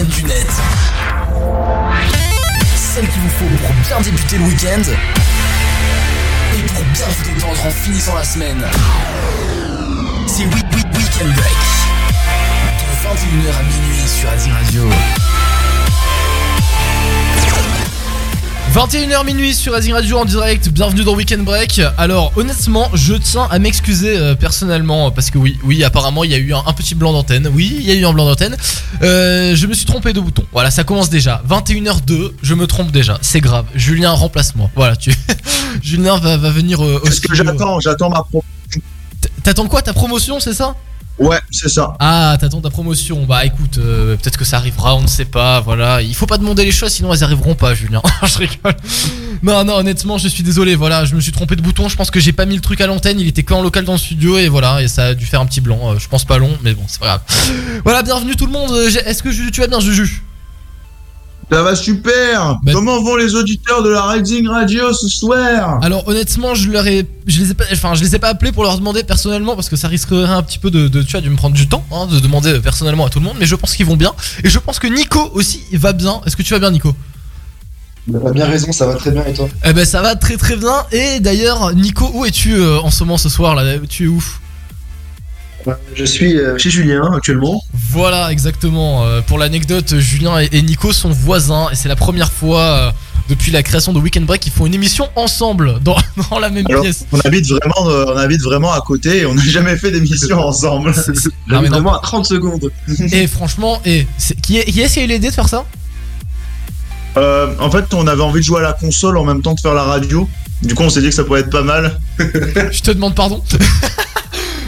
du net. Celle qu'il vous faut pour bien débuter le week-end et pour bien vous détendre en finissant la semaine. C'est Week Week Weekend Break. De 21h à minuit sur Asie Radio. 21h minuit sur Azing Radio en direct, bienvenue dans Weekend Break. Alors honnêtement, je tiens à m'excuser euh, personnellement parce que oui, oui, apparemment il y a eu un, un petit blanc d'antenne. Oui, il y a eu un blanc d'antenne. Euh, je me suis trompé de bouton. Voilà, ça commence déjà. 21h02, je me trompe déjà. C'est grave. Julien, remplace-moi. Voilà, tu. Julien va, va venir euh, au Parce que j'attends, j'attends ma pro. T'attends quoi? Ta promotion, c'est ça? Ouais, c'est ça. Ah, t'attends ta promotion. Bah écoute, euh, peut-être que ça arrivera, on ne sait pas. Voilà, il faut pas demander les choses, sinon elles arriveront pas, Julien. je rigole. Non, non, honnêtement, je suis désolé. Voilà, je me suis trompé de bouton. Je pense que j'ai pas mis le truc à l'antenne. Il était que en local dans le studio et voilà, et ça a dû faire un petit blanc. Euh, je pense pas long, mais bon, c'est pas grave. Voilà, bienvenue tout le monde. Euh, Est-ce que tu vas bien, Juju? Ça va super. Bah- Comment vont les auditeurs de la Rising Radio ce soir Alors honnêtement, je leur ai, je les ai pas, enfin, je les ai pas appelés pour leur demander personnellement parce que ça risquerait un petit peu de, de tu vois, de me prendre du temps, hein, de demander personnellement à tout le monde. Mais je pense qu'ils vont bien et je pense que Nico aussi va bien. Est-ce que tu vas bien, Nico? T'as bien raison, ça va très bien et toi? Eh ben ça va très très bien et d'ailleurs Nico où es-tu euh, en ce moment ce soir là? Tu es où? Je suis euh, chez Julien actuellement. Voilà exactement euh, pour l'anecdote Julien et, Nico sont voisins et c'est la première fois euh, depuis la création de Weekend Break qu'ils font une émission ensemble dans, dans la même Alors, pièce. on habite vraiment, euh, on habite vraiment à côté et on n'a jamais fait d'émission ensemble. Non, mais vraiment à 30 secondes. Et franchement et qui est qui est-ce qui a eu l'idée de faire ça? Euh, en fait, on avait envie de jouer à la console en même temps de faire la radio. Du coup, on s'est dit que ça pourrait être pas mal. Je te demande pardon.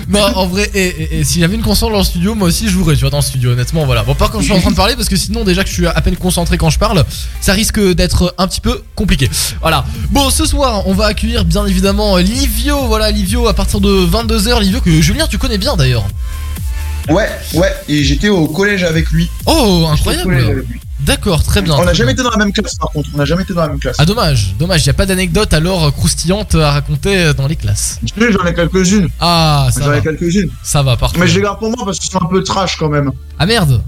Non, en vrai, et, et- et si j'avais une console dans le studio, moi aussi je jouerais, tu vois, dans le studio, honnêtement, voilà. Bon, pas quand je suis en train de parler, parce que sinon, déjà que je suis à peine concentré quand je parle, ça risque d'être un petit peu compliqué. Voilà. Bon, ce soir, on va accueillir bien évidemment Livio, voilà, Livio à partir de 22h. Livio, que Julien, tu connais bien d'ailleurs. Ouais, ouais. Et j'étais au collège avec lui. Oh, incroyable. D'accord, très bien. On n'a jamais été dans la même classe, par contre. On n'a jamais été dans la même classe. Ah, dommage, dommage, il n'y a pas d'anecdote alors croustillante à raconter dans les classes. Tu sais, J'en ai quelques-unes. Ah, ça J'en va, ai quelques-unes. ça va, parfait. Mais je les garde pour moi parce qu'ils sont un peu trash quand même. Ah merde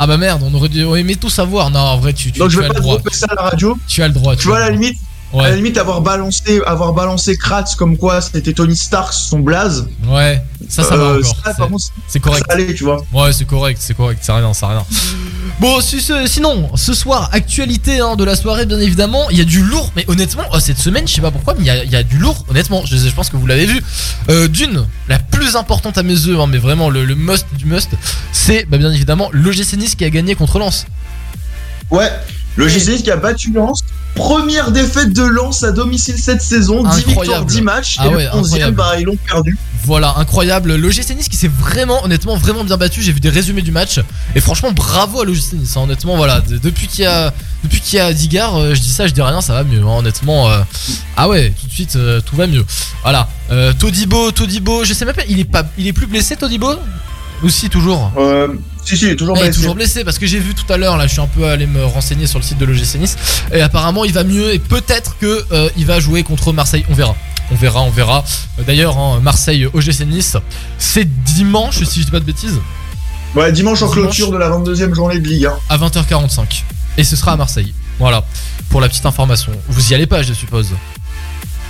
Ah bah merde, on aurait dû on aimait tout savoir. Non, en vrai, tu, tu, Donc je tu vais as pas le droit. ça à la radio. Tu as le droit. Tu vois, à la limite, à la Ouais, limite avoir balancé, avoir balancé Kratz comme quoi c'était Tony Stark son blaze. ouais. Ça, ça va euh, encore. C'est- correct. allait, tu vois. Ouais, c'est correct, c'est correct. C'est rien, c'est rien. Bon, si- si- sinon, ce soir, actualité hein, de la soirée, bien évidemment. Il y a du lourd, mais honnêtement, oh, cette semaine, je sais pas pourquoi, mais il y a, il y a du lourd, honnêtement. Je, je pense que vous l'avez vu. Euh, D'une, la plus importante à mes yeux, hein, mais vraiment le, le must du must, c'est bah, bien évidemment l'OGC Nice qui a gagné contre Lens. Ouais, le GC qui a battu Lens. Première défaite de Lens à domicile cette saison. 10 victoires, Incroyable. 10 matchs. Ah et ouais, le 11e, incroyable. bah, ils l'ont perdu. Voilà, incroyable. L'OGC Nice qui s'est vraiment, honnêtement, vraiment bien battu. J'ai vu des résumés du match. Et franchement, bravo à l'OGC Nice. hein. Honnêtement, voilà. de- depuis qu'il y a, depuis qu'il y a Digard, euh, je dis ça, je dis rien, ça va mieux. hein. Honnêtement, euh, ah ouais, tout de suite, euh, tout va mieux. Voilà. Euh, Todibo, Todibo, je sais même pas, il est pas, il est plus blessé, Todibo? Ou si, toujours Euh, si, si, il est toujours Ah, il est blessé. toujours blessé parce que j'ai vu tout à l'heure là, je suis un peu allé me renseigner sur le site de l'OGC Nice et apparemment il va mieux et peut-être que euh, il va jouer contre Marseille. On verra. On verra, on verra. Euh, D'ailleurs, hein, Marseille OGC Nice, c'est dimanche si je dis pas de bêtises, Ouais, dimanche en Dimanche. clôture de la 22e journée de Ligue 1. à 20h45 et ce sera à Marseille. Voilà. Pour la petite information. Vous y allez pas, je suppose.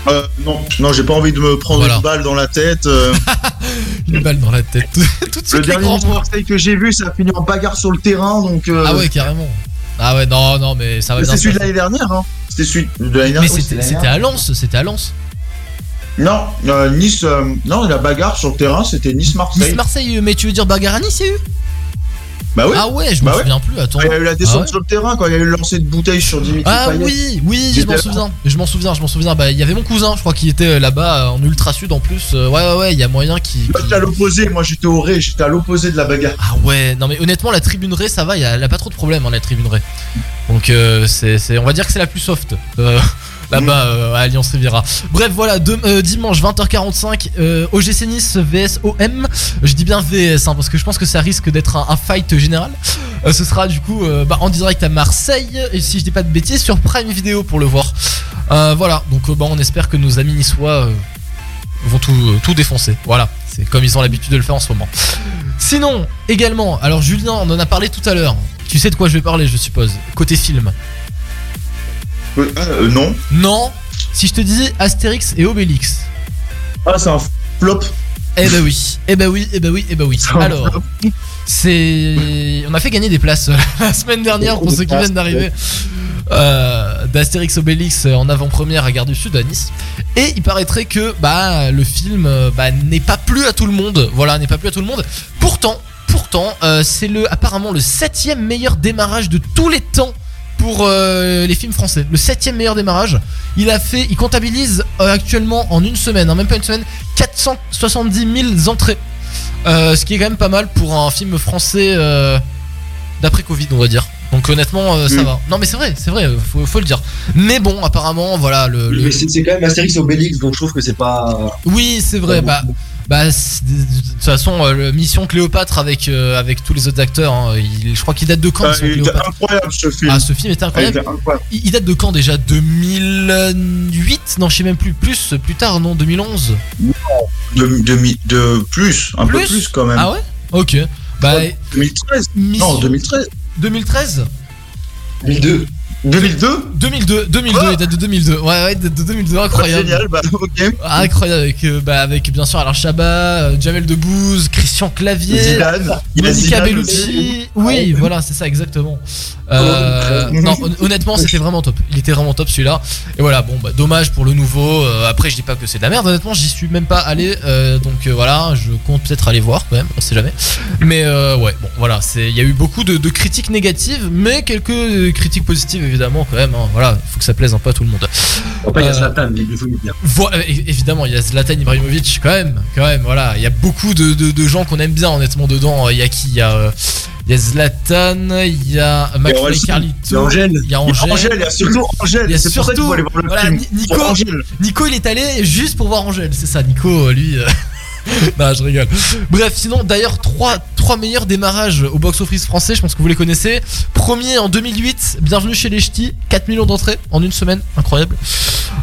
Euh, non, non, j'ai pas envie de me prendre Voilà. une balle dans la tête. euh, Une balle dans la tête. tout de suite le dernier. Marseille que j'ai vu, ça a fini en bagarre sur le terrain, donc. euh, Ah ouais, carrément. Ah ouais, non, non, mais ça va mais c'est celui de l'année dernière, hein. C'était celui de l'année Mais dernière. oui, c'était à Lens, c'était à Lens. Non, euh, Nice. euh, non, la bagarre sur le terrain, c'était Nice-Marseille. Nice-Marseille, mais tu veux dire bagarre à Nice, il y a eu? Bah oui. Ah ouais, je me Bah ouais. souviens plus, attends. Quand il y a eu la descente Ah ouais sur le terrain, quand il y a eu le lancer de bouteille sur Dimitri Ah Payet. oui, oui, je m'en souviens. Je m'en souviens, je m'en souviens. Bah, il y avait mon cousin, je crois, qui était euh, là-bas euh, en ultra sud en plus. Euh, Ouais, ouais, ouais, il y a moyen qui. Moi, j'étais à l'opposé, moi j'étais au Ré, j'étais à l'opposé de la bagarre. Ah ouais, non mais honnêtement, la tribune Ré, ça va, il y a, elle a pas trop de problème, hein, la tribune Ré. Donc, euh, c'est, c'est- on va dire que c'est la plus soft. euh, Là-bas euh, à Alliance Riviera. Bref, voilà, euh, dimanche 20h45, euh, OGC Nice vs OM. Je dis bien VS hein, parce que je pense que ça risque d'être un, fight général. Euh, ce sera du coup bah, en direct à Marseille et si je dis pas de bêtises sur Prime Video pour le voir. Voilà, donc bah, on espère que nos amis niçois vont tout, tout défoncer. Voilà, c'est comme ils ont l'habitude de le faire en ce moment. Sinon, également, alors Julien, on en a parlé tout à l'heure. Tu sais de quoi je vais parler, je suppose. Côté film. Euh, euh, non. Non. Si je te dis Astérix et Obélix. Ah, c'est un flop. Eh ben oui, eh ben oui, eh ben oui, eh ben oui. Alors, c'est. On a fait gagner des places euh, la semaine dernière pour ceux qui viennent d'arriver. Euh, D'Astérix Obélix euh, en avant-première à Gare du Sud à Nice. Et il paraîtrait que bah, le film euh, bah, n'est pas plu à tout le monde. Voilà, n'est pas plu à tout le monde. Pourtant, pourtant, euh, c'est le apparemment le septième meilleur démarrage de tous les temps pour euh, les films français. Le septième meilleur démarrage. Il a fait, il comptabilise euh, actuellement en une semaine, hein, même pas une semaine, 470 000 entrées. Euh, ce qui est quand même pas mal pour un film français d'après Covid, on va dire. Donc honnêtement, euh, ça va. Non mais c'est vrai, c'est vrai, faut, faut le dire. Mais bon, apparemment, voilà le. le- c'est quand même Astérix Obélix, donc je trouve que c'est pas. Oui, c'est vrai. Bah, bah, de toute façon, euh, Mission Cléopâtre avec euh, avec tous les autres acteurs, hein, il- je crois qu'il date de quand Ah, Mission il était incroyable ce film. Ah, ce film était Ah, il incroyable. incroyable. Il il date de quand déjà? 2008 Non, je sais même plus. Plus, plus tard, non? 2011 De, de, plus, un peu Plus? plus quand même. Ah ouais? Ok. Bah, 2013 Mission- Non, 2013 2013 2002. 2002 2002, 2002, Quoi il date de 2002. Ouais, ouais, de 2002, incroyable. Génial, bah ok. Ah, incroyable avec, euh, bah, avec bien sûr Alain Chabat, euh, Jamel Debbouze, Christian Clavier, Zidane. Monica. Bellucci. Oui, voilà, c'est ça exactement. Euh, Oh, non, hon- honnêtement, c'était vraiment top. Il était vraiment top celui-là. Et voilà, bon, bah, dommage pour le nouveau. Euh, après, je dis pas que c'est de la merde. Honnêtement, j'y suis même pas allé. Euh, donc euh, voilà, je compte peut-être aller voir quand même. On sait jamais. Mais euh, ouais, bon, voilà, c'est. Il y a eu beaucoup de, de critiques négatives, mais quelques euh, critiques positives évidemment quand même. hein. Voilà, il faut que ça plaise un peu à tout le monde. Après, il y a Euh, Zlatan, mais il faut le dire. Voilà, é- évidemment, il y a Zlatan Ibrahimovic quand même, quand même, voilà. Il y a beaucoup de, de- de gens qu'on aime bien honnêtement dedans. Il y a qui Il y a, euh, il y a Zlatan, il y a McFly Orelsan, Il y a Carlito, Angèle. il y a Angèle. Angèle, il y a surtout Angèle. Il y a C'est pour ça qu'il surtout- faut aller voir le voilà, Nico-. Nico, il est allé juste pour voir Angèle, c'est ça. Nico, lui. non, je rigole. Bref, sinon, d'ailleurs, trois, trois meilleurs démarrages au box-office français, je pense que vous les connaissez. Premier en 2008, Bienvenue chez les Ch'tis, 4 millions d'entrées en une semaine, incroyable.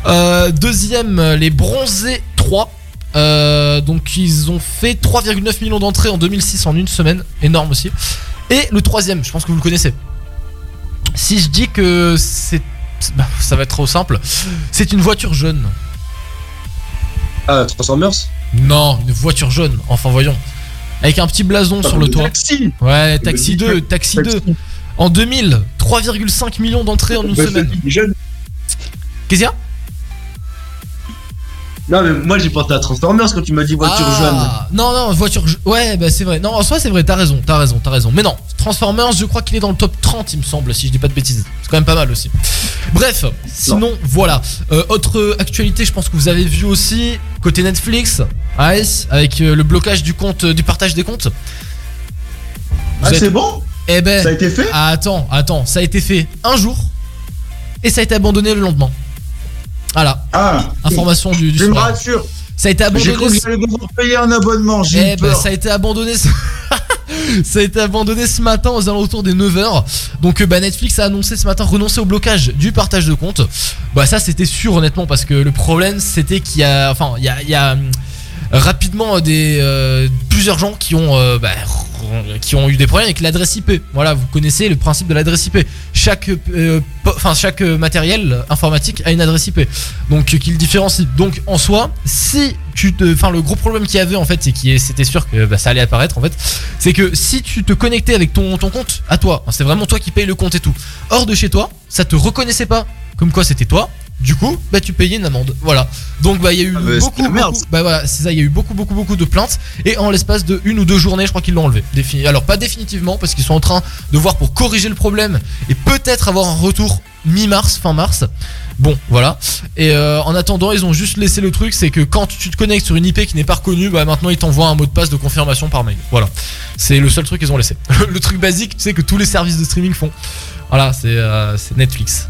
Euh, deuxième, Les Bronzés 3. Euh, donc ils ont fait 3,9 millions d'entrées en 2006 en une semaine, énorme aussi. Et le troisième, je pense que vous le connaissez. Si je dis que c'est, bah, ça va être trop simple, c'est une voiture jaune. Ah, Transformers Non, une voiture jaune. Enfin voyons, avec un petit blason sur le toit. Taxi. Ouais, Taxi 2, Taxi 2. Taxi. En 2000, 3,5 millions d'entrées en une Bah, semaine. Qu'est-ce qu'il y a? Non, mais moi j'ai pensé à Transformers quand tu m'as dit voiture Ah, Non, non, voiture. Ouais, bah c'est vrai. Non, en soi, c'est vrai, t'as raison, t'as raison, t'as raison. Mais non, Transformers, je crois qu'il est dans le top 30, il me semble, si je dis pas de bêtises. C'est quand même pas mal aussi. Bref, sinon, voilà. Euh, autre actualité, je pense que vous avez vu aussi, côté Netflix, Ice, avec euh, le blocage du compte, euh, du partage des comptes. Vous Ah, c'est bon? Eh ben, Ça a été fait? attends, attends, ça a été fait un jour et ça a été abandonné le lendemain. Voilà, Ah, information du, du je me soir. rassure. Ça a été J'ai abandonné. cru que j'allais devoir payer un abonnement. J'ai Eh ben, ça a été abandonné. ce- ça a été abandonné ce matin aux alentours des 9h. Donc euh, bah, Netflix a annoncé ce matin renoncer au blocage du partage de compte. Bah ça c'était sûr honnêtement parce que le problème c'était qu'il y a enfin il y a, il y a, hum, rapidement des euh, plusieurs gens qui ont euh, bah, qui ont eu des problèmes avec l'adresse IP. Voilà, vous connaissez le principe de l'adresse IP. Chaque euh, chaque euh, matériel informatique a une adresse IP. Donc euh, qui le différencie. Donc en soi, si tu te enfin le gros problème qu'il y avait en fait, c'est qui c'était sûr que bah, ça allait apparaître en fait, c'est que si tu te connectais avec ton ton compte à toi, hein, c'est vraiment toi qui payes le compte et tout. Hors de chez toi, ça te reconnaissait pas comme quoi c'était toi. Du coup, bah tu payais une amende. Voilà. Donc bah il y a eu Ah, c'est beaucoup, bah voilà, c'est ça, il y a eu beaucoup beaucoup beaucoup de plaintes et en l'espace de une ou deux journées, je crois qu'ils l'ont enlevé. Défini- Alors pas définitivement parce qu'ils sont en train de voir pour corriger le problème et peut-être avoir un retour mi-mars, fin mars. Bon, voilà. Et euh, en attendant, ils ont juste laissé le truc, c'est que quand tu te connectes sur une IP qui n'est pas reconnue, bah maintenant ils t'envoient un mot de passe de confirmation par mail. Voilà. C'est le seul truc qu'ils ont laissé. le truc basique, tu sais que tous les services de streaming font. Voilà, c'est euh, Netflix.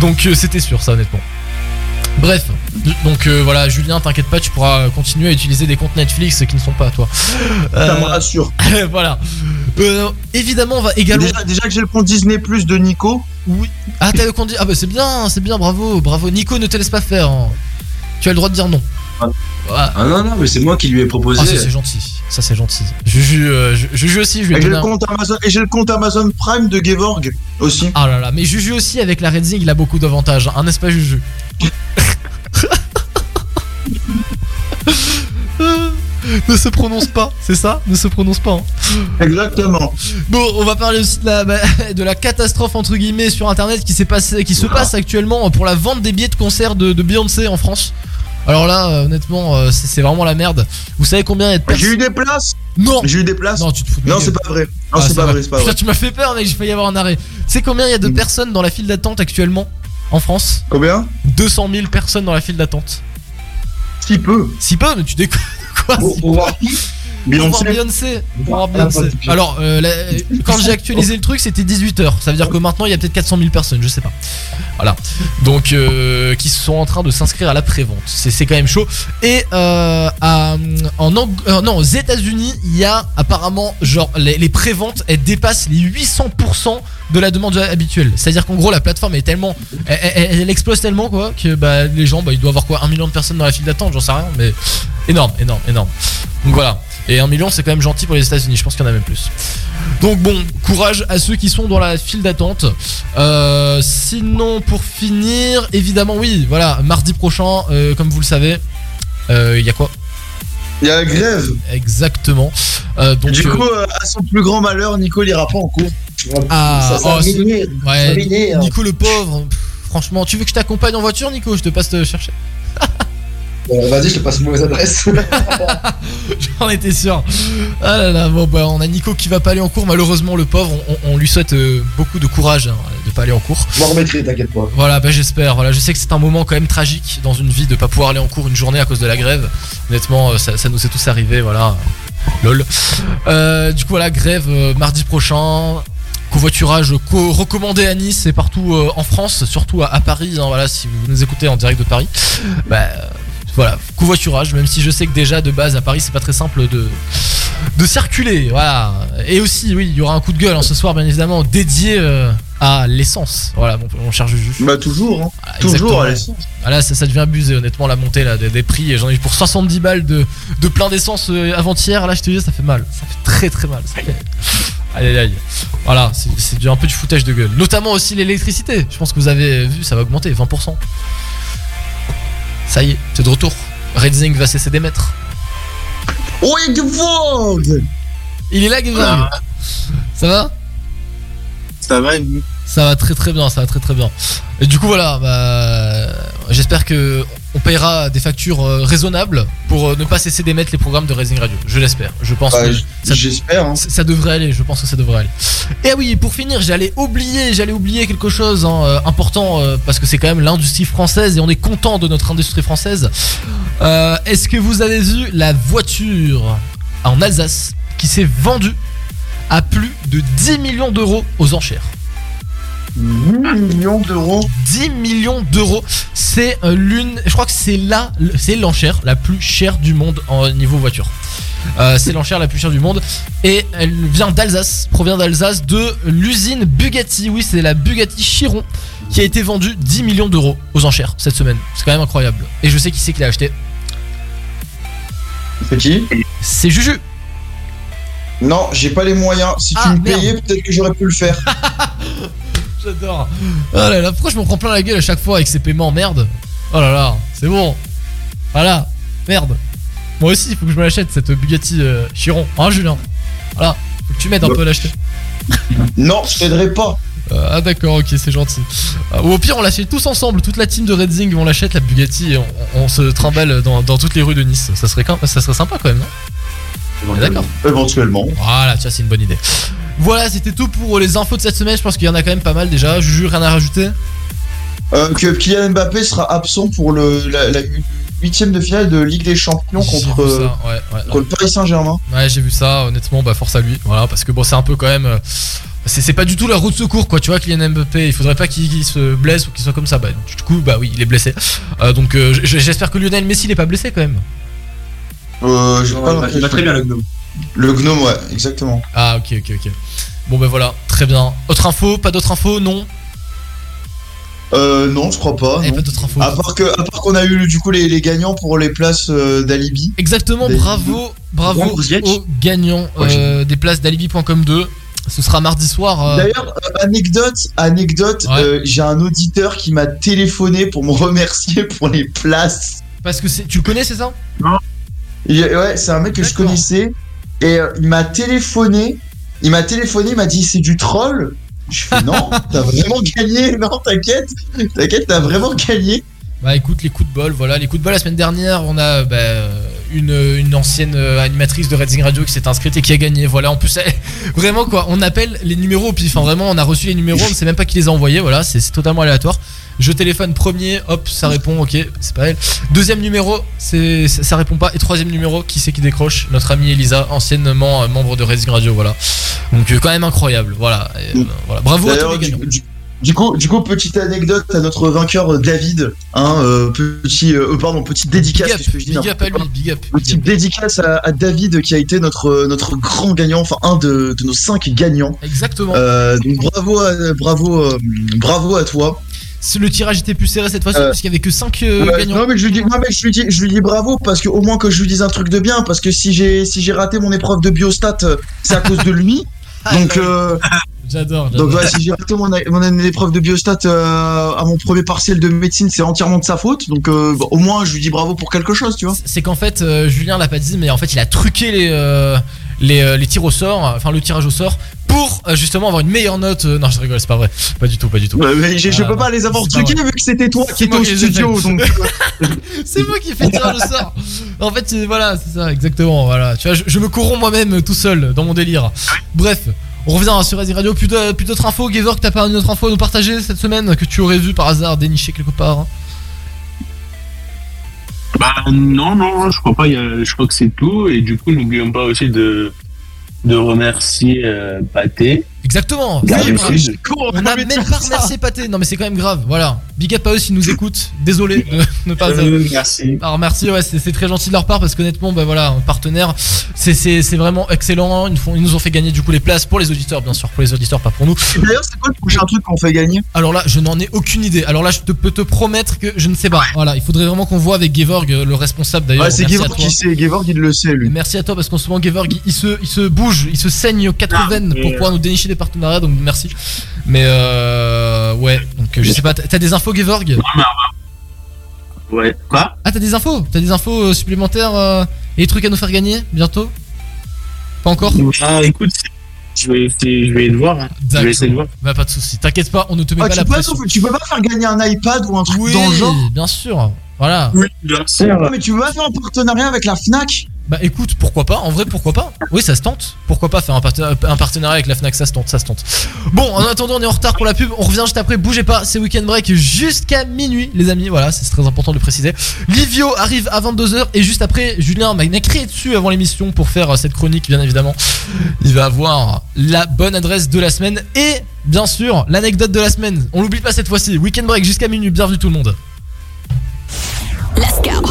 Donc euh, c'était sûr ça honnêtement. Bref, donc euh, voilà, Julien, t'inquiète pas, tu pourras continuer à utiliser des comptes Netflix qui ne sont pas à toi. Ça me Euh, rassure. voilà. Euh, évidemment, on va également. Déjà, déjà que j'ai le compte Disney Plus de Nico. Oui. Ah, t'as le compte. Ah, bah c'est bien, c'est bien, bravo, bravo. Nico, ne te laisse pas faire. hein. Tu as le droit de dire non. Ah, Ah non, non, mais c'est moi qui lui ai proposé. ah, ça c'est gentil. Ça c'est gentil. Juju, euh, Ju- Juju aussi, je lui ai Et j'ai le un- compte Amazon et j'ai le compte Amazon Prime de Gevorg aussi. Ah là là, mais Juju aussi avec la Redzing, il a beaucoup d'avantages, hein, n'est-ce pas Juju Ne se prononce pas, c'est ça? Ne se prononce pas. hein. Exactement. Bon, on va parler aussi de la, bah, de la catastrophe entre guillemets sur internet qui s'est passé, qui se passe actuellement pour la vente des billets de concert de, de Beyoncé en France. Alors là, euh, honnêtement, euh, c'est vraiment la merde. Vous savez combien il y a de J'ai eu des places. Non, J'ai eu des places. non, tu te fous de Non, c'est pas vrai. Non, Ah, c'est pas vrai, c'est pas Putain, vrai. tu m'as fait peur, mec, j'ai failli avoir un arrêt. Tu sais combien il y a de Mm. personnes dans la file d'attente actuellement en France? Combien? 200 000 personnes dans la file d'attente. Si peu. Si peu, mais tu déconnes quoi? Pour, voir qui Beyoncé. Alors, euh, la- quand j'ai actualisé le truc, c'était 18h. Ça veut dire que maintenant, il y a peut-être 400 000 personnes, je sais pas. Voilà. Donc, euh, qui sont en train de s'inscrire à la prévente. C'est c'est quand même chaud. Et euh, à- en Ang- euh, non, aux États-Unis, il y a apparemment, genre, les, les préventes, elles dépassent les 800% de la demande habituelle. C'est-à-dire qu'en gros, la plateforme est tellement. Elle, elle- elle explose tellement, quoi, que bah, les gens, bah, il doit avoir quoi, un million de personnes dans la file d'attente, j'en sais rien, mais énorme, énorme, énorme. Donc voilà. Et un million, c'est quand même gentil pour les États-Unis. Je pense qu'il y en a même plus. Donc bon, courage à ceux qui sont dans la file d'attente. Euh, sinon, pour finir, évidemment, oui, voilà, mardi prochain, euh, comme vous le savez, euh, il y a quoi? Il y a la grève. Exactement. Donc, du coup, à son plus grand malheur, Nico n'ira pas en cours. ah, Ça, ça oh, ouais, m'énerve. Nico le pauvre. Franchement, tu veux que je t'accompagne en voiture, Nico? Je te passe te chercher. Bon, Vas-y, je te passe une mauvaise adresse. J'en étais sûr. Ah là là, bon bah on a Nico qui va pas aller en cours, malheureusement le pauvre, on, on lui souhaite euh, beaucoup de courage hein, de pas aller en cours. je m'en remettrai, t'inquiète pas. Voilà, bah j'espère. Voilà, je sais que c'est un moment quand même tragique dans une vie de pas pouvoir aller en cours une journée à cause de la grève. Honnêtement, euh, ça, ça nous est tous arrivé, voilà. Lol. Euh, du coup, voilà, grève euh, mardi prochain. Covoiturage co- recommandé à Nice et partout euh, en France, surtout à, à Paris. hein, voilà, si vous nous écoutez en direct de Paris, bah euh, voilà, covoiturage. Même si je sais que déjà de base à Paris c'est pas très simple de de circuler. Voilà. Et aussi, oui, il y aura un coup de gueule hein, ce soir, bien évidemment, dédié euh, à l'essence. Voilà, mon, mon cher Juju. Bah, toujours, hein. Voilà, Toujours à l'essence. Ah là, ça, ça devient abusé, honnêtement, la montée là, des, des prix. J'en ai eu pour 70 balles de, de plein d'essence euh, avant-hier. Là, je te dis, ça fait mal. Ça fait très très mal. Ça fait- Aïe aïe aïe. Voilà, c'est un peu du foutage de gueule. Notamment aussi l'électricité. Je pense que vous avez vu, ça va augmenter 20%. Ça y est, c'est de retour. Redzing va cesser d'émettre. Oui, Il est là, Gevorg Ça va? Ça va, Ça va très très bien, ça va très très bien. Et du coup voilà, bah, j'espère que on payera des factures euh, raisonnables pour euh, ne pas cesser d'émettre les programmes de Raising Radio. Je l'espère. Je pense Bah, que ça- J'espère, hein. ça, devrait aller. Je pense que ça devrait aller. Et ah oui, pour finir, j'allais oublier, j'allais oublier quelque chose hein, euh, important parce que c'est quand même l'industrie française et on est content de notre industrie française. Euh, Est-ce que vous avez vu la voiture en Alsace qui s'est vendue à plus de 10 millions d'euros aux enchères? 8 millions d'euros. 10 millions d'euros. C'est euh, l'une, je crois que c'est là, c'est l'enchère la plus chère du monde en niveau voiture. Euh, c'est l'enchère la plus chère du monde et elle vient d'Alsace, provient d'Alsace de l'usine Bugatti. Oui, c'est la Bugatti Chiron qui a été vendue 10 millions d'euros aux enchères cette semaine. C'est quand même incroyable. Et je sais qui c'est qui l'a acheté. Petit. C'est Juju. Non, j'ai pas les moyens. Si tu Ah, me merde. payais, peut-être que j'aurais pu le faire. J'adore. Oh là là, pourquoi je me prends plein la gueule à chaque fois avec ces paiements merde Oh là là, c'est bon. Voilà, merde. Moi aussi, il faut que je me l'achète cette Bugatti euh, Chiron. Hein, Julien Voilà, faut que tu m'aides un peu à l'acheter. Non, je t'aiderai pas. Euh, ah d'accord, ok, c'est gentil. Euh, ou au pire, on l'achète tous ensemble, toute la team de Redzing, on l'achète la Bugatti et on, on se trimballe dans, dans toutes les rues de Nice. Ça serait, quand- ça serait sympa quand même, non? D'accord. Éventuellement. Voilà, tu vois, c'est une bonne idée. Voilà, c'était tout pour les infos de cette semaine. Je pense qu'il y en a quand même pas mal déjà. Juju, rien à rajouter Euh, que Kylian Mbappé sera absent pour le, la, la huitième de finale de Ligue des Champions contre, euh, ça, ouais, ouais. contre le Paris Saint-Germain. Ouais, j'ai vu ça, honnêtement, bah force à lui. Voilà, parce que bon, c'est un peu quand même. euh, C'est pas du tout la roue de secours, quoi. Tu vois, Kylian Mbappé, il faudrait pas qu'il se blesse ou qu'il soit comme ça. Bah, du coup, bah oui, il est blessé. Euh, donc, euh, j'espère que Lionel Messi n'est pas blessé quand même. Euh, Non, pas il va- il va très bien le gnome. Le gnome, ouais, exactement. Ah, ok, ok, ok. Bon, bah voilà, très bien. Autre info Pas d'autre info Non? Euh, non, je crois pas. Il y a non. pas d'autres infos. À part que, à part qu'on a eu du coup les, les gagnants pour les places euh, d'Alibi. Exactement, bravo, bravo aux gagnants Ouais, euh, des places d'alibi.com 2. Ce sera mardi soir. euh, D'ailleurs, anecdote, anecdote, Ouais. euh, j'ai un auditeur qui m'a téléphoné pour me remercier pour les places. parce que c'est- tu le connais, c'est ça? Il- ouais, c'est un mec que je connaissais et euh, il m'a téléphoné. Il m'a téléphoné, il m'a dit c'est du troll. Je fais non, t'as vraiment gagné. Non, t'inquiète, t'inquiète, t'as vraiment gagné. Bah écoute, les coups de bol, voilà, les coups de bol la semaine dernière, on a bah, euh, une, une ancienne euh, animatrice de Redzing Radio qui s'est inscrite et qui a gagné. Voilà, en plus, vraiment quoi, on appelle les numéros au pif. Enfin, vraiment, on a reçu les numéros, on ne sait même pas qui les a envoyés. Voilà, c'est totalement aléatoire. Je téléphone premier, hop, ça répond, ok, c'est pas elle. Deuxième numéro, c'est ça, ça répond pas. Et troisième numéro, qui c'est qui décroche? Notre amie Elisa, anciennement euh, membre de Redzing Radio. Voilà, donc euh, quand même incroyable. Voilà, et, voilà. bravo à tous les gagnants. du- du coup, du coup, petite anecdote à notre vainqueur euh, David. Hein, euh, petit, euh, pardon, petite dédicace. Big up, que je dis, big up à lui, big up. quoi. Petite dédicace à, à David qui a été notre, notre grand gagnant, enfin un de, de nos cinq gagnants. Exactement. Euh, donc bravo, à, bravo, euh, bravo à toi. Le tirage était plus serré cette fois-ci Euh, parce qu'il y avait que 5 Ouais, gagnants. non mais je lui dis, non, mais je lui dis, je lui dis bravo parce que au moins que je lui dise un truc de bien parce que si j'ai si j'ai raté mon épreuve de biostat, euh, c'est à cause de lui. Donc euh, J'adore, j'adore. donc ouais, si j'ai raté mon, mon épreuve de biostat euh, à mon premier partiel de médecine, c'est entièrement de sa faute. Donc euh, bon, au moins je lui dis bravo pour quelque chose, tu vois. C'est qu'en fait, euh, Julien l'a pas dit, mais en fait, il a truqué les, euh, les, euh, les tirs au sort, enfin le tirage au sort, pour justement avoir une meilleure note. non, je rigole, c'est pas vrai. Pas du tout, pas du tout. Ouais, mais je, je peux pas les avoir truqués vu que c'était toi qui étais moi au studio. fait. Donc C'est moi qui ai fait le tirage au sort. En fait, voilà, c'est ça, exactement. Voilà. Tu vois, je, je me corromps moi-même tout seul dans mon délire. Bref. On revient sur Resi Radio. Plus d'autres infos. Gevorg, t'as pas une autre info à nous partager cette semaine que tu aurais vu par hasard dénicher quelque part Bah non, non, je crois pas. je crois que c'est tout. Et du coup, n'oublions pas aussi de, de remercier euh, Pathé. Exactement. Sud. On a même pas remercié Pathé. Non, mais c'est quand même grave. Voilà. Big up à eux s'ils nous écoutent. Désolé de ne pas. Euh, merci. Alors merci, ouais, c'est très gentil de leur part parce qu'honnêtement, bah voilà, un partenaire, c'est- vraiment excellent. Ils, nous font- ils nous ont fait gagner du coup les places pour les auditeurs, bien sûr, pour les auditeurs, pas pour nous. d'ailleurs, c'est quoi le prochain truc qu'on fait gagner? Alors là, je n'en ai aucune idée. Alors là, je te, peux te promettre que je ne sais pas. Voilà, il faudrait vraiment qu'on voit avec Gevorg, euh, le responsable d'ailleurs. Ouais, c'est Gevorg qui sait, Gevorg il le sait lui. Merci à toi parce qu'en ce moment, Gevorg, il, il se, il se bouge, il se saigne aux quatre Ah, veines pour pouvoir nous dénicher des partenariats. Donc merci. Mais euh, ouais, donc euh, je sais pas. T'as des infos, Gevorg? Ouais. Quoi? Ah, t'as des infos? T'as des infos euh, supplémentaires euh, et des trucs à nous faire gagner bientôt? Pas encore? Ah, écoute, je vais, essayer- je vais le voir. hein. Je vais essayer de voir. Bah, pas de soucis. T'inquiète pas, on ne te met Ah, pas tu, la peux, pression. tu peux pas faire gagner un iPad ou un truc Oui, dans le genre? bien sûr. Voilà. Oui, bien sûr. Non, mais tu veux pas faire un partenariat avec la Fnac? Bah écoute, pourquoi pas En vrai, pourquoi pas Oui, ça se tente. Pourquoi pas faire un, parten- un partenariat avec la Fnac Ça se tente, ça se tente. Bon, en attendant, on est en retard pour la pub. On revient juste après. Bougez pas, c'est week-end break jusqu'à minuit, les amis. Voilà, c'est très important de le préciser. Livio arrive à 22h et juste après, Julien m'a crié dessus avant l'émission pour faire euh, cette chronique, bien évidemment. Il va avoir la bonne adresse de la semaine et bien sûr l'anecdote de la semaine. On l'oublie pas cette fois-ci. Week-end break jusqu'à minuit. Bienvenue tout le monde. Lascar,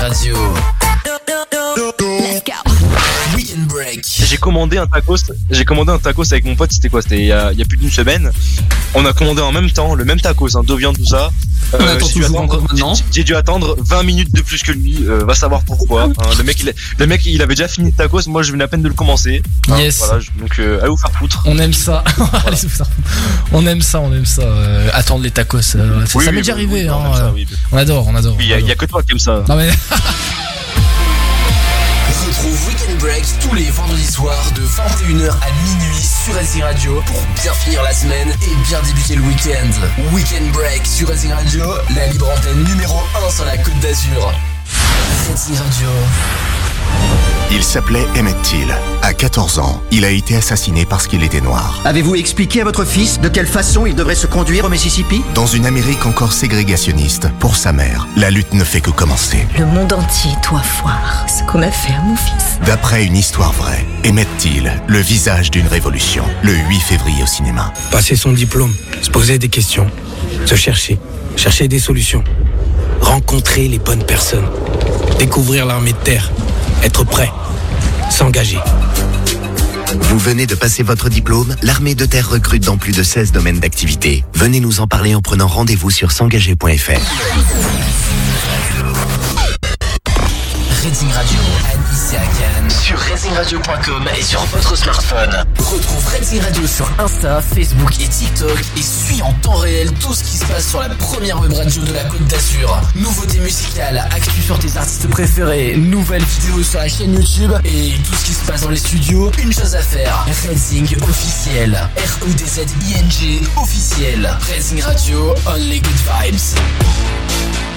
Radio. J'ai commandé un tacos. J'ai commandé un tacos avec mon pote. C'était quoi C'était il y, a, il y a plus d'une semaine. On a commandé en même temps le même tacos, hein, deux viandes tout ça. On attend j'ai dû attendre- encore maintenant. j'ai- J'ai dû attendre 20 minutes de plus que lui. euh, va savoir pourquoi. hein. le mec, il, le mec, il avait déjà fini le tacos. Moi, je venais à peine de le commencer. Hein, Yes. Voilà. je- Donc, euh, allez vous faire foutre. On aime ça. On aime ça, on aime ça. Euh, attendre les tacos, euh, ça, Oui, ça oui, m'est déjà oui, arrivé. oui, hein, on ça, euh, oui. on adore, on adore. Oui, il y, on a- il y a que toi qui aime ça. Non mais Retrouve Weekend Break tous les vendredis soirs de 21h à minuit sur Racing Radio pour bien finir la semaine et bien débuter le week-end. Weekend Break sur Racing Radio, la libre antenne numéro 1 sur la Côte d'Azur. Radio. Il s'appelait Emmett Till. À 14 ans, il a été assassiné parce qu'il était noir. Avez-vous expliqué à votre fils de quelle façon il devrait se conduire au Mississippi? Dans une Amérique encore ségrégationniste, pour sa mère, la lutte ne fait que commencer. Le monde entier doit voir ce qu'on a fait à mon fils. D'après une histoire vraie, Emmett Till, le visage d'une révolution, le 8 février au cinéma. Passer son diplôme, se poser des questions, se chercher, chercher des solutions, rencontrer les bonnes personnes, découvrir l'armée de terre, être prêt, s'engager. Vous venez de passer votre diplôme L'armée de terre recrute dans plus de 16 domaines d'activité. Venez nous en parler en prenant rendez-vous sur s'engager.fr. Redding Radio, Annie et à Cannes, sur reddingradio.com et sur votre smartphone. Retrouve Redding Radio sur Insta, Facebook et TikTok et suis en temps réel tout ce qui se passe sur la première web radio de la Côte d'Azur. Nouveautés musicales, actu sur tes artistes préférés, nouvelles vidéos sur la chaîne YouTube et tout ce qui se passe dans les studios. Une chose à faire, Redding officiel. R-E-D-Z-I-N-G officiel. Redding Radio, only good vibes.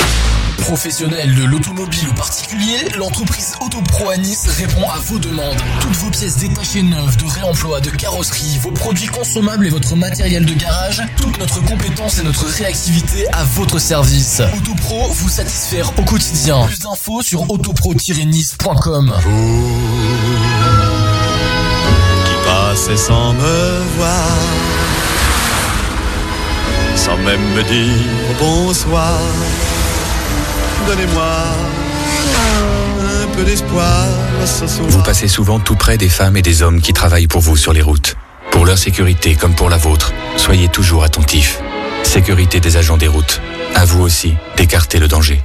Professionnel de l'automobile ou particulier, l'entreprise Autopro à Nice répond à vos demandes. Toutes vos pièces détachées neuves, de réemploi, de carrosserie, vos produits consommables et votre matériel de garage, toute notre compétence et notre réactivité à votre service. Autopro vous satisfaire au quotidien. Plus d'infos sur autopro-nice.com. qui passait sans me voir, sans même me dire bonsoir. Donnez-moi un peu d'espoir. Vous passez souvent tout près des femmes et des hommes qui travaillent pour vous sur les routes. Pour leur sécurité comme pour la vôtre, soyez toujours attentifs. Sécurité des agents des routes. À vous aussi d'écarter le danger.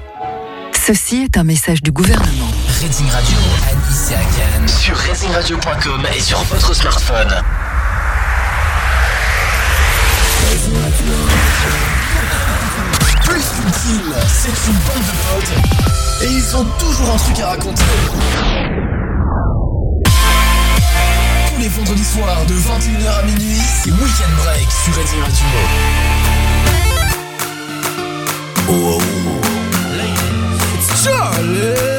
Ceci est un message du gouvernement. Radio, et sur reddingradio.com et sur votre smartphone. C'est une bande de potes et ils ont toujours un truc à raconter. Tous les vendredis soirs de 21h à minuit, c'est Weekend Break sur Redding Radio. Oh, It's Charlie.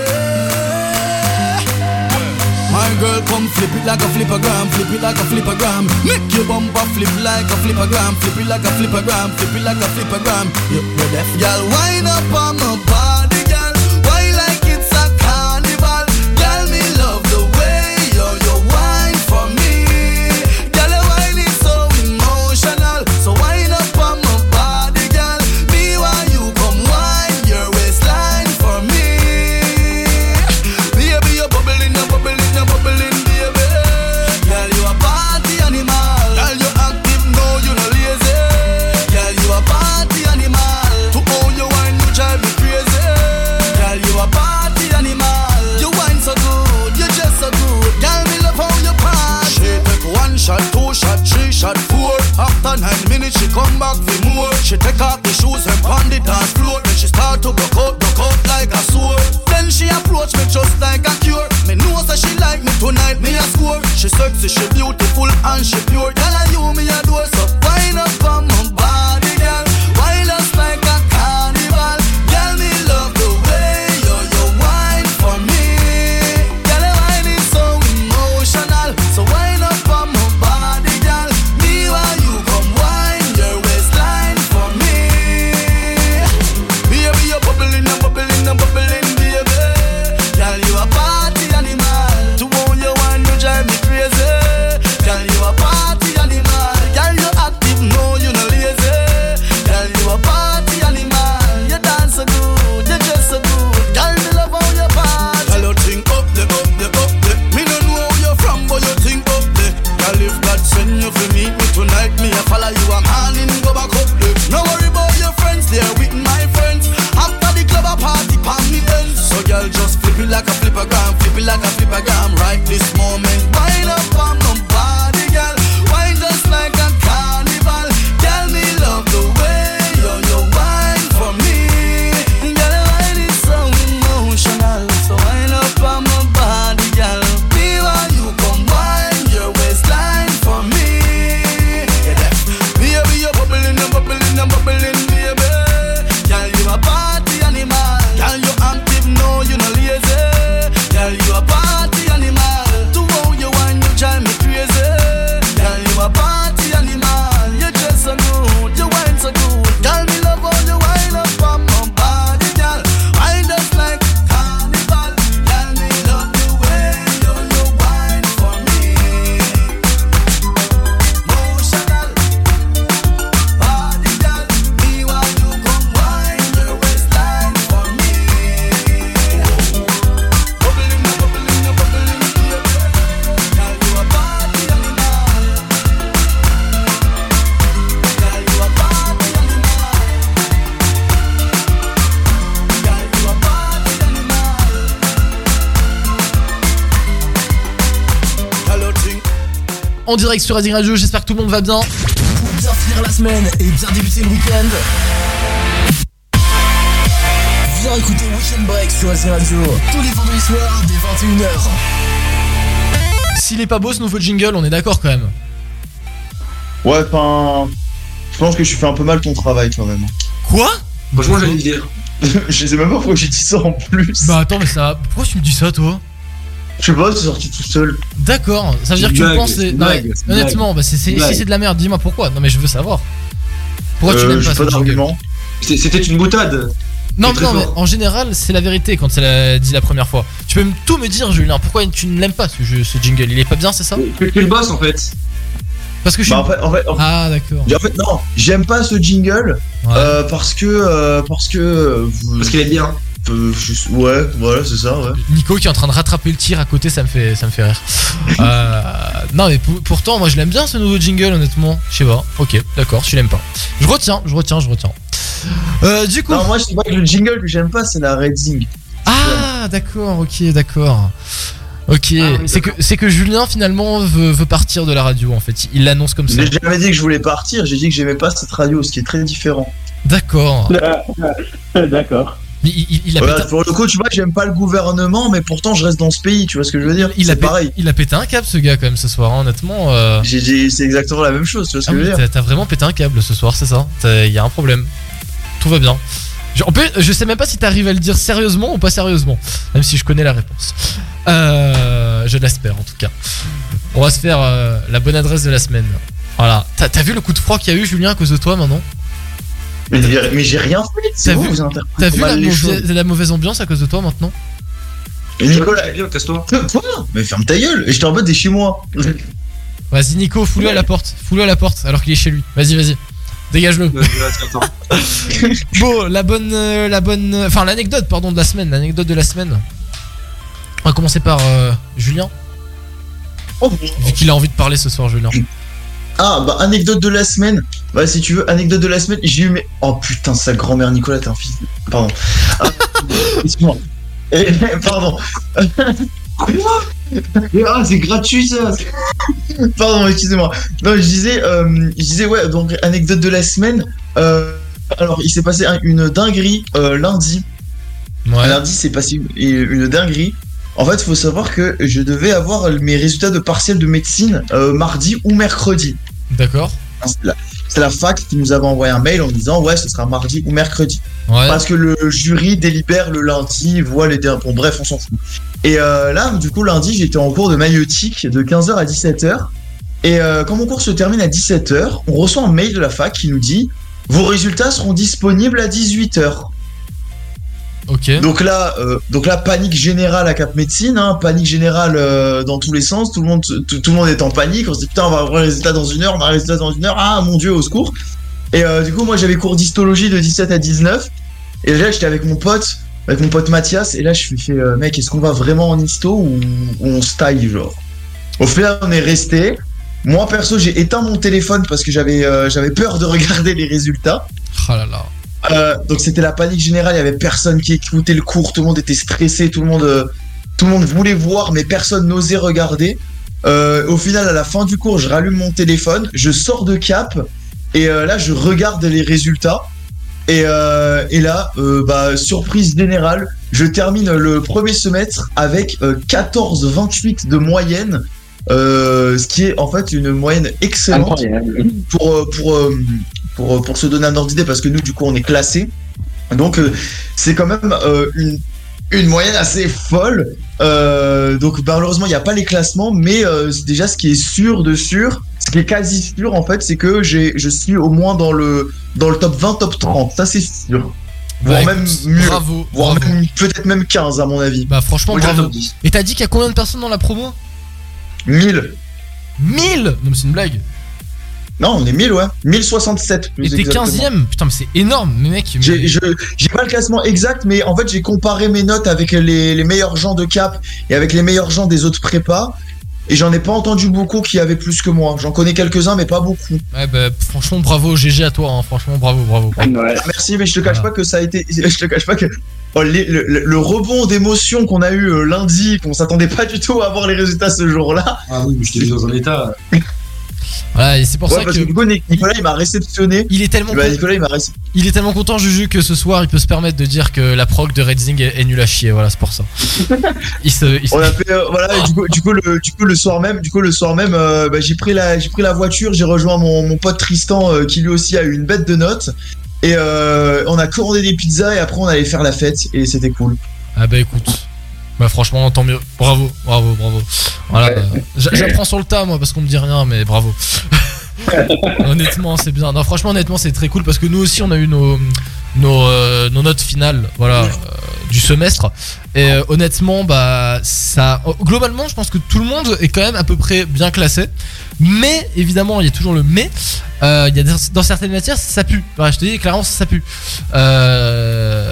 Flip it like a flippergram, flip it like a flippergram. Make your bumper flip like a flippergram, flip it like a flippergram, flip it like a flippergram. You deaf, girl, wind up on my body, Nine minutes, she come back for more. She take off the shoes and pound the dance floor. Then she start to broke out, broke out like a sword. Then she approach me just like a cure. Me know that she like me tonight, me a score. She sexy, she beautiful and she pure. Girl, and you me a do so sur Rising Radio. J'espère que tout le monde va bien. Pour bien finir la semaine et bien débuter le week-end. Viens écouter Weekend Break sur Rising Radio. Tous les vendredis soirs dès 21h. S'il est pas beau ce nouveau jingle, on est d'accord quand même. Ouais, enfin. Je pense que je fais un peu mal ton travail quand même. Quoi? Franchement, j'allais le dire. je sais même pas pourquoi j'ai dit ça en plus. Bah attends, mais ça. Pourquoi tu me dis ça toi? Je sais pas, c'est sorti tout seul. D'accord, ça veut dire que tu penses. non, mais honnêtement, bah, si c'est de la merde, dis-moi pourquoi. Non, mais je veux savoir. Pourquoi tu Euh, n'aimes j'ai pas pas ce jingle d'argument. C'était une boutade. Non, très non, mais en général, c'est la vérité quand elle a dit la première fois. Tu peux tout me dire, Julien, pourquoi tu ne l'aimes pas ce, jeu, ce jingle? Il est pas bien, c'est ça? Tu le boss en fait. Parce que je suis. Bah, en fait, en fait, en- Ah, d'accord. en fait, non, j'aime pas ce jingle euh, parce que. euh, parce que. euh, Parce qu'il est bien. Euh, je- ouais, voilà, c'est ça, ouais. Nico qui est en train de rattraper le tir à côté, ça me fait, ça me fait rire. Euh, non, mais pour- pourtant, moi je l'aime bien ce nouveau jingle, honnêtement. Je sais pas. Ok, d'accord, tu l'aimes pas. Je retiens, je retiens, je retiens. Euh, du coup. Non, moi, je sais pas que le jingle que j'aime pas, c'est la Red Zing. Ah, d'accord, ok, d'accord. Ok, Ah c'est que c'est que Julien finalement veut, veut partir de la radio en fait. Il l'annonce comme ça. J'ai jamais dit que je voulais partir, j'ai dit que j'aimais pas cette radio, ce qui est très différent. D'accord. D'accord. Mais il, a Voilà, pété, pour le coup, tu vois, j'aime pas le gouvernement, mais pourtant je reste dans ce pays, tu vois ce que je veux dire? Il a pété- pareil. il a pété un câble ce gars quand même ce soir, hein, honnêtement. euh. J'ai dit- C'est exactement la même chose, tu vois ce Ah que je oui, veux dire? t'as- vraiment pété un câble ce soir, c'est ça Il y a un problème. Tout va bien. Je, on peut- je sais même pas si t'arrives à le dire sérieusement ou pas sérieusement, même si je connais la réponse. Euh, je l'espère en tout cas. On va se faire euh, la bonne adresse de la semaine. Voilà. T'as t'as vu le coup de froid qu'il y a eu, Julien, à cause de toi maintenant? Mais, mais j'ai rien fait, c'est T'as vous, vu, vous interprétez t'as vu la, les mauvaise- choses. la mauvaise ambiance à cause de toi maintenant Et Nicolas, Bien, casse-toi. quoi? Mais ferme ta gueule, j'étais en mode des chez moi. Vas-y, Nico, fous-le à la porte. Fous-le à la porte alors qu'il est chez lui. Vas-y, vas-y. Dégage-le. Bon, la bonne, euh, la bonne, euh, enfin l'anecdote, pardon, de la semaine, l'anecdote de la semaine. On va commencer par euh, Julien, Oh, vu qu'il a envie de parler ce soir, Julien. Ah, bah, anecdote de la semaine. Bah, si tu veux, anecdote de la semaine, j'ai eu mes. Oh putain, sa grand-mère Nicolas, t'es un fils. Pardon. Ah, excuse-moi. Eh, Pardon. Quoi? Ah, c'est gratuit ça. Pardon, excusez-moi. Non, je disais, euh, je disais ouais. Donc anecdote de la semaine. Euh, alors, il s'est passé un- une dinguerie euh, lundi. Ouais. Lundi, c'est passé une, une dinguerie. En fait, il faut savoir que je devais avoir mes résultats de partiel de médecine euh, mardi ou mercredi. D'accord. C'est la, fac qui nous avait envoyé un mail en disant ouais, ce sera mardi ou mercredi. Ouais. Parce que le jury délibère le lundi, voit les derniers. Bon, bref, on s'en fout. Et euh, là, du coup, lundi, j'étais en cours de maïotique de 15h à 17h. Et euh, quand mon cours se termine à 17h, on reçoit un mail de la fac qui nous dit vos résultats seront disponibles à 18h. Donc là, euh, donc là, panique générale à Cap Médecine, hein, panique générale euh, dans tous les sens. Tout le monde, tout, tout le monde est en panique. On se dit putain, on va avoir les résultats dans une heure, on a les résultats dans une heure. Ah mon dieu, au secours. Et euh, du coup, moi, j'avais cours d'histologie de 17 à 19. Et là, j'étais avec mon pote, avec mon pote Mathias. Et là, je lui fais, mec, est-ce qu'on va vraiment en histo ou, ou on se taille, genre? Au final, on est resté. Moi, perso, j'ai éteint mon téléphone parce que j'avais j'avais peur de regarder les résultats. Oh là là. Euh, donc c'était la panique générale, il y avait personne qui écoutait le cours, tout le monde était stressé, tout le monde, euh, tout le monde voulait voir, mais personne n'osait regarder. Euh, au final, à la fin du cours, je rallume mon téléphone, je sors de cap et euh, là, je regarde les résultats. Et, et là, bah, surprise générale, je termine le premier semestre avec euh, 14,28 de moyenne, ce qui est en fait une moyenne excellente pour, pour, pour, euh, pour se donner un ordre d'idée, parce que nous, du coup, on est classé. Donc, euh, c'est quand même euh, une, une moyenne assez folle. Euh, donc, malheureusement, il n'y a pas les classements, mais euh, déjà ce qui est sûr de sûr, ce qui est quasi sûr, en fait, c'est que je suis au moins dans le, dans le top 20, top 30. Ça, c'est sûr. Voire Bah, même écoute, mieux. Bravo. Voire même, peut-être même 15, à mon avis. Bah franchement, bravo. top 10. Et t'as dit qu'il y a combien de personnes dans la promo? 1000. 1000 Non mais c'est une blague. Non, on est 1000, ouais. 1067. plus Et t'es exactement. 15ème Putain mais c'est énorme, mais mec. mais- J'ai pas le classement exact, mais en fait, j'ai comparé mes notes avec les, les meilleurs gens de Cap et avec les meilleurs gens des autres prépas. Et j'en ai pas entendu beaucoup qui avaient plus que moi. J'en connais quelques-uns, mais pas beaucoup. Ouais bah franchement bravo, GG à toi, hein. franchement bravo, bravo. Merci, mais je te cache pas que ça a été. Je te cache pas que. oh, les- le, le- le rebond d'émotion qu'on a eu euh, lundi, qu'on s'attendait pas du tout à avoir les résultats ce jour-là. Ah oui, mais je t'ai vu dans un état. Voilà, et c'est pour Ouais, ça parce que. Nicolas, il m'a réceptionné. Il est tellement Bah, Nicolas, il m'a réceptionné. Il est tellement content, Juju, que ce soir, il peut se permettre de dire que la prog de Redzing est, est nulle à chier. Voilà, c'est pour ça. Il se, il se- On a fait, euh, voilà, du coup, du coup, le, du coup, le soir même, du coup, le soir même, euh, bah, j'ai pris la, j'ai pris la voiture, j'ai rejoint mon, mon pote Tristan, euh, qui lui aussi a eu une bête de notes. Et euh, on a commandé des pizzas et après on allait faire la fête et c'était cool. Ah bah écoute. Bah franchement, tant mieux. Bravo, bravo, bravo. Voilà. euh, j'a- J'apprends sur le tas, moi, parce qu'on me dit rien, mais bravo. honnêtement, c'est bien. Non, franchement, honnêtement, c'est très cool parce que nous aussi, on a eu nos, nos, euh, nos notes finales, voilà, euh, du semestre. Et euh, honnêtement, bah, ça. oh, Globalement, je pense que tout le monde est quand même à peu près bien classé. Mais, évidemment, il y a toujours le mais. Il y a dans- certaines matières, ça pue. Je te dis, clairement, ça pue. Euh,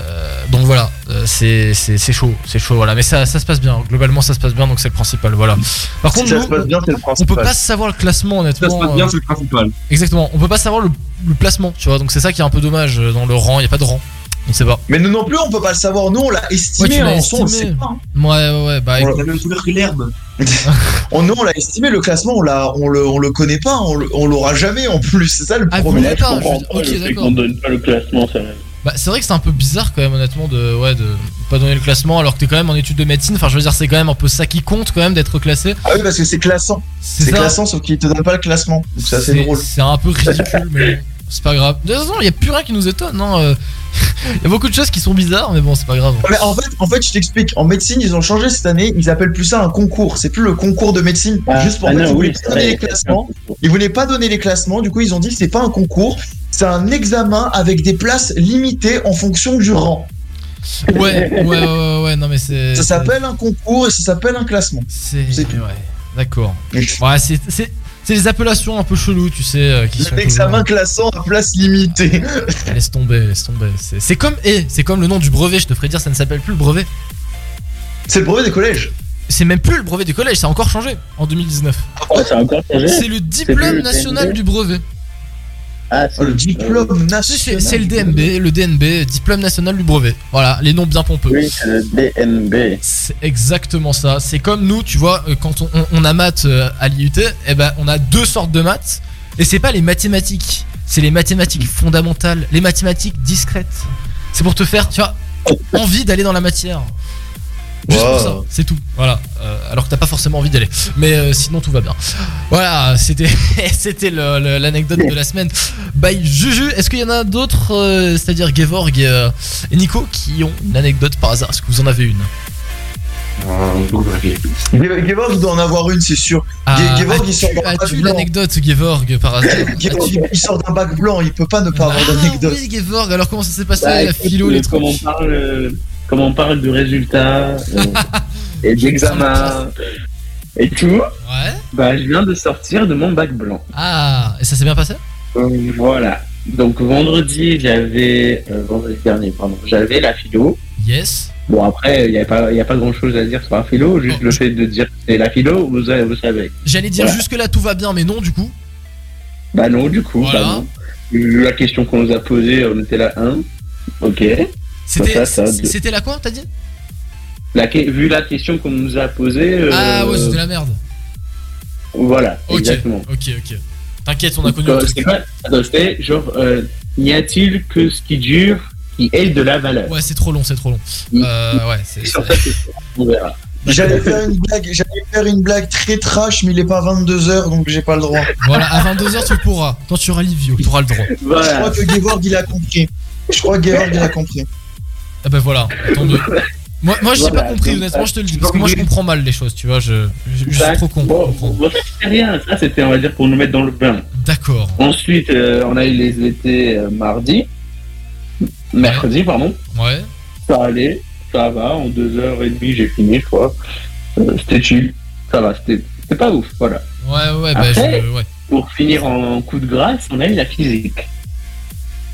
donc voilà, euh, c'est c'est- c'est chaud, c'est chaud. Voilà, mais ça, ça se passe bien. Globalement, ça se passe bien, donc c'est le principal. Voilà. Par Si contre, ça nous, se passe bien, c'est le on peut pas savoir le classement, honnêtement. Ça se passe bien, euh, c'est le principal. Exactement, on peut pas savoir le, le placement, tu vois. Donc c'est ça qui est un peu dommage euh, dans le rang. Il y a pas de rang. On sait pas. Mais nous non plus, on peut pas le savoir. Nous, on l'a Ouais, estimé. l'as en on estimé. sait pas. Ouais, ouais, ouais. Bah, On écoute, l'a- même couleur que l'herbe. on, nous, on l'a estimé. Le classement, on l'a, on le, on le connaît pas. On, on l'aura jamais en plus. C'est ça le Ah, problème. pas, je ok, d'accord. qu'on donne pas le classement, ça. Bah, c'est vrai que c'est un peu bizarre quand même, honnêtement, de, ouais, de pas donner le classement alors que t'es quand même en études de médecine. Enfin, je veux dire, c'est quand même un peu ça qui compte quand même d'être classé. Ah oui, parce que c'est classant. C'est classant, sauf qu'il te donne pas le classement. Donc c'est assez drôle. C'est un peu ridicule, mais c'est pas grave. De toute façon, il y a plus rien qui nous étonne. Non, euh, il y a beaucoup de choses qui sont bizarres, mais bon, c'est pas grave. Mais en fait, en fait, je t'explique. En médecine, ils ont changé cette année. Ils appellent plus ça un concours. C'est plus le concours de médecine. Ah, Juste pour ah fait, non, ils voulaient oui, pas c'est donner vrai. les classements. Ils voulaient pas donner les classements. Du coup, ils ont dit que c'est pas un concours. C'est un examen avec des places limitées en fonction du rang. Ouais, ouais, ouais, ouais, ouais, non, mais c'est. Ça s'appelle un concours et ça s'appelle un classement. C'est. C'est Ouais, d'accord. Ouais, c'est. C'est- les appellations un peu cheloues, tu sais, euh, qui sont. Un examen toujours- classant à place limitée. Laisse tomber, laisse tomber. C'est c'est comme. eh, c'est comme le nom du brevet, je te ferais dire, ça ne s'appelle plus le brevet. C'est le brevet des collèges. C'est même plus le brevet des collèges, ça a encore changé en 2019. Ouais, ça a encore changé. C'est le diplôme national du brevet. Ah, Oh, le diplôme national. C'est c'est le DNB, le DNB, diplôme national du brevet. Voilà, les noms bien pompeux. Oui, c'est le DNB. C'est exactement ça. C'est comme nous, tu vois, euh, quand on, on- on a maths euh, à l'IUT, eh ben, on a deux sortes de maths. Et c'est pas les mathématiques, c'est les mathématiques fondamentales, les mathématiques discrètes. C'est pour te faire, tu vois, envie d'aller dans la matière. Juste pour ça, c'est tout. Voilà. Euh, alors que t'as pas forcément envie d'aller. Mais euh, sinon, tout va bien. Voilà, c'était l'anecdote de la semaine. By Juju, est-ce qu'il y en a d'autres, euh, c'est-à-dire Gevorg et, euh, et Nico, qui ont une anecdote par hasard? Est-ce que vous en avez une? Ge- Gevorg, doit en avoir une, c'est sûr. Ge- Gevorg, il sort d'un bac blanc. l'anecdote, Gevorg, par hasard? Gevorg, il- sort d'un bac blanc. Il peut pas ne pas avoir Ah d'anecdote. oui, Gevorg, alors comment ça s'est passé Bah, La philo, les trucs? comme on parle, comme on parle de résultats euh, et d'examens et tout, Ouais. bah, je viens de sortir de mon bac blanc. Ah, et ça s'est bien passé? Euh, voilà. Donc vendredi, j'avais euh, vendredi dernier, pardon, j'avais la philo. Yes. Bon après, il n'y a pas, il y a pas grand chose à dire sur la philo, juste le fait de dire que c'est la philo, vous, vous savez. J'allais dire Voilà. jusque-là tout va bien, mais non, du coup. Bah non, du coup, Voilà. bah non. La question qu'on nous a posée, on était là 1. Ok. C'était Ça, ça, deux. c'était la quoi, t'as dit? La, que- vu la question qu'on nous a posée. euh, Ah ouais, c'était la merde. Voilà, Ok, exactement. ok, ok. T'inquiète, on a connu c'est pas- attends, c'était genre, euh, n'y a-t-il que ce qui dure qui ait de la valeur? Ouais, c'est trop long, c'est trop long. Euh, ouais, c'est. On verra. J'allais faire une blague, j'allais faire une blague très trash, mais il est pas 22h, donc j'ai pas le droit. Voilà, à 22h tu pourras. Quand tu auras Livio, tu auras le droit. Je crois que Gevorg, il a compris. Je crois que Gevorg, il a compris. Ah bah voilà, tant mieux. Moi, moi j'ai Voilà, pas compris, honnêtement, je te le dis. Parce que moi je comprends mal les choses, tu vois. Je, je, je suis Tac. trop con. Bon, bon, c'est rien, ça c'était, on va dire, pour nous mettre dans le bain. D'accord. Ensuite, euh, on a eu les étés euh, mardi. Mercredi, pardon. Ouais. Ça allait, ça va, en deux heures et demie j'ai fini, je crois. Euh, c'était chill, ça va, c'était pas ouf, voilà. Ouais, ouais, bah Après- je. Ouais. Pour finir en coup de grâce, on a eu la physique.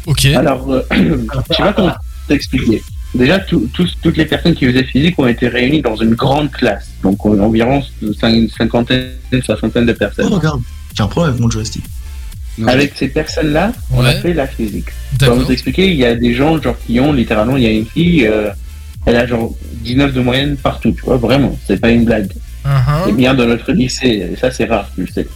Ok. Alors, je sais pas comment t'expliquer. Déjà, tout- toutes les personnes qui faisaient physique ont été réunies dans une grande classe, donc euh, environ une cinquantaine, une soixantaine de Oh, personnes. regarde, j'ai un problème avec mon joystick. Avec ces personnes-là, on a fait la physique. Pour vous expliquer, il y a des gens genre qui ont littéralement, il y a une fille, euh, elle a genre 19 de moyenne partout, tu vois, vraiment, c'est pas une blague. Uh-huh. Et bien dans notre lycée, et ça c'est rare, tu le sais.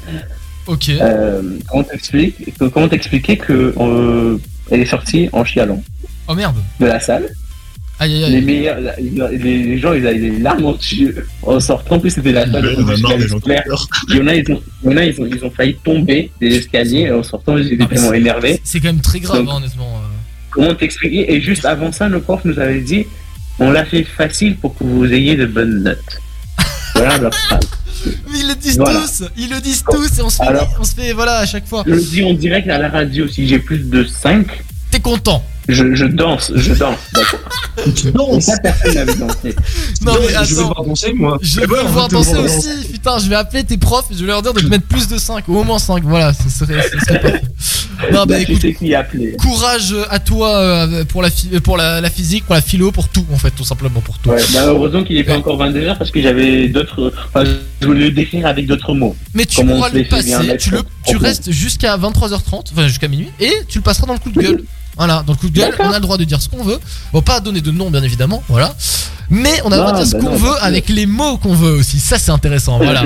Ok. Euh, comment t'expliques- que- comment t'expliquer que euh, elle est sortie en chialant? Oh merde. de la salle Aïe aïe aïe. les, meilleurs, les, les gens, ils avaient les larmes aux yeux en sortant. En plus, c'était la salle des. Il y en a, ils ont, il y en a, ils ont, ils ont failli tomber des escaliers en sortant. Ils étaient Ah, tellement énervés. C'est quand même très grave, Donc- hein, honnêtement. euh. Comment t'expliquer? Et juste avant ça, le prof nous avait dit on l'a fait facile pour que vous ayez de bonnes notes. Voilà leur phrase. Mais ils le disent Voilà. tous, ils le disent tous et on se fait, Alors- on se fait voilà à chaque fois. Je le dis en direct à la radio. Si j'ai plus de 5, T'es content. Je, je danse. Je danse. D'accord. Tu danses. Ça, personne n'avait dansé. Non mais je veux attends, voir danser, moi. je veux voir danser aussi. Putain, je vais appeler tes profs, je vais leur dire de te mettre plus de 5, au moins 5. Voilà, ce serait, ce serait parfait. Non bah Bah, écoute, sais qui appeler. courage à toi euh, pour la phy- pour la, la physique, pour la philo, pour tout en fait, tout simplement pour tout. Ouais, bah heureusement qu'il est pas encore 22h parce que j'avais d'autres. Enfin, je voulais le décrire avec d'autres mots. Mais tu pourras le passer, tu, le, tu restes jusqu'à 23h30, enfin jusqu'à minuit, et tu le passeras dans le coup de gueule. Voilà, dans le coup de gueule, on a le droit de dire ce qu'on veut. Bon, pas donner de nom, bien évidemment, voilà. Mais on a le droit de dire ce bah qu'on veut bah, avec les mots qu'on veut aussi. Ça, c'est intéressant, voilà.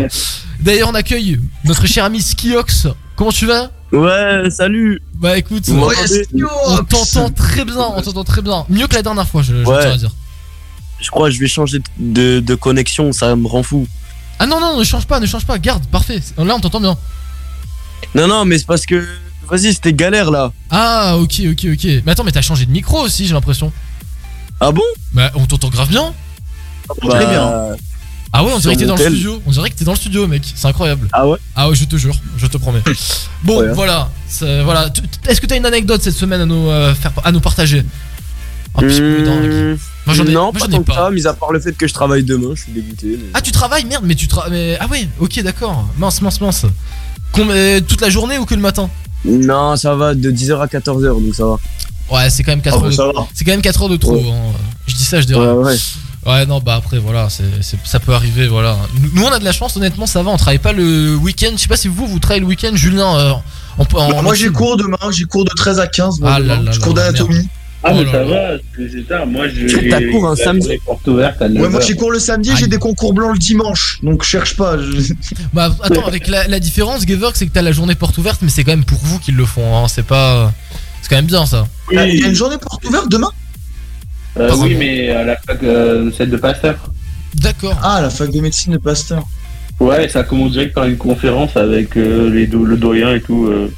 D'ailleurs, on accueille notre cher ami Skiox. Comment tu vas? Ouais, salut. Bah écoute, on t'entend très bien, on t'entend très bien. Mieux que la dernière fois, je, je Ouais. tiens à dire. Je crois que je vais changer de, de connexion, ça me rend fou. Ah non, non, ne change pas, ne change pas, garde, parfait. Là, on t'entend bien. Non, non, mais c'est parce que. Vas-y, c'était galère là. Ah, ok, ok, ok. Mais attends, mais t'as changé de micro aussi, j'ai l'impression. Ah bon? Bah, on t'entend grave bien. Très bien. Ah ouais, on dirait que t'es dans le studio. On dirait que t'es dans le studio, mec. C'est incroyable. Ah ouais? Ah ouais, je te jure, je te promets. Bon, Ouais. voilà. c'est- voilà. Est-ce que t'as une anecdote cette semaine à nous, euh, faire, à nous partager? Un petit peu dans la- Mmh, Moi, j'en ai- non, moi, pas ai tant que pas. ça, mis à part le fait que je travaille demain, je suis dégoûté. mais- Ah, tu travailles? Merde, mais tu travailles. Mais... Ah ouais, ok, d'accord. Mince, mince, mince. Euh, toute la journée ou que le matin? Non, ça va de 10h à 14h, donc ça va. Ouais, c'est quand même 4 Ah, heures. va. C'est quand même 4 heures de trop. Ouais. hein. Je dis ça, je dis Ouais, ouais. Ouais, non, bah après, voilà, ça peut arriver, voilà. Nous, nous, on a de la chance, honnêtement, ça va, on travaille pas le week-end. Je sais pas si vous, vous travaillez le week-end, Julien. euh, Bah, moi j'ai cours demain, j'ai cours de 13 à 15. moi, Ah là là je là cours d'anatomie. Ah, Oh mais ça va, c'est ça. Moi, je. Tu- t'as j'ai- cours un samedi portes ouvertes à 9 Ouais, moi j'ai cours le samedi, j'ai des concours blancs le dimanche. Donc cherche pas. je- Bah attends, avec la, la différence, Gaver, c'est que t'as la journée porte ouverte, mais c'est quand même pour vous qu'ils le font, hein. C'est pas. C'est quand même bien ça. Il y a une journée porte ouverte demain? Euh, oui, mais à la fac, euh, celle de Pasteur. D'accord. Ah, la fac de médecine de Pasteur. Ouais, ça commence direct par une conférence avec euh, les do- le doyen et tout. euh.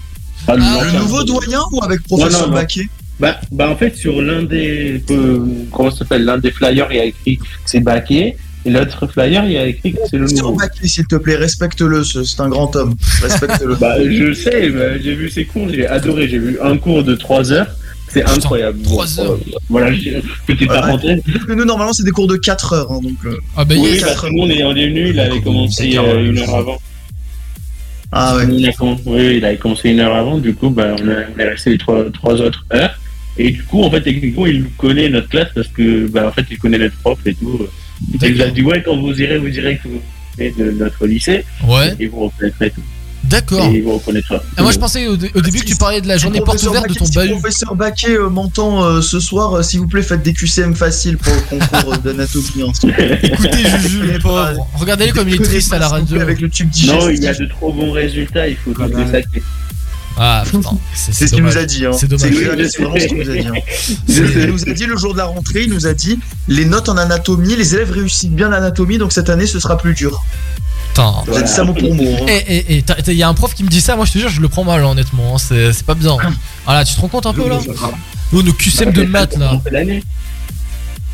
Ah, Le nouveau doyen ou avec professeur. Baquet? Bah, bah, en fait, sur l'un des. euh, comment ça s'appelle L'un des flyers, il y a écrit que c'est Baquet. Et l'autre flyer, il y a écrit que c'est le Professeur nouveau. Baquet, s'il te plaît, respecte-le, ce- c'est un grand homme. Respecte-le. Bah, je sais, bah, j'ai vu ses cours, j'ai adoré. J'ai vu un cours de 3 heures. C'est incroyable. trois Bon, heures. Voilà, j'ai- petite Ouais. parenthèse. Parce que nous, normalement, c'est des cours de 4 heures. hein, donc, euh, Ah bah Oui, parce que nous, on est, on est il avait commencé euh, une heure avant. Ah ouais. Il a comm- oui, il avait commencé une heure avant, du coup, bah, on, est resté les trois, trois autres heures. Et du coup, en fait, techniquement, il nous connaît notre classe parce que, bah, en fait, il connaît notre prof et tout. Il nous a dit, ouais, quand vous irez, vous direz que vous venez de notre lycée. Ouais. Et vous reconnaîtrez tout. D'accord. Et il vous reconnaîtra. Ah, moi je pensais au, au début que tu parlais de la journée porte ouverte de ton si bahut. Professeur Baquet euh, m'entend euh, ce soir, euh, s'il vous plaît, faites des QCM faciles pour le concours euh, d'anatomie. Écoutez, Juju, le pauvre. Regardez-le comme il est triste à la radio. Avec le tube digestif. Non, il y a de trop bons résultats, il faut Ah, tout bah, désacrer. Ah putain, c'est C'est ce qu'il nous a dit. Hein. C'est dommage. C'est vraiment ce qu'il nous a dit. hein. Il nous a dit le jour de la rentrée, il nous a dit les notes en anatomie, les élèves réussissent bien l'anatomie, donc cette année ce sera plus dur. Putain. Il nous a dit ça mot pour mot. hein. Eh, eh, eh, t'as- y a un prof qui me dit ça, moi je te jure, je le prends mal, honnêtement. hein, C'est c'est pas bien. Ah là, tu te rends compte un peu là? Oh, nos QCM de maths là.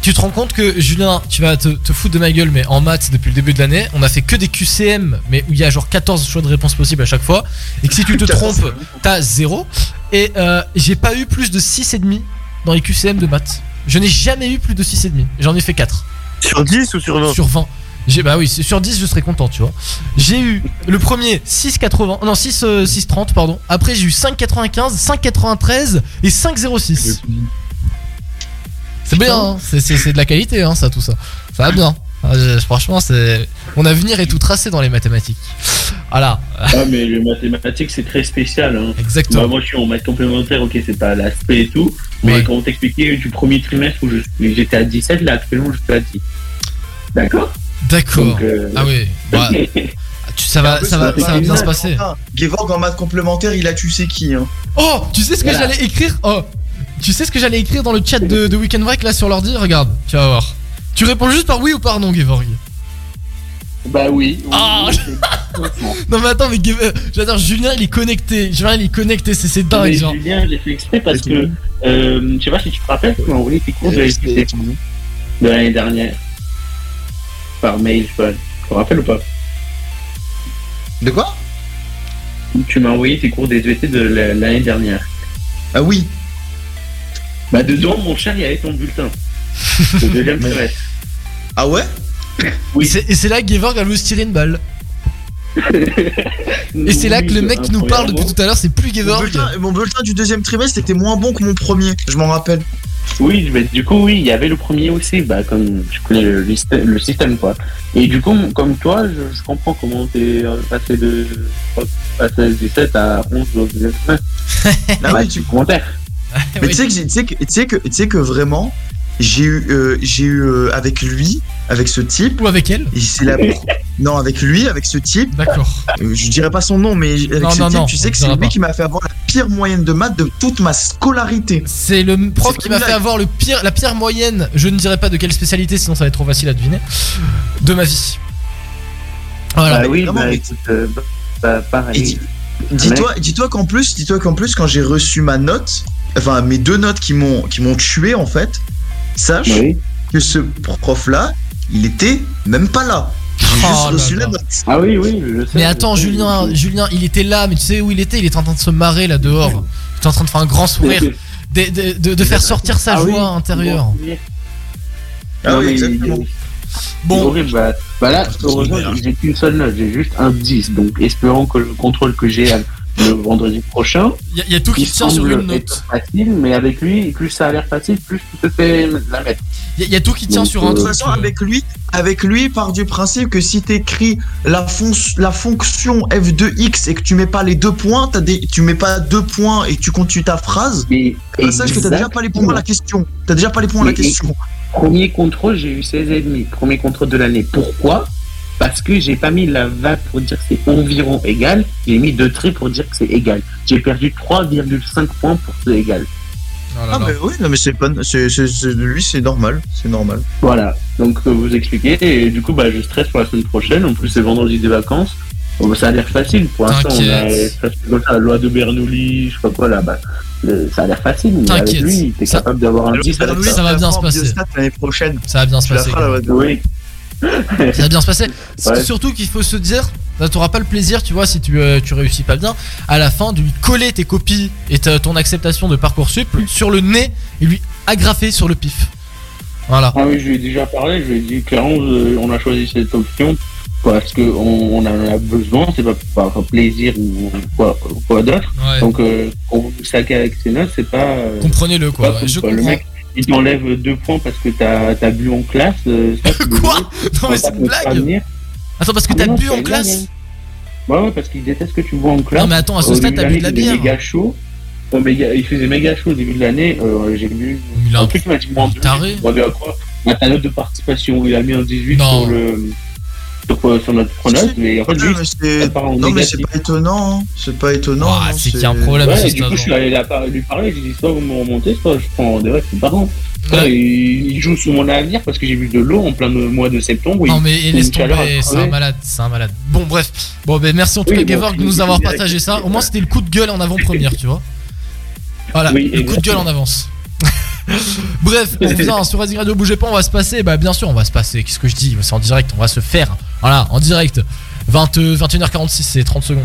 Tu te rends compte que Julien, tu vas te, te foutre de ma gueule, mais en maths depuis le début de l'année, on a fait que des QCM, mais où il y a genre 14 choix de réponse possibles à chaque fois. Et que si tu te trompes, t'as 0. Et euh, j'ai pas eu plus de 6,5 dans les QCM de maths. Je n'ai jamais eu plus de 6,5. J'en ai fait 4. Sur 10 ou sur 20 Sur 20. J'ai, bah oui, sur 10, je serais content, tu vois. J'ai eu le premier 6,80, non 6, euh, 6,30, pardon. Après, j'ai eu 5,95, 5,93 et 5,06. C'est bien, hein. c'est, de la qualité, hein, ça, tout ça. Ça va bien. Ah, je- franchement, c'est. Mon avenir est tout tracé dans les mathématiques. Voilà. Ah, mais le mathématique, c'est très spécial. Hein. Exactement. Bah, moi, je suis en maths complémentaire, ok, c'est pas l'aspect et tout. Mais Ouais. quand on t'expliquait du premier trimestre où j'étais à 17, là, actuellement, je suis à 10. D'accord? D'accord. Euh, Ah oui. Bah, Tu- ça va, ça va, ça va bien se passer. Gevorg en maths complémentaire, il a tu sais qui. Hein. Oh, tu sais ce que Voilà. j'allais écrire? Oh, tu sais ce que j'allais écrire dans le chat de, de Weekend Break là sur l'ordi? Regarde, tu vas voir. Tu réponds juste par oui ou par non, Gevorg. Bah oui. oui, Ah oui, Non mais attends, mais euh, j'adore, Julien il est connecté. Julien il est connecté, c'est c'est dingue Mais genre. Julien, j'ai fait exprès parce que euh, je sais pas si tu te rappelles, tu m'as envoyé tes cours de LPC de l'année dernière par mail, je sais. Tu te rappelles ou pas? De quoi? Tu m'as envoyé tes cours des ET de la- l'année dernière. Ah oui. Bah dedans, mon cher, il y avait ton bulletin. Le deuxième trimestre. Ah ouais? Et c'est- Et c'est là que Gevorg a voulu se tirer une balle. Et c'est là que le mec qui nous parle depuis tout à l'heure, c'est plus Mon Gevorg. bulletin, mon bulletin du deuxième trimestre était moins bon que mon premier, je m'en rappelle. Oui, mais du coup, oui, il y avait le premier aussi, bah, comme je connais le, le système- quoi. Et du coup, comme toi, je, je comprends comment t'es euh, passé de passé de 17 à 11 au deuxième trimestre. Ah oui, tu commentaires. Mais tu sais que tu sais que tu sais que tu sais que vraiment j'ai eu euh, j'ai eu euh, avec lui avec ce type ou avec elle c'est la non avec lui avec ce type d'accord je dirais pas son nom mais avec Non, ce non, type non, tu sais que c'est lui pas. qui m'a fait avoir la pire moyenne de maths de toute ma scolarité C'est le prof qui m'a fait avoir le pire, la pire moyenne, je ne dirais pas de quelle spécialité, sinon ça va être trop facile à deviner, de ma vie. Voilà. Bah oui, bah écoute, euh, bah, pareil. Et dis- Dis-toi, dis-toi qu'en plus, dis-toi qu'en plus, quand j'ai reçu ma note, enfin mes deux notes qui m'ont qui m'ont tué en fait, sache que ce prof-là, il était même pas là. Oh juste là reçu là. la note. Ah oui, oui, je sais. Mais attends, Julien, Julien, il était là, mais tu sais où il était? Il était en train de se marrer là dehors. Il était en train de faire un grand sourire, de, de- de- de faire sortir sa Ah oui, joie intérieure. Ah Non, oui, exactement. horrible, bah, bah là, heureusement, j'ai qu'une seule note, j'ai juste un 10, donc espérons que le contrôle que j'ai le vendredi prochain. Il y, a- il y a tout qui tient sur semble une note. facile, mais avec lui, plus ça a l'air facile, plus tu te fais la mettre. Il y, a- il y a tout qui tient Donc, sur un euh, De toute truc. façon, avec lui, avec lui, part du principe que si t'écris la, fon- la fonction f2x et que tu mets pas les deux points, t'as des, tu mets pas deux points et tu continues ta phrase, bah, sache que t'as déjà pas les points à la question. T'as déjà pas les points à la Et- et- question. Premier contrôle, j'ai eu 16,5. Premier contrôle de l'année. Pourquoi? Parce que j'ai pas mis la vague pour dire que c'est environ égal, j'ai mis deux traits pour dire que c'est égal. J'ai perdu 3,5 points pour c'est égal. Ah, mais oui, non, mais c'est pas, c'est, lui, c'est normal, c'est normal. Voilà, donc euh, vous expliquez, et du coup, bah, je stresse pour la semaine prochaine. En plus, c'est vendredi des vacances. Bon, bah, ça a l'air facile pour l'instant. On a ça, comme ça, la loi de Bernoulli, je sais pas quoi là. Bah, le- ça a l'air facile. Mais avec T'inquiète. lui, t'es Ça- capable d'avoir un 10 avec ça va bien se passer. L'année prochaine. Ça va bien se passer. Oui. Ça va bien se passer. C'est Ouais. surtout qu'il faut se dire, ça t'aura pas le plaisir, tu vois, si tu, euh, tu réussis pas bien, à la fin de lui coller tes copies et ta- ton acceptation de Parcoursup sur le nez et lui agrafer sur le pif. Voilà. Ah oui, je lui ai déjà parlé, je lui ai dit clairement, euh, on a choisi cette option parce qu'on on en a besoin, c'est pas par plaisir ou quoi, quoi d'autre. Ouais. Donc, euh, on avec ses notes, c'est pas. euh, Comprenez-le quoi. pas Je. Le mec, il t'enlève deux points parce que t'as as bu en classe. ça, Quoi. Non mais c'est une blague. Attends parce que t'as bu en classe. Ouais, ouais, parce qu'il déteste que tu bois en classe. Non, mais attends, à ce stade, t'as bu de la l'année, il faisait bière. méga chaud. Il faisait méga chaud au début de l'année. euh, J'ai bu. Il a un truc qui m'a dit moins deux. taré. Demandé à quoi? Note de participation. Il a mis un 18 Non. sur le. Sur, sur notre pronote, mais en fait, Ouais, lui, mais c'est- ça part en Non, mais c'est pas étonnant. hein. C'est pas étonnant. Ouah, non, c'est qu'il y a un problème Ouais, du coup, je suis allé lui parler, j'ai dit soit vous me remontez, soit je prends des pas grave. Ouais. Il, joue sur mon avenir parce que j'ai vu de l'eau en plein mois de septembre. Non il- mais il laisse tomber, c'est un malade, c'est un malade. Bon bref, bon ben merci en tout Oui, cas bon, Gevorg de nous avoir partagé ça. Au moins c'était le coup de gueule en avant-première, tu vois. Voilà, Oui, le coup de gueule en avance. Bref, on sur Radio, bougez pas, on va se passer. Bah bien sûr, on va se passer. Qu'est-ce que je dis? C'est en direct, on va se faire. Voilà, en direct. 20, euh, 21h46, c'est 30 secondes.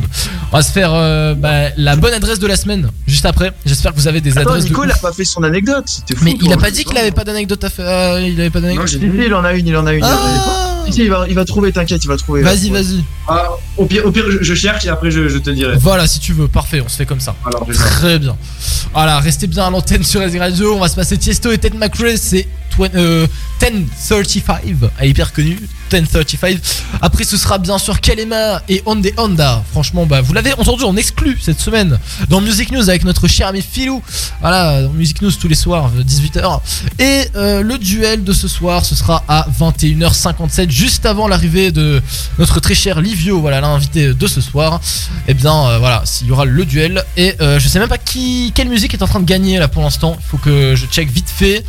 On va se faire euh, bah, la bonne adresse de la semaine juste après. J'espère que vous avez des Attends, adresses. de Nico, il a pas fait son anecdote. Fou. Mais il a pas dit qu'il avait pas d'anecdote à faire. euh, il avait pas Non, d'anecdote. j'ai dit, il en a une, il en a une. Ah. il va, il va trouver, t'inquiète, il va trouver. Vas-y, vas-y. Ah, au pire, au pire je, je cherche et après je, je te dirai. Voilà, si tu veux, parfait, on se fait comme ça. Alors, Très bien. Voilà, restez bien à l'antenne sur Radio. On va se passer Tiesto et Ted McRae, c'est 20, euh, 1035, elle est hyper connue. 1035. Après, ce sera bien sûr Kalema et Onde Honda. Franchement, bah, vous l'avez entendu en exclu cette semaine dans Music News avec notre cher ami Philou. Voilà, dans Music News tous les soirs, 18h. Et euh, le duel de ce soir, ce sera à 21h57, juste avant l'arrivée de notre très cher Livio, voilà, l'invité de ce soir. Et bien, euh, voilà, s'il y aura le duel. Et euh, je sais même pas qui, quelle musique est en train de gagner là pour l'instant. Il faut que je check vite fait.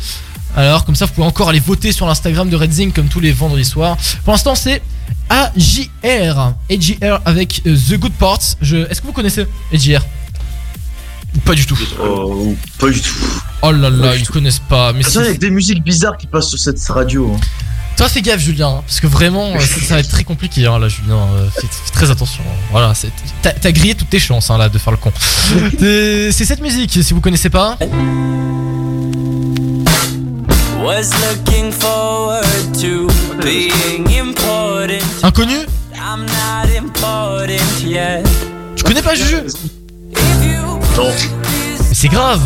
Alors, comme ça, vous pouvez encore aller voter sur l'Instagram de Redzing comme tous les vendredis soirs. Pour l'instant, c'est AJR. AJR avec euh, The Good Parts. Je... Est-ce que vous connaissez AJR Ou Pas du tout. pas du tout. Oh là là, ils connaissent pas. Mais Attends, il y a des musiques bizarres qui passent sur cette radio. hein. Toi, fais gaffe, Julien, hein, parce que vraiment, euh, ça, ça va être très compliqué, hein, là, Julien. euh, fais, fais très attention. Voilà, t'as grillé toutes tes chances, là, de faire le con. C'est c'est cette musique, si vous connaissez pas. Inconnu I'm not important yet. Tu connais pas Juju Non. Mais c'est grave.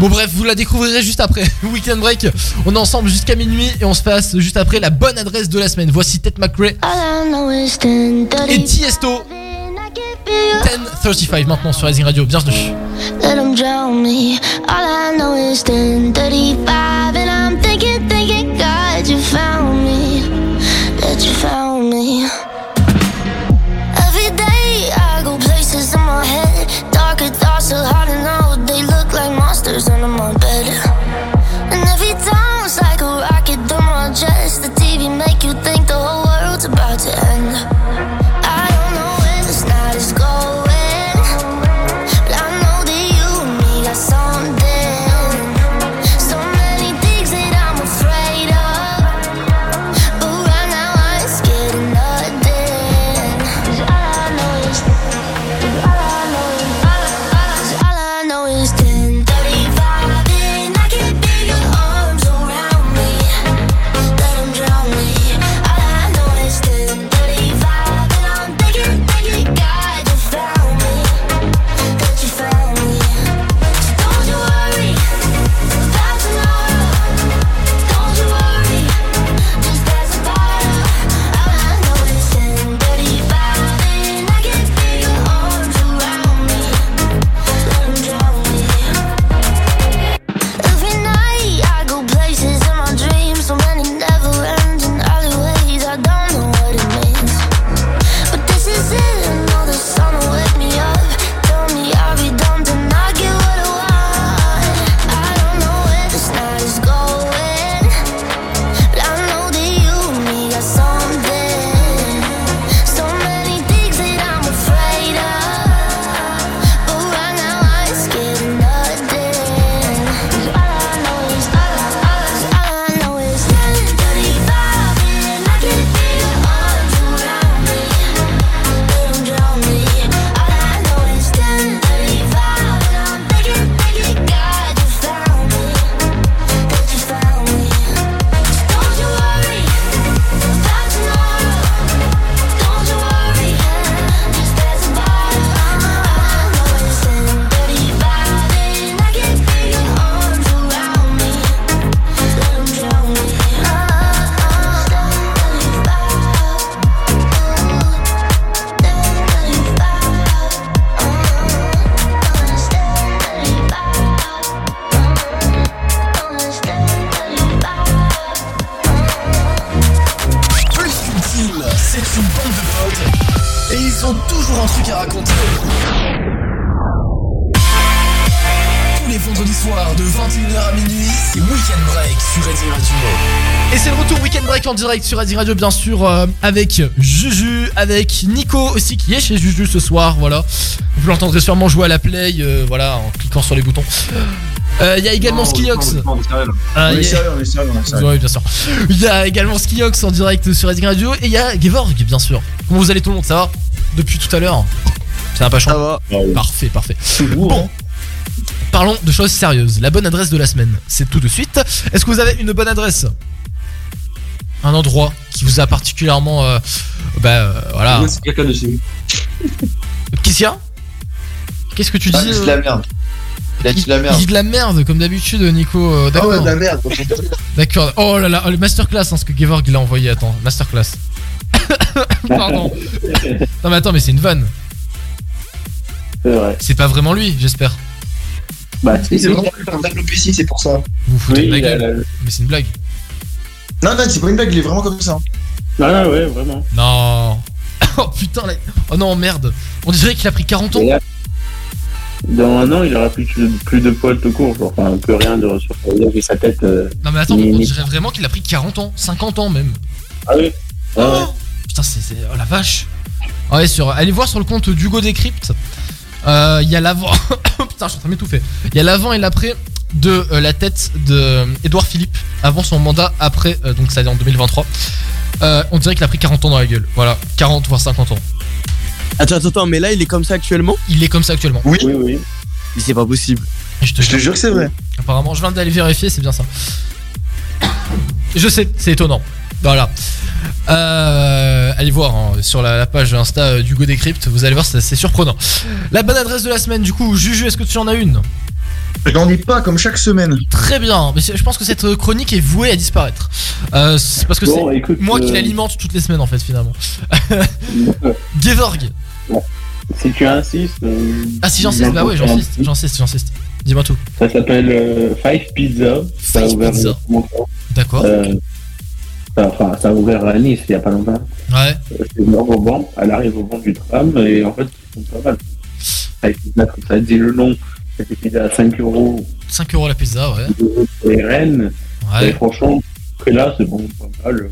Bon bref, vous la découvrirez juste après. Weekend break, on est ensemble jusqu'à minuit et on se passe juste après la bonne adresse de la semaine. Voici Ted McRae et Tiesto. 1035 maintenant sur Rising Radio. Bienvenue. Let 'em drown me. All I know is 1035, and I'm thinking, thinking, God, you found direct sur Rising Radio, bien sûr, euh, avec Juju, avec Nico aussi qui est chez Juju ce soir. Voilà, vous l'entendrez sûrement jouer à la play, euh, voilà, en cliquant sur les boutons. Euh, Il y a également Skiox. Ah, il y a- également Skiox en direct sur Rising Radio et il y a Gevorg, bien sûr. Comment vous allez tout le monde Ça va? Depuis tout à l'heure Ça n'a pas changé Parfait, parfait. Bon. Parlons de choses sérieuses. La bonne adresse de la semaine, c'est tout de suite. Est-ce que vous avez une bonne adresse? Un endroit qui vous a particulièrement. euh, bah euh, voilà. Ouais, c'est qu'il y a Qu'est-ce que tu dis Ah, c'est de euh, la merde. Il a dit de la merde. Il dit de la merde, comme d'habitude, Nico. Ah D'accord. ouais, de la merde. D'accord. Oh là là, oh, le masterclass, hein, ce que Gevorg l'a envoyé. Attends, masterclass. Pardon. Non, mais attends, mais c'est une vanne. C'est vrai. C'est pas vraiment lui, j'espère. Bah, Si, c'est vraiment un d'alopécie, c'est pour ça. Vous vous foutez Oui, de ma il a gueule. la- Mais c'est une blague. Non, non, c'est pas une blague, il est vraiment comme ça. Ah ouais, vraiment. Non. Oh putain, là. Oh non, merde. On dirait qu'il a pris 40 ans. Là, dans un an, il aura plus de, plus de poils tout court. genre, Enfin, plus rien de ressources. Il sa tête. euh, Non, mais attends, on dirait vraiment qu'il a pris 40 ans, 50 ans même. Ah oui. Ah ouais. Putain, c'est. Oh la vache. Ah ouais, sur... allez voir sur le compte d'Hugo Décrypte. Euh, Il y a l'avant. Putain, je suis en train de m'étouffer. Il y a l'avant et l'après de euh, la tête de euh, Édouard Philippe avant son mandat, après, euh, donc ça en 2023. Euh, on dirait qu'il a pris 40 ans dans la gueule. Voilà, 40 voire 50 ans. Attends, attends, attends, mais là, il est comme ça actuellement? Il est comme ça actuellement. Oui. Oui, oui. Mais c'est pas possible. Je te, Je te jure que c'est vrai. Apparemment, je viens d'aller vérifier, c'est bien ça. Je sais, c'est étonnant. Voilà. Euh, allez voir hein, sur la, la page Insta d'Hugo Décrypte, vous allez voir, c'est c'est surprenant. La bonne adresse de la semaine, du coup, Juju, est-ce que tu en as une? J'en ai pas comme chaque semaine. Très bien, mais je pense que cette chronique est vouée à disparaître. Euh, c'est parce que Bon, c'est écoute, moi qui euh, l'alimente toutes les semaines en fait, finalement. Gevorg Si tu insistes. euh, Ah, si j'insiste, bah ouais, j'insiste, j'insiste, j'insiste. Dis-moi tout. Ça s'appelle euh, Five Pizza. Ça a Five ouvert Pizza. D'accord. Euh, ça- Enfin, ça a ouvert à Nice il y a pas longtemps. Ouais. C'est une au banc. Elle arrive au banc du tram et en fait, ils sont pas mal. Five Pizza, comme ça dit le nom. C'était pizza à 5 euros 5 euros la pizza, ouais. pour les rennes. Ouais. Et franchement, que là, c'est bon, pas mal.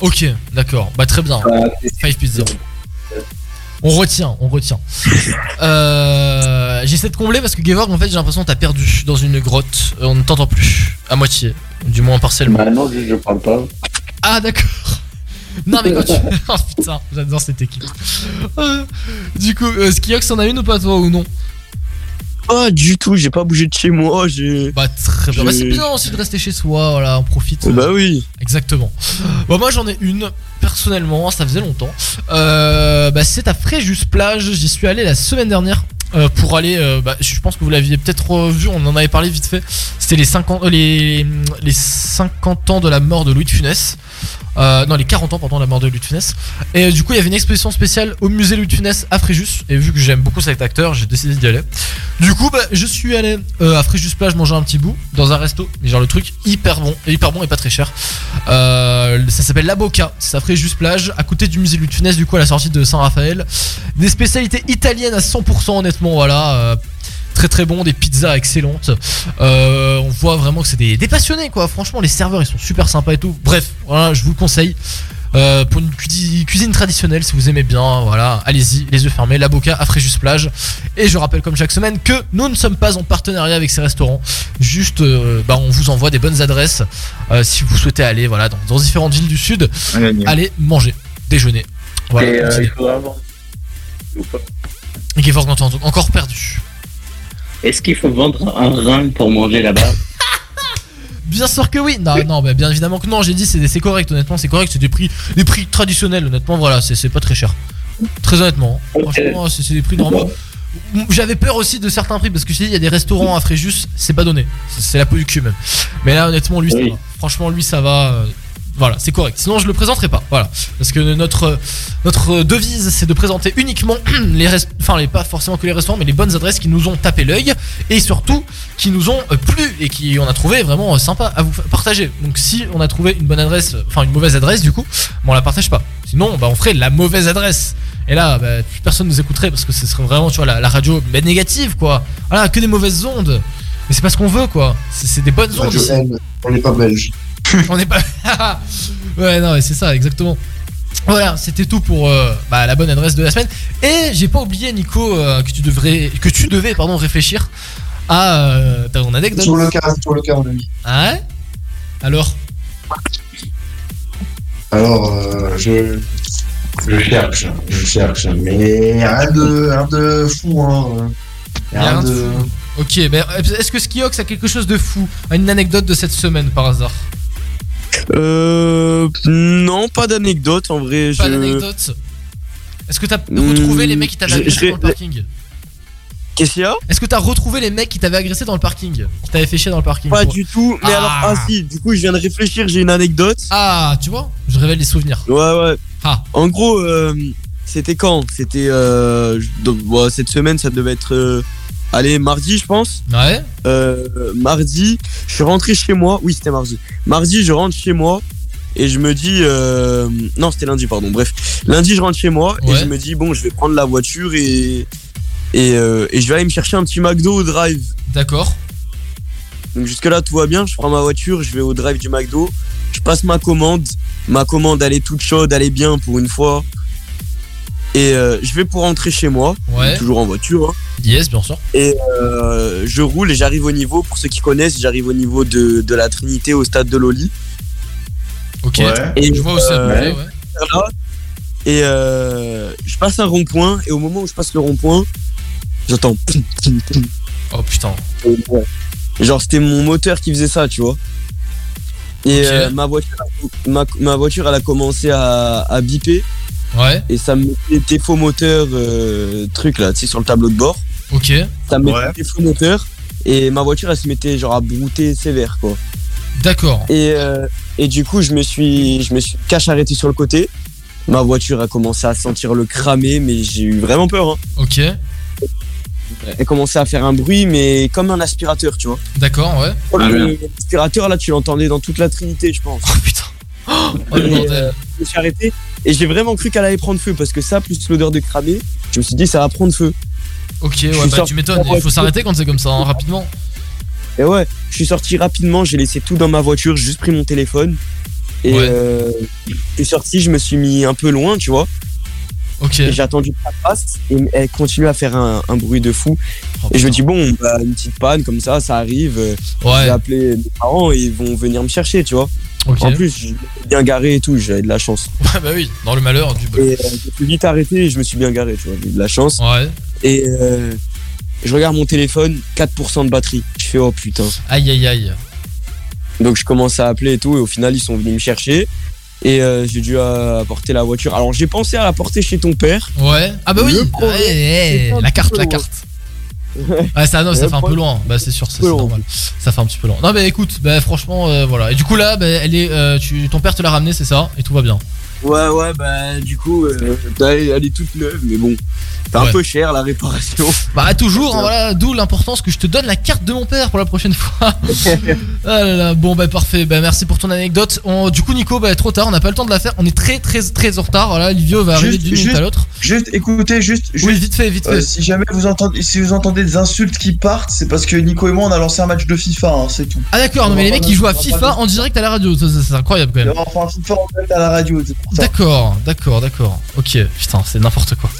Ok, d'accord. Bah très bien. Ah, Five pizza. On retient, on retient. Euh, J'essaie de combler parce que Gevorg, en fait, j'ai l'impression que t'as perdu dans une grotte. Euh, On ne t'entend plus. À moitié. Du moins partiellement. Bah non, je, je parle pas. Ah, d'accord. Non, mais quand tu. Oh putain, j'adore cette équipe. Euh, du coup, euh, Skiox, en a une ou pas, toi, ou non? Oh, du tout, j'ai pas bougé de chez moi, j'ai. Bah, très bien. Bah, c'est bien aussi de rester chez soi, voilà, on profite. Bah oui. Exactement. Bon, moi j'en ai une, personnellement, ça faisait longtemps. Euh, bah, c'est à Fréjus Plage, j'y suis allé la semaine dernière. euh, pour aller, euh, bah, je pense que vous l'aviez peut-être vu, on en avait parlé vite fait. C'était les 50, euh, les, les 50 ans de la mort de Louis de Funès. Euh, non, les 40 ans, de la mort de Louis Funès. Et euh, du coup, il y avait une exposition spéciale au musée Louis Funès à Fréjus. Et vu que j'aime beaucoup cet acteur, j'ai décidé d'y aller. Du coup, bah, je suis allé euh, à Fréjus Plage manger un petit bout dans un resto. Mais genre le truc hyper bon, et hyper bon et pas très cher. Euh, ça s'appelle La Boca. C'est à Fréjus Plage, à côté du musée Louis Funès, du coup à la sortie de Saint-Raphaël. Des spécialités italiennes à 100%, honnêtement, voilà. Très très bon, des pizzas excellentes. Euh, on voit vraiment que c'est des, des passionnés quoi. Franchement, les serveurs ils sont super sympas et tout. Bref, voilà, je vous le conseille. Euh, pour une cuisine, cuisine traditionnelle, si vous aimez bien, voilà, allez-y, les yeux fermés, la Boca à Fréjus Plage. Et je rappelle comme chaque semaine que nous ne sommes pas en partenariat avec ces restaurants. Juste, euh, bah, on vous envoie des bonnes adresses si vous souhaitez aller, voilà, dans, dans différentes villes du sud, allez manger, déjeuner. Voilà. et il faudra vendre. Ou pas. Encore perdu. Est-ce qu'il faut vendre un rein pour manger là-bas Bien sûr que oui. Non, non, bien évidemment que non. J'ai dit c'est correct. Honnêtement, c'est correct. C'est des prix, des prix traditionnels. Honnêtement, voilà, c'est pas très cher. Très honnêtement. Franchement, c'est des prix normaux. J'avais peur aussi de certains prix parce que je dit, il y a des restaurants à Fréjus, c'est pas donné. C'est- la peau du cul même. Mais là, honnêtement, lui, ça va. Franchement, lui, ça va. Voilà, c'est correct. Sinon, je le présenterai pas. Voilà, parce que notre notre devise, c'est de présenter uniquement les enfin les pas forcément que les restaurants, mais les bonnes adresses qui nous ont tapé l'œil et surtout qui nous ont euh, plu et qui on a trouvé vraiment euh, sympa à vous partager. Donc, si on a trouvé une bonne adresse, euh, enfin une mauvaise adresse, du coup, bon, on la partage pas. Sinon, bah, on ferait la mauvaise adresse. Et là, bah, personne nous écouterait parce que ce serait vraiment, tu vois, la, la radio mais négative, quoi. Voilà, que des mauvaises ondes. Mais c'est pas ce qu'on veut, quoi. C'est des bonnes ondes. On n'est pas belge. On n'est pas. ouais, non, mais c'est ça, exactement. Voilà, c'était tout pour euh, bah, la bonne adresse de la semaine. Et j'ai pas oublié, Nico, euh, que tu devrais, que tu devais, pardon, réfléchir à euh, ton anecdote. Sur le cas, sur le cas, mon ami. Ah ouais? Alors? Alors, euh, je, je cherche, je cherche, mais rien de, rien de fou, hein. A rien de fou. Ok, ben est-ce que Skiox a quelque chose de fou a Une anecdote de cette semaine par hasard? Euh. Non, pas d'anecdote en vrai. Pas je... d'anecdote Est-ce que t'as Hmm, retrouvé les mecs qui t'avaient agressé dans le parking? Qu'est-ce qu'il y a? Est-ce que t'as retrouvé les mecs qui t'avaient agressé dans le parking? Qui t'avaient fait chier dans le parking Pas du tout. Mais Ah. alors, ah si, du coup, je viens de réfléchir, j'ai une anecdote. Ah, tu vois Je révèle les souvenirs. Ouais, ouais. Ah. En gros, euh, c'était quand? C'était euh, cette semaine, ça devait être. Allez, mardi, je pense. Ouais. Euh, mardi, je suis rentré chez moi. Oui, c'était mardi. Mardi, je rentre chez moi et je me dis. euh, non, c'était lundi, pardon. Bref, lundi, je rentre chez moi et je me dis bon, je vais prendre la voiture et et, euh, et je vais aller me chercher un petit McDo au drive. D'accord. Donc jusque là tout va bien, je prends ma voiture, je vais au drive du McDo, je passe ma commande, ma commande elle est toute chaude, elle est bien pour une fois. Et euh, je vais pour rentrer chez moi, Ouais. toujours en voiture. hein. Yes, bien sûr. Et euh, je roule et j'arrive au niveau, pour ceux qui connaissent, j'arrive au niveau de, de la Trinité au stade de Loli. Ok. Et, je vois où c'est. euh, ouais, et euh, je passe un rond-point et au moment où je passe le rond-point, j'entends. Oh putain. Genre c'était mon moteur qui faisait ça, tu vois. Et euh, ma voiture, ma, ma voiture, elle a commencé à, à biper. Ouais. Et ça me mettait défaut moteur, euh, truc là, tu sais, sur le tableau de bord. Ok. Ça me mettait défaut moteur. Et ma voiture, elle se mettait genre à brouter sévère, quoi. D'accord. Et, euh, et du coup, je me suis, je me suis cache arrêté sur le côté. Ma voiture a commencé à sentir le cramer, mais j'ai eu vraiment peur. Hein. Ok. Elle commençait à faire un bruit, mais comme un aspirateur, tu vois. D'accord, ouais. Le- L'aspirateur, là, tu l'entendais dans toute la Trinité, je pense. Oh putain. Oh, Et, euh, je me suis arrêté et j'ai vraiment cru qu'elle allait prendre feu parce que ça, plus l'odeur de cramé, je me suis dit ça va prendre feu. Ok, Je ouais, bah tu m'étonnes. Il faut s'arrêter quand c'est comme ça, hein, rapidement. Et ouais, je suis sorti rapidement, j'ai laissé tout dans ma voiture, j'ai juste pris mon téléphone. Et Ouais. euh, je suis sorti, je me suis mis un peu loin, tu vois. Ok. Et j'ai attendu que ça passe et elle continue à faire un, un bruit de fou. et je me dis, bon, bah, une petite panne comme ça, ça arrive. Ouais. Je vais appeler mes parents et ils vont venir me chercher, tu vois. En plus, bien garé et tout, j'avais de la chance. Ouais, bah oui, dans le malheur du Et euh, je me suis vite arrêté et je me suis bien garé, tu vois, j'ai de la chance. Ouais. Et euh, je regarde mon téléphone, 4% de batterie. Je fais, oh putain. Aïe aïe aïe. Donc je commence à appeler et tout, et au final, ils sont venus me chercher. Et euh, j'ai dû euh, apporter la voiture. Alors j'ai pensé à la porter chez ton père. Ouais. Ah bah oui. Problème, Ouais, ouais, la carte, la carte. Ouais, ça, non, ça fait un peu loin. Bah, c'est sûr, c'est normal. Ça fait un petit peu loin. Non, mais écoute, bah, franchement, euh, voilà. Et du coup, là, bah, elle est, euh, tu, ton père te l'a ramené, c'est ça, et tout va bien. Ouais, ouais, bah du coup, euh, elle, elle est toute neuve, mais bon, c'est un Ouais. peu cher la réparation. Bah, toujours, hein, voilà, d'où l'importance que je te donne la carte de mon père pour la prochaine fois. ah là là, bon, bah, parfait. Bah, merci pour ton anecdote. On- du coup, Nico, bah, trop tard, on n'a pas le temps de la faire. On est très, très, très en retard. Voilà, Livio va arriver d'une minute à l'autre. Juste, écoutez, juste, Oui, juste, vite fait, vite euh, fait. si jamais vous entendez, si vous entendez des insultes qui partent, c'est parce que Nico et moi on a lancé un match de FIFA, hein, c'est tout. Ah, d'accord, non, mais les mecs, ils jouent à FIFA en direct à la radio. C'est incroyable quand même. Enfin, FIFA en direct à la radio, c'est pour ça. D'accord, d'accord, d'accord. Ok, putain, c'est n'importe quoi.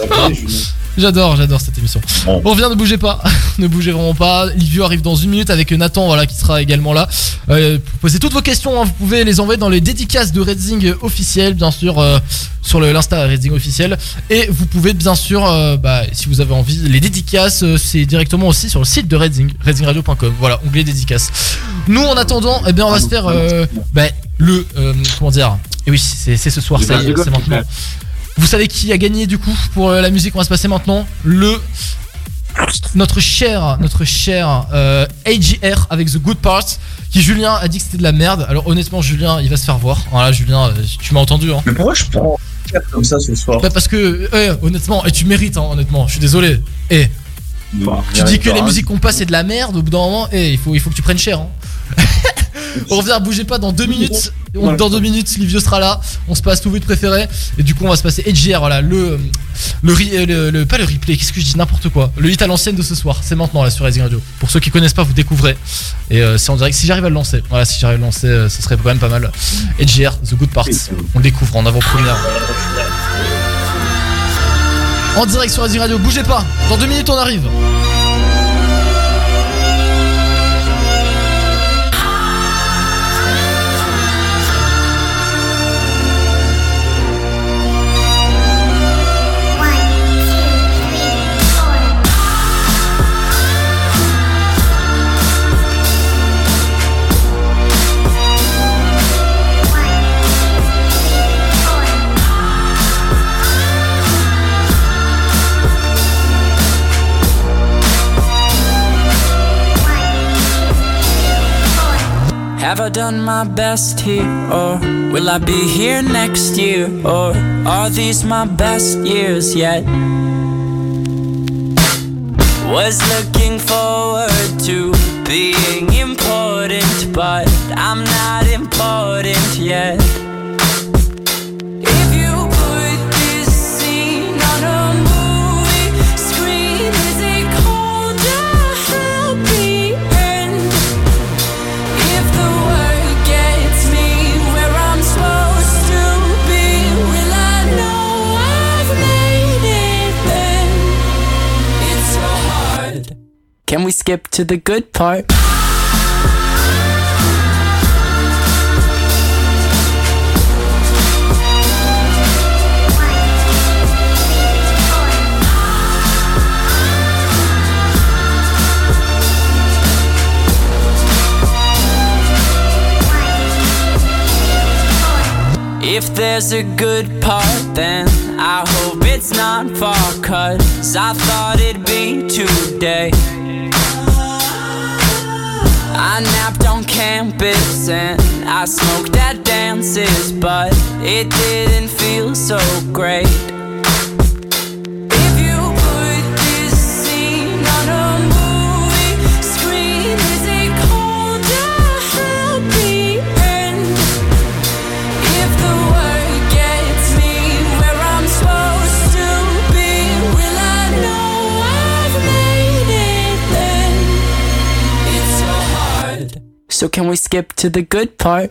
J'adore, j'adore cette émission. Bon, viens, ne bougez pas, ne bougez vraiment pas. Livio arrive dans une minute avec Nathan, voilà, qui sera également là. Euh, poser toutes vos questions, hein, vous pouvez les envoyer dans les dédicaces de Redzing officiel, bien sûr, euh, sur l'Insta Redzing officiel. Et vous pouvez bien sûr, euh, bah, si vous avez envie, les dédicaces, c'est directement aussi sur le site de Redzing, redzingradio.com. Voilà, onglet dédicaces. Nous, en attendant, eh bien, on va se faire bah, le, comment dire, et oui, c'est ce soir, ça y est, c'est maintenant. Vous savez qui a gagné du coup pour euh, la musique On va se passer maintenant le notre cher notre cher euh, AGR avec The Good Parts qui Julien a dit que c'était de la merde. Alors honnêtement Julien il va se faire voir. Voilà Julien euh, tu m'as entendu hein. Mais pourquoi je prends comme ça ce soir? Bah, parce que honnêtement et tu mérites hein, honnêtement. Je suis désolé. Et tu dis que les musiques qu'on passe c'est de la merde au bout d'un moment et il faut il faut que tu prennes cher. hein. on revient, bougez pas dans deux minutes. On- dans deux minutes, Livio sera là. On se passe tout votre préféré. Et du coup, on va se passer HGR, voilà, le, le, le, le- pas le replay, qu'est-ce que je dis n'importe quoi. Le hit à l'ancienne de ce soir, c'est maintenant là sur Rising Radio. Pour ceux qui connaissent pas, vous découvrez. Et euh, c'est en direct. Si j'arrive à le lancer, voilà, si j'arrive à le lancer, euh, ce serait quand même pas mal. HGR, The Good Parts, on le découvre en avant-première. En direct sur Rising Radio, bougez pas. Dans deux minutes, on arrive. Done my best here? Or will I be here next year? Or are these my best years yet? Was looking forward to being important, but I'm not important yet. Can we skip to the good part? If there's a good part, then I hope it's not far cut. 'cause I thought it'd be today. I napped on campus and I smoked at dances, but it didn't feel so great. So can we skip to the good part?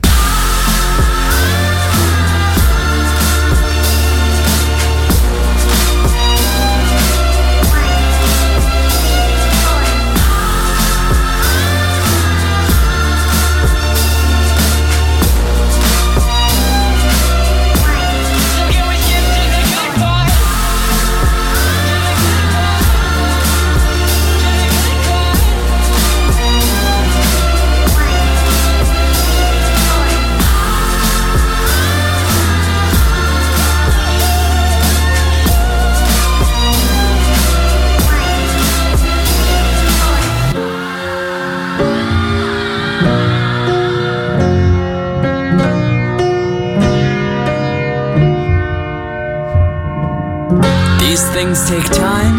These things take time.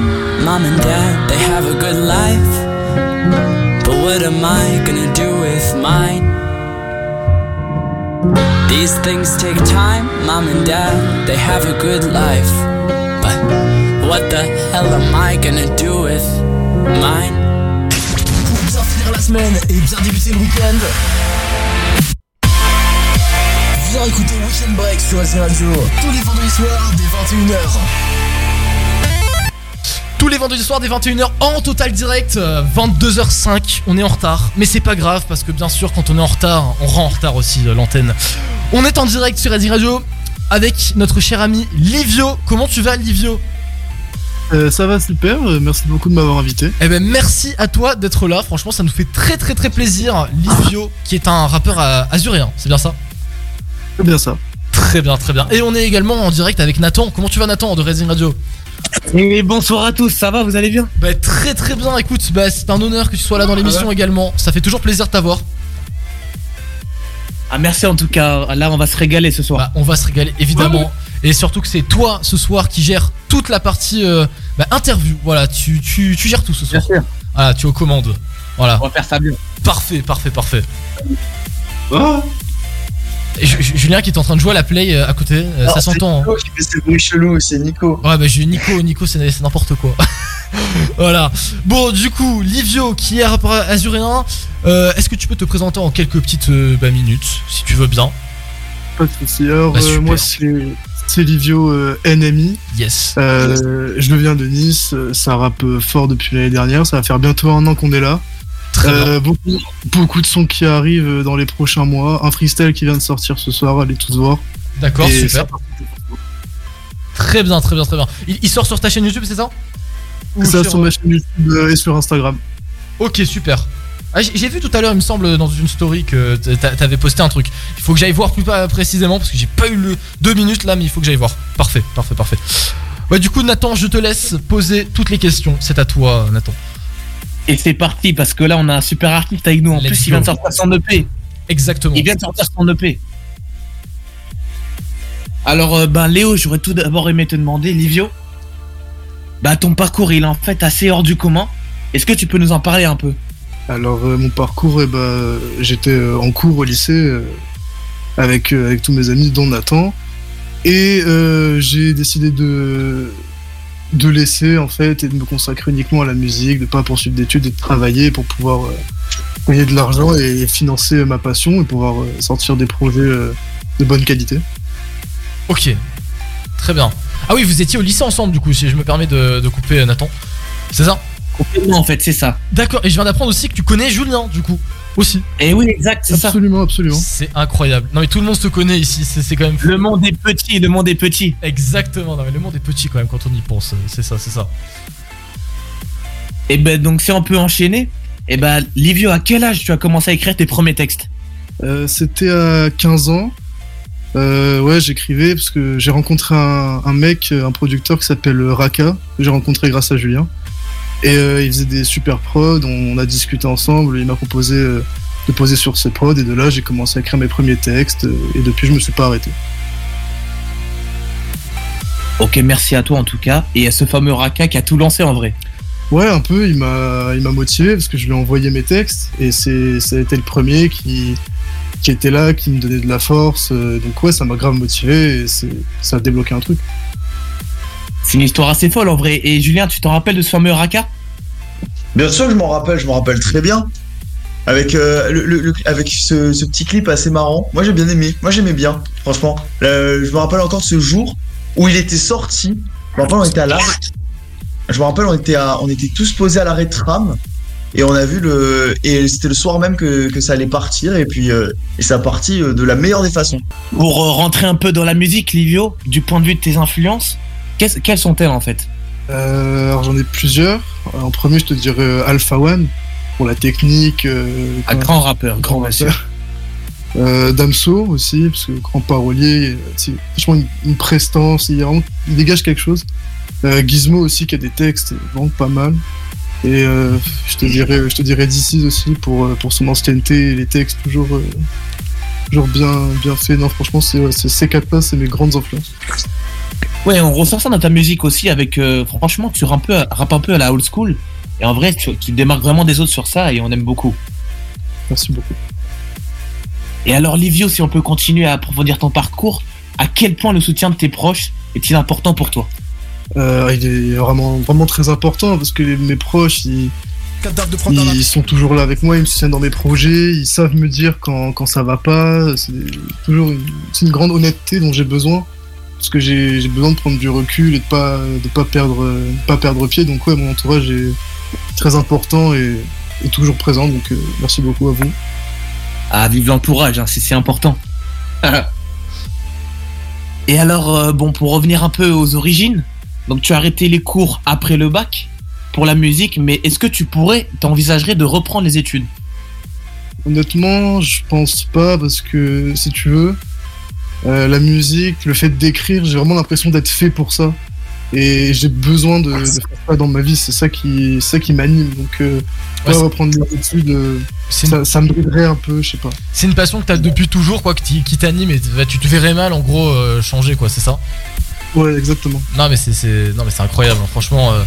Mom and dad, they have a good life. But what am I gonna do with mine? These things take time. Mom and dad, they have a good life. But what the hell am I gonna do with mine? Pour bien finir la semaine et bien débuter le week-end. Viens écouter Weekend Break sur SC Radio tous les vendredis soirs dès 21h. Tous les vendredis soirs des 21h en total direct, euh, 22h05, on est en retard, mais c'est pas grave parce que bien sûr quand on est en retard, on rend en retard aussi euh, l'antenne. On est en direct sur Ready Radio avec notre cher ami Livio. Comment tu vas Livio? Euh, ça va super, euh, merci beaucoup de m'avoir invité. Eh ben merci à toi d'être là, franchement ça nous fait très très très plaisir. Livio qui est un rappeur euh, azuréen, c'est bien ça? C'est bien ça. Très bien, très bien. Et on est également en direct avec Nathan. Comment tu vas Nathan de Resident Radio? Et bonsoir à tous, ça va, vous allez bien? Bah très très bien, écoute, bah, c'est un honneur que tu sois là dans l'émission Ah ouais également. Ça fait toujours plaisir de t'avoir. Ah merci en tout cas, là on va se régaler ce soir. Bah, on va se régaler évidemment. Et surtout que c'est toi ce soir qui gère toute la partie euh, bah, interview. Voilà, tu, tu, tu gères tout ce soir. Voilà, tu es aux commandes. Voilà. On va faire ça bien. Parfait, parfait, parfait. Oh. Julien qui est en train de jouer à la play euh, à côté, euh, Non, ça c'est s'entend. hein. Nico qui fait ses bruits chelous, c'est Nico. Ouais, bah j'ai Nico, Nico c'est c'est n'importe quoi. voilà. Bon, du coup, Livio qui est rappeur azuréen, euh, est-ce que tu peux te présenter en quelques petites euh, bah, minutes, si tu veux bien? Pas de soucis. Alors, Bah, euh, moi, c'est c'est Livio euh, NMI. Yes. Euh, je viens de Nice. Ça rappe fort depuis l'année dernière. Ça va faire bientôt un an qu'on est là. Euh, beaucoup, beaucoup de sons qui arrivent euh, dans les prochains mois. Un freestyle qui vient de sortir ce soir. Allez tous voir. D'accord, super. ça- Très bien, très bien, très bien. Il, il sort sur ta chaîne YouTube, c'est ça Ou Ça sur ma chaîne YouTube euh, et sur Instagram. Ok, super. Ah, j'ai vu tout à l'heure, il me semble, dans une story que t'a- t'avais posté un truc. Il faut que j'aille voir plus précisément parce que j'ai pas eu le deux minutes là, mais il faut que j'aille voir. Parfait, parfait, parfait. Ouais, du coup, Nathan, je te laisse poser toutes les questions. C'est à toi, Nathan. Et c'est parti parce que là on a un super artiste avec nous. En Let's plus il vient de sortir son EP. Exactement. Il vient de sortir son EP. Alors, euh, ben Léo, j'aurais tout d'abord aimé te demander, Livio. Bah, ton parcours, il est en fait assez hors du commun. Est-ce que tu peux nous en parler un peu? Alors, euh, mon parcours, eh ben, j'étais euh, en cours au lycée euh, avec, euh, avec tous mes amis, dont Nathan. Et euh, j'ai décidé de, de laisser, en fait, et de me consacrer uniquement à la musique, de pas poursuivre d'études et de travailler pour pouvoir euh, gagner de l'argent et financer ma passion et pouvoir euh, sortir des projets euh, de bonne qualité. Ok, très bien. Ah oui, vous étiez au lycée ensemble du coup, si je me permets de, de couper Nathan. C'est ça? Complètement en fait, c'est ça. D'accord, et je viens d'apprendre aussi que tu connais Julien du coup, aussi. Et oui, exact, c'est ça. Absolument, absolument. C'est incroyable. Non mais tout le monde se connaît ici, c'est quand même... fou. Le monde est petit, le monde est petit. Exactement, non mais le monde est petit quand même quand on y pense, c'est ça, c'est ça. Et ben donc, si on peut enchaîner, et ben Livio, à quel âge tu as commencé à écrire tes premiers textes? Euh, C'était à 15 ans. Euh, ouais, j'écrivais parce que j'ai rencontré un, un mec, un producteur qui s'appelle Raka, que j'ai rencontré grâce à Julien. Et euh, il faisait des super prods, on, on a discuté ensemble, il m'a proposé euh, de poser sur ses prods, et de là j'ai commencé à écrire mes premiers textes, et depuis je me suis pas arrêté. Ok, merci à toi en tout cas. Et à ce fameux Raka qui a tout lancé en vrai. Ouais, un peu, il m'a, il m'a motivé parce que je lui ai envoyé mes textes et c'est, ça a été le premier qui, qui était là, qui me donnait de la force. euh, Donc ouais, ça m'a grave motivé et c'est, ça a débloqué un truc. C'est une histoire assez folle en vrai. Et Julien, tu t'en rappelles de ce fameux Raka? Bien sûr, je m'en rappelle, je m'en rappelle très bien. Avec, euh, le, le- le- avec ce, ce petit clip assez marrant. Moi, j'ai bien aimé. Moi, j'aimais bien, franchement. Euh, je me rappelle encore ce jour où il était sorti. Je me rappelle, on était à l'arrêt. Je me rappelle, on était, à- on était tous posés à l'arrêt de tram. Et on a vu le. Et c'était le soir même que, que ça allait partir. Et puis, euh, et ça a parti de la meilleure des façons. Pour rentrer un peu dans la musique, Livio, du point de vue de tes influences, qu'est-ce- quelles sont-elles en fait Euh, alors j'en ai plusieurs. En premier, je te dirais euh, Alpha One pour la technique. euh, Un grand rappeur, grand rappeur. rappeur. Euh, Damso aussi, parce que grand parolier, euh, c'est franchement une, une prestance, il, vraiment- il dégage quelque chose. Euh, Gizmo aussi qui a des textes vraiment pas mal. Et euh, je te dirais, je te dirais DC's aussi pour, euh, pour son ancienneté et les textes toujours, toujours bien, bien faits. Non, franchement, c'est ouais, c'est ces quatre-là, c'est mes grandes influences. Ouais, on ressent ça dans ta musique aussi avec euh, franchement tu rappes un, peu, rappes un peu à la old school et en vrai tu, tu te démarques vraiment des autres sur ça et on aime beaucoup. Merci beaucoup. Et alors Livio, si on peut continuer à approfondir ton parcours, à quel point le soutien de tes proches est-il important pour toi? Euh, il est vraiment, vraiment très important parce que les- mes proches, ils, ils sont toujours là avec moi, ils me soutiennent dans mes projets, ils savent me dire quand, quand ça va pas. C'est toujours une, grande honnêteté dont j'ai besoin parce que j'ai besoin de prendre du recul et de pas de pas perdre de pas perdre pied. Donc ouais, mon entourage est très important et, et toujours présent. Donc euh, merci beaucoup à vous. Ah, vive l'entourage, hein, c'est c'est important. Et alors, euh, bon, pour revenir un peu aux origines, donc tu as arrêté les cours après le bac pour la musique, mais est-ce que tu pourrais, t'envisagerais de reprendre les études? Honnêtement, je pense pas parce que si tu veux, euh, la musique, le fait d'écrire, j'ai vraiment l'impression d'être fait pour ça. Et j'ai besoin de, de faire ça dans ma vie, c'est ça qui, ça qui m'anime. Donc, euh, Ouais, reprendre les études, euh, ça, ça me briderait un peu, je sais pas. C'est une passion que t'as depuis toujours, quoi, que qui t'anime et bah, tu te verrais mal en gros euh, changer, quoi, c'est ça? Ouais, exactement. Non mais c'est c'est non mais c'est incroyable hein. franchement euh,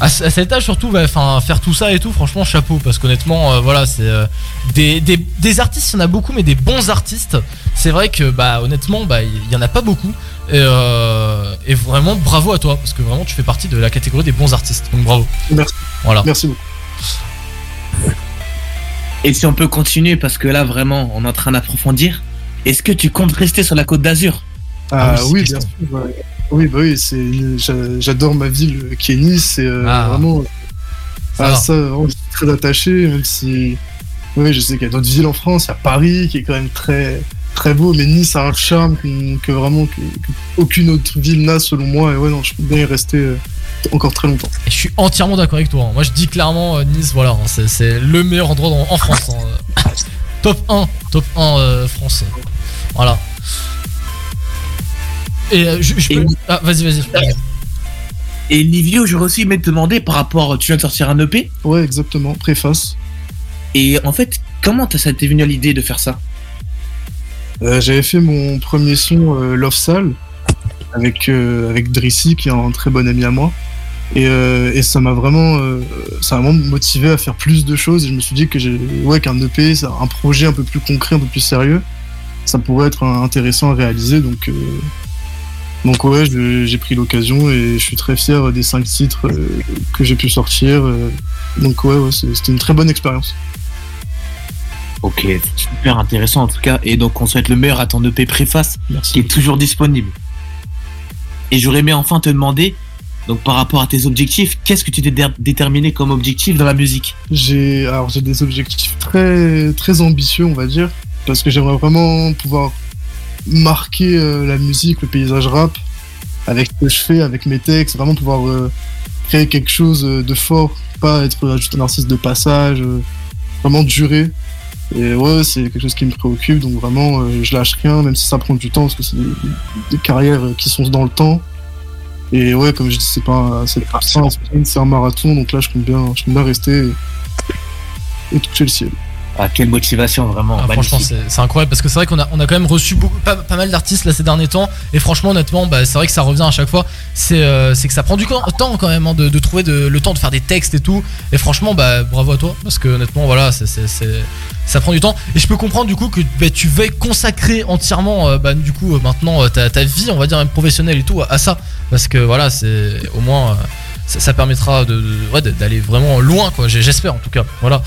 à, ce- à cet âge surtout bah, enfin faire tout ça et tout franchement chapeau parce qu'honnêtement euh, voilà c'est euh, des, des, des artistes il y en a beaucoup mais des bons artistes c'est vrai que bah honnêtement bah il y en a pas beaucoup et, euh, et vraiment bravo à toi parce que vraiment tu fais partie de la catégorie des bons artistes donc bravo Merci. voilà Merci beaucoup. Et si on peut continuer, parce que là vraiment on est en train d'approfondir, est-ce que tu comptes rester sur la côte d'Azur? Ah, c'est oui, bien sûr. ouais. Oui, bah oui, c'est, j'a- j'adore ma ville qui est Nice. Et, euh, Ah. vraiment, Ça ah, ça, vraiment, je suis très attaché, même si. Oui, je sais qu'il y a d'autres villes en France. Il y a Paris qui est quand même très, très beau, mais Nice a un charme que, que vraiment que, que aucune autre ville n'a selon moi. Et ouais, non, je peux bien y rester euh, encore très longtemps. Et je suis entièrement d'accord avec toi. hein. Moi, je dis clairement euh, Nice, voilà, hein, c'est, c'est le meilleur endroit dans- en France. hein. top 1, top 1 euh, France. Voilà. Et euh, je, je peux- Ah, vas-y, vas-y. Et Livio, j'aurais aussi aimé te demander par rapport, tu viens de sortir un EP Ouais, exactement, préface. Et en fait, comment t'as- ça t'est venu à l'idée de faire ça Euh, J'avais fait mon premier son euh, Love Sal avec, euh, avec Drissy, qui est un très bon ami à moi. Et, euh, et ça m'a vraiment, euh, ça m'a vraiment motivé à faire plus de choses. Et je me suis dit que j'ai, ouais, qu'un EP, c'est un projet un peu plus concret, un peu plus sérieux, ça pourrait être intéressant à réaliser. Donc, euh, donc ouais, j'ai pris l'occasion et je suis très fier des cinq titres euh, que j'ai pu sortir. euh. donc ouais, ouais c'était une très bonne expérience. Ok, super intéressant en tout cas. Et donc on souhaite le meilleur à ton EP préface qui est toujours disponible. Et j'aurais aimé enfin te demander, donc par rapport à tes objectifs, qu'est-ce que tu t'es dé- déterminé comme objectif dans la musique? J'ai alors j'ai des objectifs très très ambitieux, on va dire, parce que j'aimerais vraiment pouvoir marquer euh, la musique, le paysage rap avec ce que je fais, avec mes textes, vraiment pouvoir euh, créer quelque chose euh, de fort, pas être juste un artiste de passage, vraiment durer. Et ouais, c'est quelque chose qui me préoccupe, donc vraiment je lâche rien, même si ça prend du temps, parce que c'est des, carrières qui sont dans le temps. Et ouais, comme je dis, c'est pas, c'est un un marathon, donc là je compte bien, je bien rester et toucher le ciel. Ah, quelle motivation vraiment. Ah, franchement, c'est incroyable parce que c'est vrai qu'on a, on a quand même reçu beaucoup, pas, pas mal d'artistes là ces derniers temps. Et franchement, honnêtement, bah, c'est vrai que ça revient à chaque fois. C'est euh, que ça prend du temps quand même hein, de, de trouver de- le temps de faire des textes et tout. Et franchement, bah, bravo à toi parce que honnêtement, voilà, c'est- ça prend du temps. Et je peux comprendre du coup que bah, tu veuilles consacrer entièrement, euh, bah, du coup, euh, maintenant ta, ta vie, on va dire même professionnelle et tout, à, à ça. Parce que voilà, c'est au moins. euh, ça, ça permettra de- ouais, d'aller vraiment loin, quoi. J'espère en tout cas. Voilà.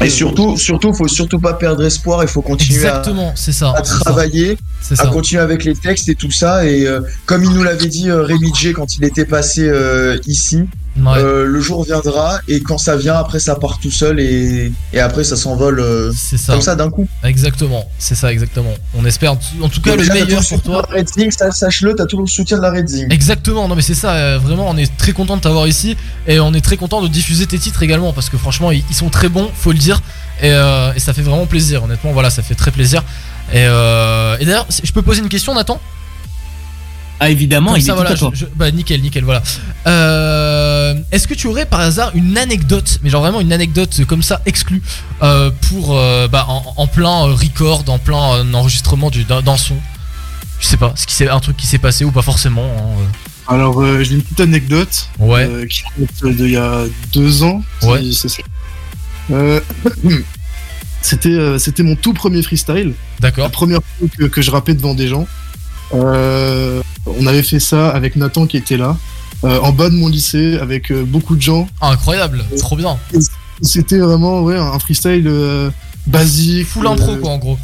Et surtout, surtout, faut surtout pas perdre espoir. Il faut continuer à- Exactement, c'est ça. à c'est ça. travailler, C'est à continuer avec les textes et tout ça. Et euh, comme il nous l'avait dit euh, Rémi J quand il était passé euh, ici, euh, le jour viendra et quand ça vient, après ça part tout seul et, et après ça s'envole euh, ça. comme ça d'un coup. Exactement, c'est ça exactement. On espère en tout- cas Donc le meilleur pour toi. de la Red Zing, ça- Sache-le, t'as tout le soutien de la Red Zing. Exactement, non mais c'est ça, euh, vraiment on est très content de t'avoir ici et on est très content de diffuser tes titres également parce que franchement ils, ils sont très bons, faut le dire, et, euh, et ça fait vraiment plaisir, honnêtement voilà, ça fait très plaisir. Et, et d'ailleurs, je peux poser une question Nathan? Ah évidemment, Comme il ça, est voilà, tout à toi. je- je- bah nickel, nickel, voilà. Euh, Est-ce que tu aurais par hasard une anecdote, mais genre vraiment une anecdote comme ça exclue euh, pour euh, bah, en, en plein euh, record, en plein euh, enregistrement du- d'un d'un son? Je sais pas, ce qui s'est un truc qui s'est passé ou pas forcément. hein, euh. Alors, euh, j'ai une petite anecdote Ouais. euh, qui date d'il y a deux ans. Ouais. si c'est ça. Euh, c'était, euh, c'était mon tout premier freestyle. D'accord. La première fois que, que je rappais devant des gens. Euh, on avait fait ça avec Nathan qui était là, euh, en bas de mon lycée, avec euh, beaucoup de gens. Incroyable, trop bien. C'était vraiment ouais, un freestyle basique. Full impro quoi en gros.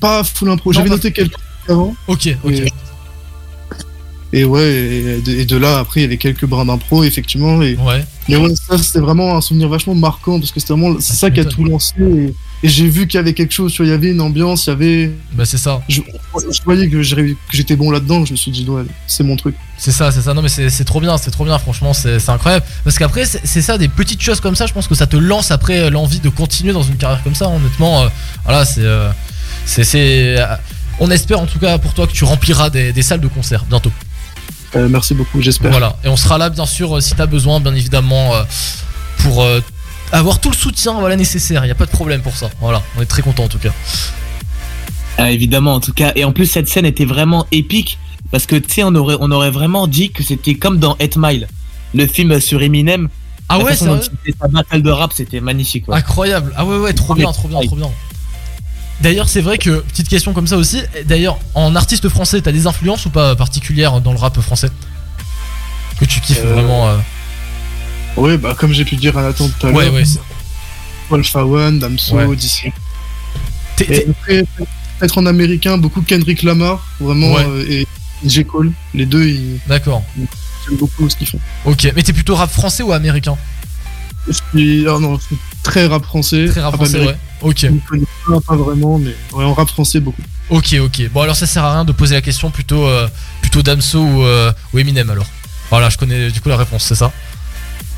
pas full impro. J'avais noté quelques avant. Ok, ok. Et, et ouais, et de, et de là, après, il y avait quelques brins d'impro, effectivement. Et, ouais. Mais ouais, ça, c'était vraiment un souvenir vachement marquant, parce que c'était vraiment c'est ça qui a tout lancé. Et, et j'ai vu qu'il y avait quelque chose, tu vois, il y avait une ambiance, il y avait. Bah, c'est ça. Je, je voyais que j'étais bon là-dedans, je me suis dit, ouais, c'est mon truc. C'est ça, c'est ça. Non, mais c'est trop bien, c'est trop bien, franchement, c'est incroyable. Parce qu'après, c'est ça, des petites choses comme ça, je pense que ça te lance après euh, l'envie de continuer dans une carrière comme ça, honnêtement. euh, voilà, c'est. euh, c'est. c'est, euh, on espère en tout cas pour toi que tu rempliras des, des salles de concert bientôt. Euh, merci beaucoup, j'espère. Voilà, et on sera là, bien sûr, euh, si t'as besoin, bien évidemment, euh, pour euh, avoir tout le soutien voilà, nécessaire. Il n'y a pas de problème pour ça. Voilà, on est très content en tout cas. Ah, évidemment, en tout cas. Et en plus, cette scène était vraiment épique parce que tu sais, on aurait, on aurait vraiment dit que c'était comme dans 8 Mile, le film sur Eminem. Ah La ouais, faisait sa battle de rap, c'était magnifique. ouais. Incroyable. Ah ouais, ouais, trop bien, trop bien, trop bien. D'ailleurs, c'est vrai que, petite question comme ça aussi, d'ailleurs, en artiste français, t'as des influences ou pas particulières dans le rap français Que tu kiffes Euh, vraiment euh, Ouais, bah, comme j'ai pu dire à Nathan tout à l'heure. Ouais, ouais, Alpha One, Damso, Ouais. DC. Peut-être en américain, beaucoup Kendrick Lamar, vraiment, Ouais. euh, et J. Cole. Les deux, ils. D'accord. J'aime beaucoup ce qu'ils font. Ok, mais t'es plutôt rap français ou américain? Je suis. Ah non, c'est très rap français. Très rap français, américain. ouais. Ok. Connais pas, vraiment, mais ouais, en rap français, beaucoup. Ok, ok. Bon, alors ça sert à rien de poser la question, plutôt, euh, plutôt Damso ou, euh, ou Eminem alors. Voilà, je connais du coup la réponse, c'est ça?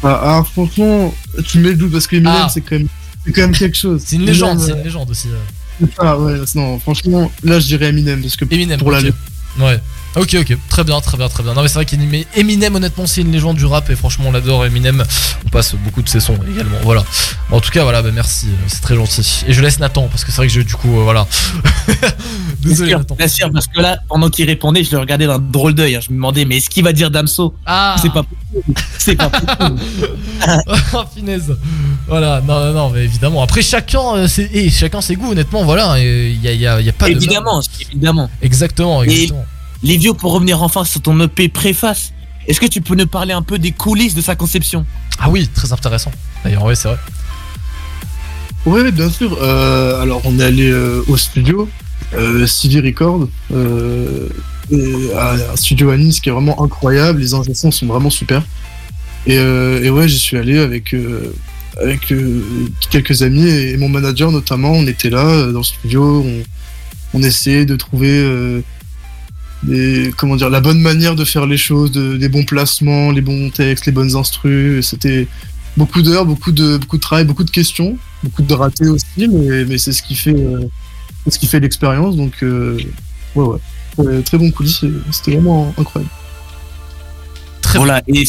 Ah, ah, franchement, tu mets le doute parce que Eminem, Ah. c'est quand, même- quand même quelque chose. C'est une légende, c'est euh, une légende aussi. euh. Ah ouais, non, franchement, là je dirais Eminem parce que Eminem, pour la ok. lé- Ouais. Ok, ok, très bien, très bien, très bien. Non, mais c'est vrai qu'Eminem, honnêtement, c'est une légende du rap et franchement, on l'adore. Eminem, on passe beaucoup de ses sons également. Voilà. En tout cas, voilà, bah, merci, c'est très gentil. Et je laisse Nathan parce que c'est vrai que j'ai du coup, euh, voilà. Désolé, Bien sûr, Nathan. bien sûr, parce que là, pendant qu'il répondait, je le regardais d'un drôle d'œil. hein. Je me demandais, mais est-ce qu'il va dire Damso? Ah C'est pas possible. C'est pas possible. oh, finesse. Voilà, non, non, non, mais évidemment. Après, chacun, euh, c'est, et chacun ses goûts, honnêtement, voilà. Il y a, y a- y a pas de. évidemment, évidemment. Exactement, Et exactement. Livio, pour revenir enfin sur ton EP préface, est-ce que tu peux nous parler un peu des coulisses de sa conception? Ah oui, très intéressant. D'ailleurs, ouais, c'est vrai. Oui, bien sûr. Euh, alors, on est allé euh, au studio, euh, CV Record, euh, et à un studio à Nice qui est vraiment incroyable. Les ingé sons sont vraiment super. Et, euh, et ouais, j'y suis allé avec, euh, avec euh, quelques amis et, et mon manager notamment. On était là euh, dans le studio, on, on essayait de trouver euh, des, comment dire, la bonne manière de faire les choses, de- des bons placements, les bons textes, les bonnes instrus. C'était beaucoup d'heures, beaucoup de, beaucoup de travail, beaucoup de questions, beaucoup de ratés aussi, mais, mais c'est ce qui fait, euh, c'est ce qui fait l'expérience. Donc, euh, ouais, ouais. Ouais, très bon coulisses, et c'était vraiment incroyable. Voilà, et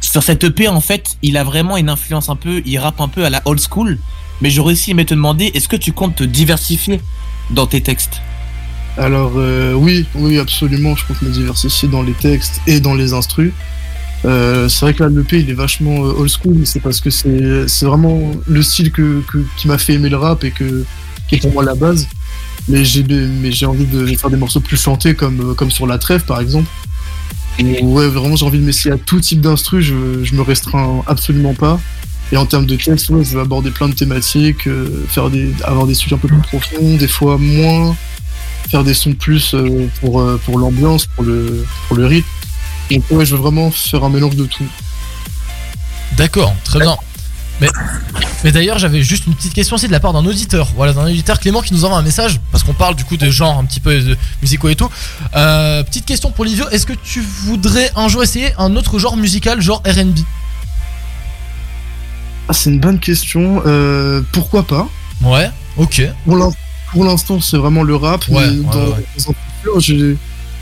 sur cette EP, en fait, il a vraiment une influence un peu, il rappe un peu à la old school. Mais j'aurais aussi aimé te demander, est-ce que tu comptes te diversifier dans tes textes? Alors euh, oui, oui, absolument. Je compte me diversifier dans les textes et dans les instrus. Euh, c'est vrai que là, l'EP, il est vachement euh, old school, mais c'est parce que c'est vraiment le style qui m'a fait aimer le rap et que, qui est pour moi la base. Mais j'ai envie de faire des morceaux plus chantés comme, sur La Trêve, par exemple. Ouais, vraiment, j'ai envie de m'essayer à tout type d'instru, je, me restreins absolument pas. Et en termes de texte, je vais aborder plein de thématiques, faire des, avoir des sujets un peu plus profonds, des fois moins, faire des sons plus euh, pour, euh, pour l'ambiance, pour le, pour le rythme. Donc ouais, je veux vraiment faire un mélange de tout. D'accord, très bien. Mais, mais d'ailleurs, j'avais juste une petite question aussi de la part d'un auditeur. Voilà, d'un auditeur Clément qui nous envoie un message parce qu'on parle du coup de genre un petit peu de musicaux et tout. Euh, petite question pour Livio est-ce que tu voudrais un jour essayer un autre genre musical, genre RB Ah, c'est une bonne question. Euh, pourquoi pas? Ouais, ok. Pour pour l'instant, c'est vraiment le rap. Ouais, mais ouais, dans- ouais. dans un futur, j'ai-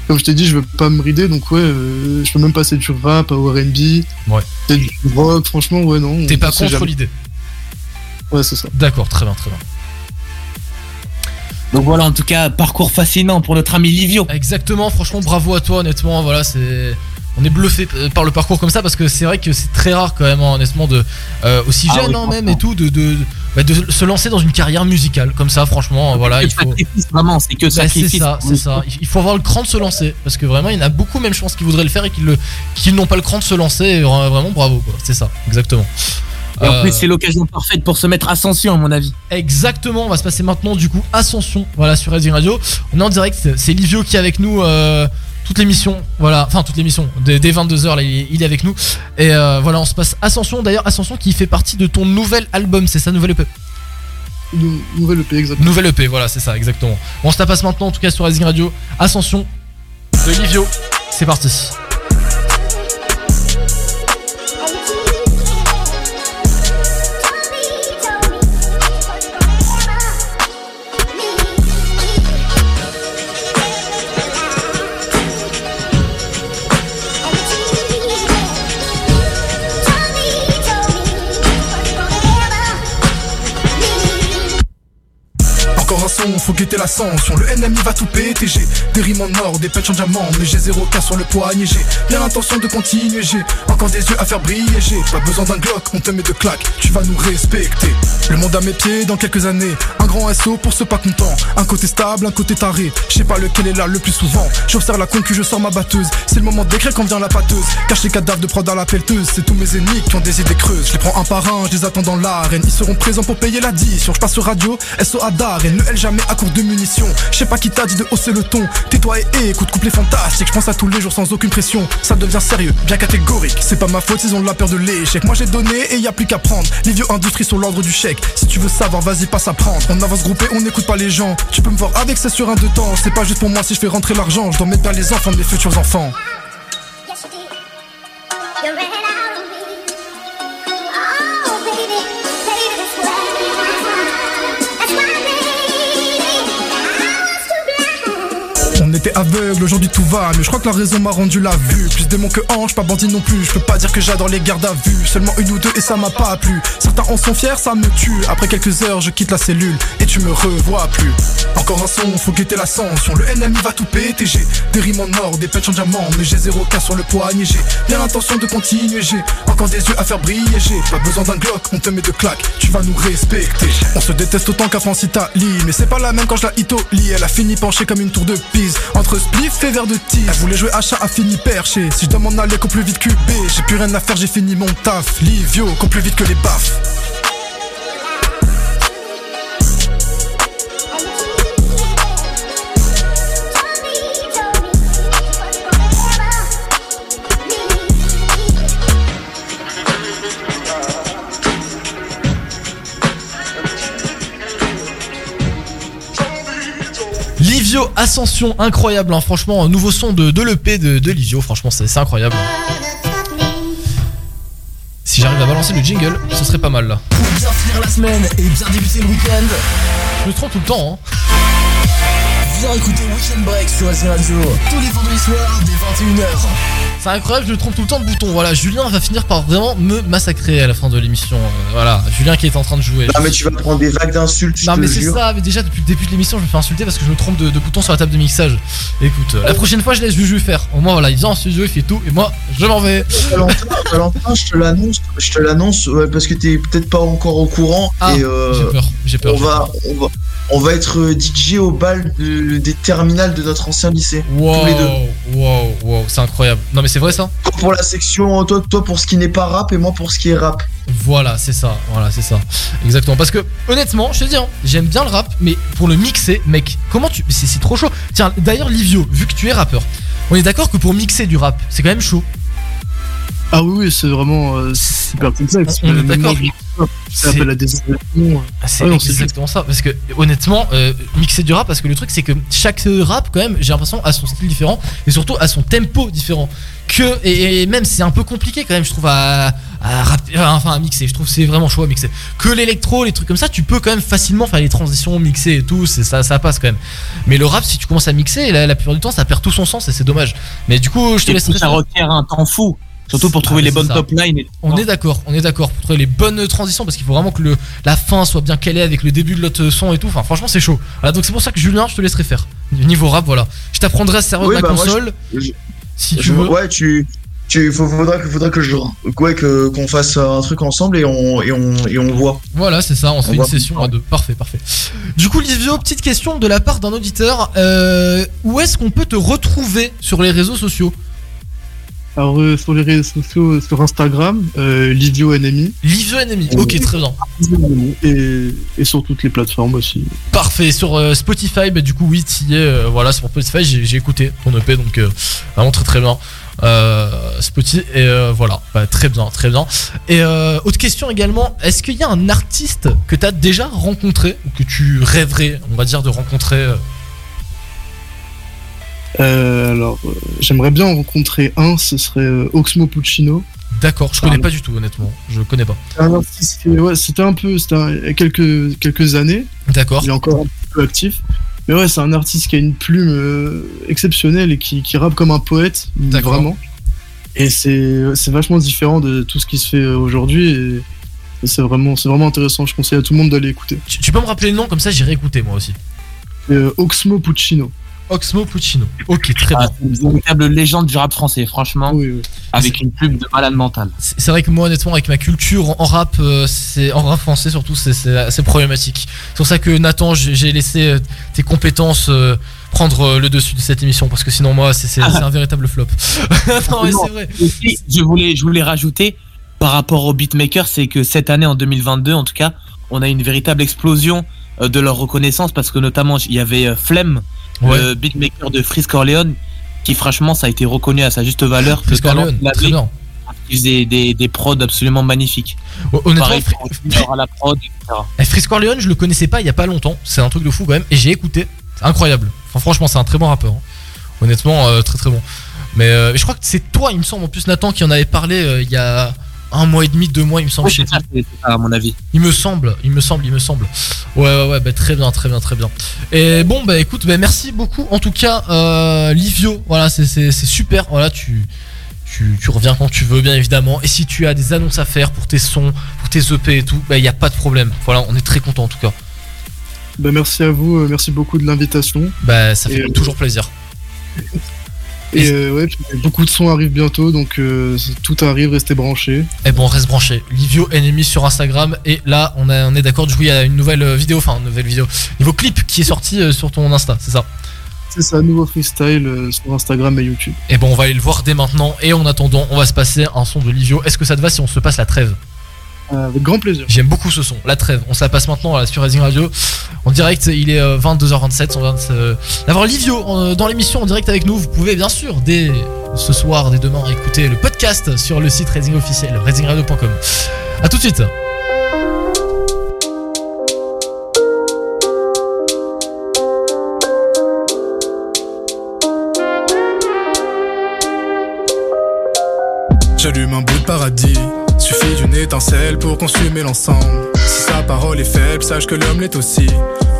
comme je t'ai dit, je veux pas me rider, donc ouais, euh, je peux même passer du rap au RB. Ouais. Et du rock, franchement, ouais, non. T'es pas contre jamais. l'idée Ouais, c'est ça. D'accord, très bien, très bien. Donc voilà, en tout cas, parcours fascinant pour notre ami Livio. Exactement, franchement, bravo à toi, honnêtement. Voilà, c'est. On est bluffé euh, par le parcours comme ça parce que c'est vrai que c'est très rare quand même, hein, honnêtement, de euh, aussi Ah jeune oui, hein, même et tout, de, de, bah, de se lancer dans une carrière musicale comme ça. Franchement, voilà, il faut. Vraiment, c'est que Bah, c'est ça, c'est ça. Il faut avoir le cran de se lancer parce que vraiment, il y en a beaucoup, même je pense, qui voudraient le faire et qui, le, qui n'ont pas le cran de se lancer. Et vraiment, bravo, quoi. C'est ça, exactement. Et en Euh, plus, c'est l'occasion parfaite pour se mettre ascension, à mon avis. Exactement, on va se passer maintenant du coup Ascension, voilà sur Resident Radio. On est en direct, c'est- c'est Livio qui est avec nous euh, toute l'émission, voilà, enfin toute l'émission, dès, dès 22h là, il, est- il est avec nous. Et euh, voilà, on se passe Ascension, d'ailleurs Ascension qui fait partie de ton nouvel album, c'est ça, nouvelle EP Nou- Nouvelle EP, exactement. Nouvelle EP, voilà, c'est ça, exactement. On se la passe maintenant en tout cas sur Resident Radio. Ascension de Livio, c'est parti. Loco. Faut guetter l'ascension. Le ennemi va tout péter. J'ai des rimes en or, des patchs en diamant. Mais j'ai zéro cas sur le poignet. J'ai bien l'intention de continuer. J'ai encore des yeux à faire briller. J'ai pas besoin d'un glock, on te met de claques. Tu vas nous respecter. Le monde à mes pieds dans quelques années. Un grand SO pour ceux pas contents. Un côté stable, un côté taré. Je sais pas lequel est là le plus souvent. J'observe la concu, je sors ma batteuse. C'est le moment d'écrire quand vient la pâteuse. Cache les cadavres de prod à la pelleteuse. C'est tous mes ennemis qui ont des idées creuses. Je les prends un par un, je les attends dans l'arène. Ils seront présents pour payer l'addition. Je passe sur radio, SO à Darren. Le Jamais à court de munitions. Je sais pas qui t'a dit de hausser le ton. Tais-toi et écoute, couplet fantastique. Je pense à tous les jours sans aucune pression. Ça devient sérieux, bien catégorique. C'est pas ma faute, ils ont la peur de l'échec. Moi j'ai donné et y a plus qu'à prendre. Les vieux industries sont l'ordre du chèque. Si tu veux savoir, vas-y, passe à prendre. On avance groupé, on n'écoute pas les gens. Tu peux me voir avec, c'est sur un de temps. C'est pas juste pour moi si je fais rentrer l'argent. Je dois mettre bien les enfants de mes futurs enfants. On était aveugle, aujourd'hui tout va Mais je crois que la raison m'a rendu la vue. Plus démon que ange, pas bandit non plus. Je peux pas dire que j'adore les gardes à vue. Seulement une ou deux et ça m'a pas plu. Certains en sont fiers, ça me tue. Après quelques heures, je quitte la cellule Et tu me revois plus. Encore un son, faut guetter l'ascension. Le NMI va tout péter, j'ai des rimes en or Des patchs en diamant, mais j'ai zéro cas sur le poignet. J'ai bien l'intention de continuer. J'ai encore des yeux à faire briller. J'ai pas besoin d'un Glock, on te met de claques. Tu vas nous respecter. On se déteste autant qu'à France Italie Mais c'est pas la même quand je la Italie Elle a fini penchée comme une tour de Pise Entre spliff et verre de tige. Elle voulait jouer achat, a fini perché. Si je dois m'en aller qu'au plus vite QB J'ai plus rien à faire, j'ai fini mon taf. Livio, qu'au plus vite que les baffes Ascension, incroyable, hein, franchement, un nouveau son de, de l'EP de, de franchement, c'est c'est incroyable. Si j'arrive à balancer le jingle, ce serait pas mal là. Pour bien finir la semaine et bien débuter le week-end, Je me trompe tout le temps, hein. Viens écouter Weekend Break sur SC Radio tous les vendredis soirs dès 21h. C'est incroyable, je me trompe tout le temps de bouton. Voilà, Julien va finir par vraiment me massacrer à la fin de l'émission. Euh, voilà, Julien qui est en train de jouer. Non mais tu vas prendre des vagues d'insultes, je Non mais c'est ça, mais déjà depuis le début de l'émission je me fais insulter parce que je me trompe de, de bouton sur la table de mixage. Écoute, euh, la prochaine fois je laisse Juju faire. Au moins voilà, il vient en studio, il fait tout et moi je m'en vais. Valentin, Valentin, je te l'annonce, je te l'annonce ouais, parce que t'es peut-être pas encore au courant Ah, et euh, j'ai peur, j'ai peur. on va, peur. on va, on va être euh, DJ au bal de- des terminales de notre ancien lycée, Wow, tous les deux. wow, wow, c'est incroyable. Non mais c'est vrai ça Toi pour la section, toi, toi pour ce qui n'est pas rap et moi pour ce qui est rap. Voilà, c'est ça, voilà, c'est ça. Exactement. Parce que honnêtement, je te dis, hein, j'aime bien le rap, mais pour le mixer, mec, comment tu. C'est c'est trop chaud. Tiens, d'ailleurs, Livio, vu que tu es rappeur, on est d'accord que pour mixer du rap, c'est quand même chaud. Ah oui, oui, c'est vraiment euh, super complexe. On est d'accord. Ça appelle la. C'est Ouais, c'est exactement ça. Parce que honnêtement, euh, mixer du rap, parce que le truc c'est que chaque rap, quand même, j'ai l'impression, a son style différent et surtout a son tempo différent. Que, et, et même c'est un peu compliqué quand même, je trouve, à, à rapper- enfin à mixer. Je trouve que c'est vraiment chaud à mixer. Que l'électro, les trucs comme ça, tu peux quand même facilement faire les transitions, mixer et tout, c'est ça, ça passe quand même. Mais le rap, si tu commences à mixer, la, la plupart du temps, ça perd tout son sens et c'est dommage. Mais du coup, je te Et laisse. ça requiert un temps fou. Surtout pour Ah, trouver mais les bonnes ça. top lines. et- On est d'accord, on est d'accord pour trouver les bonnes transitions parce qu'il faut vraiment que le, la fin soit bien calée avec le début de l'autre son et tout. Enfin, franchement, c'est chaud. Voilà, donc c'est pour ça que Julien, je te laisserai faire. Niveau rap, voilà. Je t'apprendrai à se servir Oui, de ma bah, moi, console. je- si tu Je- veux. Ouais, tu. Tu, faut, faudra que, faudra que je, ouais, que, qu'on fasse un truc ensemble et on, et on, et on voit. Voilà, c'est ça, on se On fait une session à deux. Parfait, parfait. Du coup, Livio, petite question de la part d'un auditeur. Euh, où est-ce qu'on peut te retrouver sur les réseaux sociaux? Alors, euh, sur les réseaux sociaux, sur Instagram, euh, Livio NMI. Livio Enemy, ok, très bien. Et, et sur toutes les plateformes aussi. Parfait, sur euh, Spotify, bah, du coup, oui, t'y es. euh, voilà, sur Spotify, j'ai écouté ton EP, donc euh, vraiment très très bien. Spotify, et voilà, Bah, très bien, très bien. Et euh, autre question également, est-ce qu'il y a un artiste que t'as déjà rencontré, ou que tu rêverais, on va dire, de rencontrer euh, alors, euh, j'aimerais bien en rencontrer un, ce serait euh, Oxmo Puccino. D'accord, je connais pas du tout, honnêtement, je connais pas. Qui- ouais, c'était un peu, c'était un- il y a quelques, quelques années. D'accord. Il est encore un peu actif. Mais ouais, c'est un artiste qui a une plume exceptionnelle et qui, qui rappe comme un poète, D'accord. vraiment. Et c'est c'est vachement différent de tout ce qui se fait aujourd'hui. Et, et c'est vraiment, c'est vraiment intéressant. Je conseille à tout le monde d'aller écouter. Tu, tu peux me rappeler le nom, comme ça j'irai écouter moi aussi. Oxmo Puccino. Oxmo Puccino. Ok, très Ah, bien. c'est une véritable légende du rap français, franchement. Avec une pub de malade mental. C'est vrai que moi, honnêtement, avec ma culture en, rap, euh, c'est en rap français surtout, c'est- assez problématique. C'est pour ça que Nathan, j'ai laissé euh, tes compétences euh, prendre le dessus de cette émission, parce que sinon moi, c'est un véritable flop. non, mais c'est vrai. Aussi, je voulais, je voulais rajouter par rapport aux beatmakers, c'est que cette année, en 2022, en tout cas, on a une véritable explosion de leur reconnaissance parce que notamment il y avait euh, Flem, Ouais. le beatmaker de Frisk Orleans, qui franchement ça a été reconnu à sa juste valeur. Frisk Orleans, très bien. Il faisait des, des prods absolument magnifiques. honnêtement, Pareil Fri- pour Junior à la prod, etc. Eh, Orleans, je le connaissais pas il y a pas longtemps. C'est un truc de fou quand même. Et j'ai écouté. C'est incroyable. Enfin, franchement, c'est un très bon rappeur. hein. Honnêtement, euh, très très bon. Mais euh, je crois que c'est toi, il me semble, en plus, Nathan, qui en avait parlé euh, il y a un mois et demi, deux mois, il me semble. Oui, chez c'est ça, c'est ça, à mon avis. il me semble, il me semble, il me semble. Ouais, ouais, ouais, bah, très bien, très bien, très bien. Et bon, bah écoute, bah, merci beaucoup. En tout cas, euh, Livio, voilà, c'est- super. Voilà, tu, tu, tu reviens quand tu veux, bien évidemment. Et si tu as des annonces à faire pour tes sons, pour tes EP et tout, bah il n'y a pas de problème. Voilà, on est très content en tout cas. Bah, merci à vous, euh, merci beaucoup de l'invitation. Bah, ça fait Et, euh, toujours plaisir. Et euh, ouais, beaucoup de sons arrivent bientôt, donc euh, tout arrive, restez branchés. Et bon, on reste branché. Livio Enemy sur Instagram. Et là, on, a- on est d'accord, du coup, il y a une nouvelle euh, vidéo, enfin, une nouvelle vidéo, niveau clip qui est sorti sur ton Insta, c'est ça? C'est ça, nouveau freestyle sur Instagram et YouTube. Et bon, on va aller le voir dès maintenant. Et en attendant, on va se passer un son de Livio. Est-ce que ça te va si on se passe la trêve? Avec grand plaisir. J'aime beaucoup ce son, la trêve. On se la passe maintenant là, sur Rising Radio. En direct, il est euh, 22h27. On vient de se- d'avoir Livio euh, dans l'émission en direct avec nous. Vous pouvez bien sûr, dès ce soir, dès demain, écouter le podcast sur le site Rising officiel, risingradio.com. A tout de suite. J'allume un bout de paradis. Suffit d'une étincelle pour consumer l'ensemble. Si sa parole est faible, sache que l'homme l'est aussi.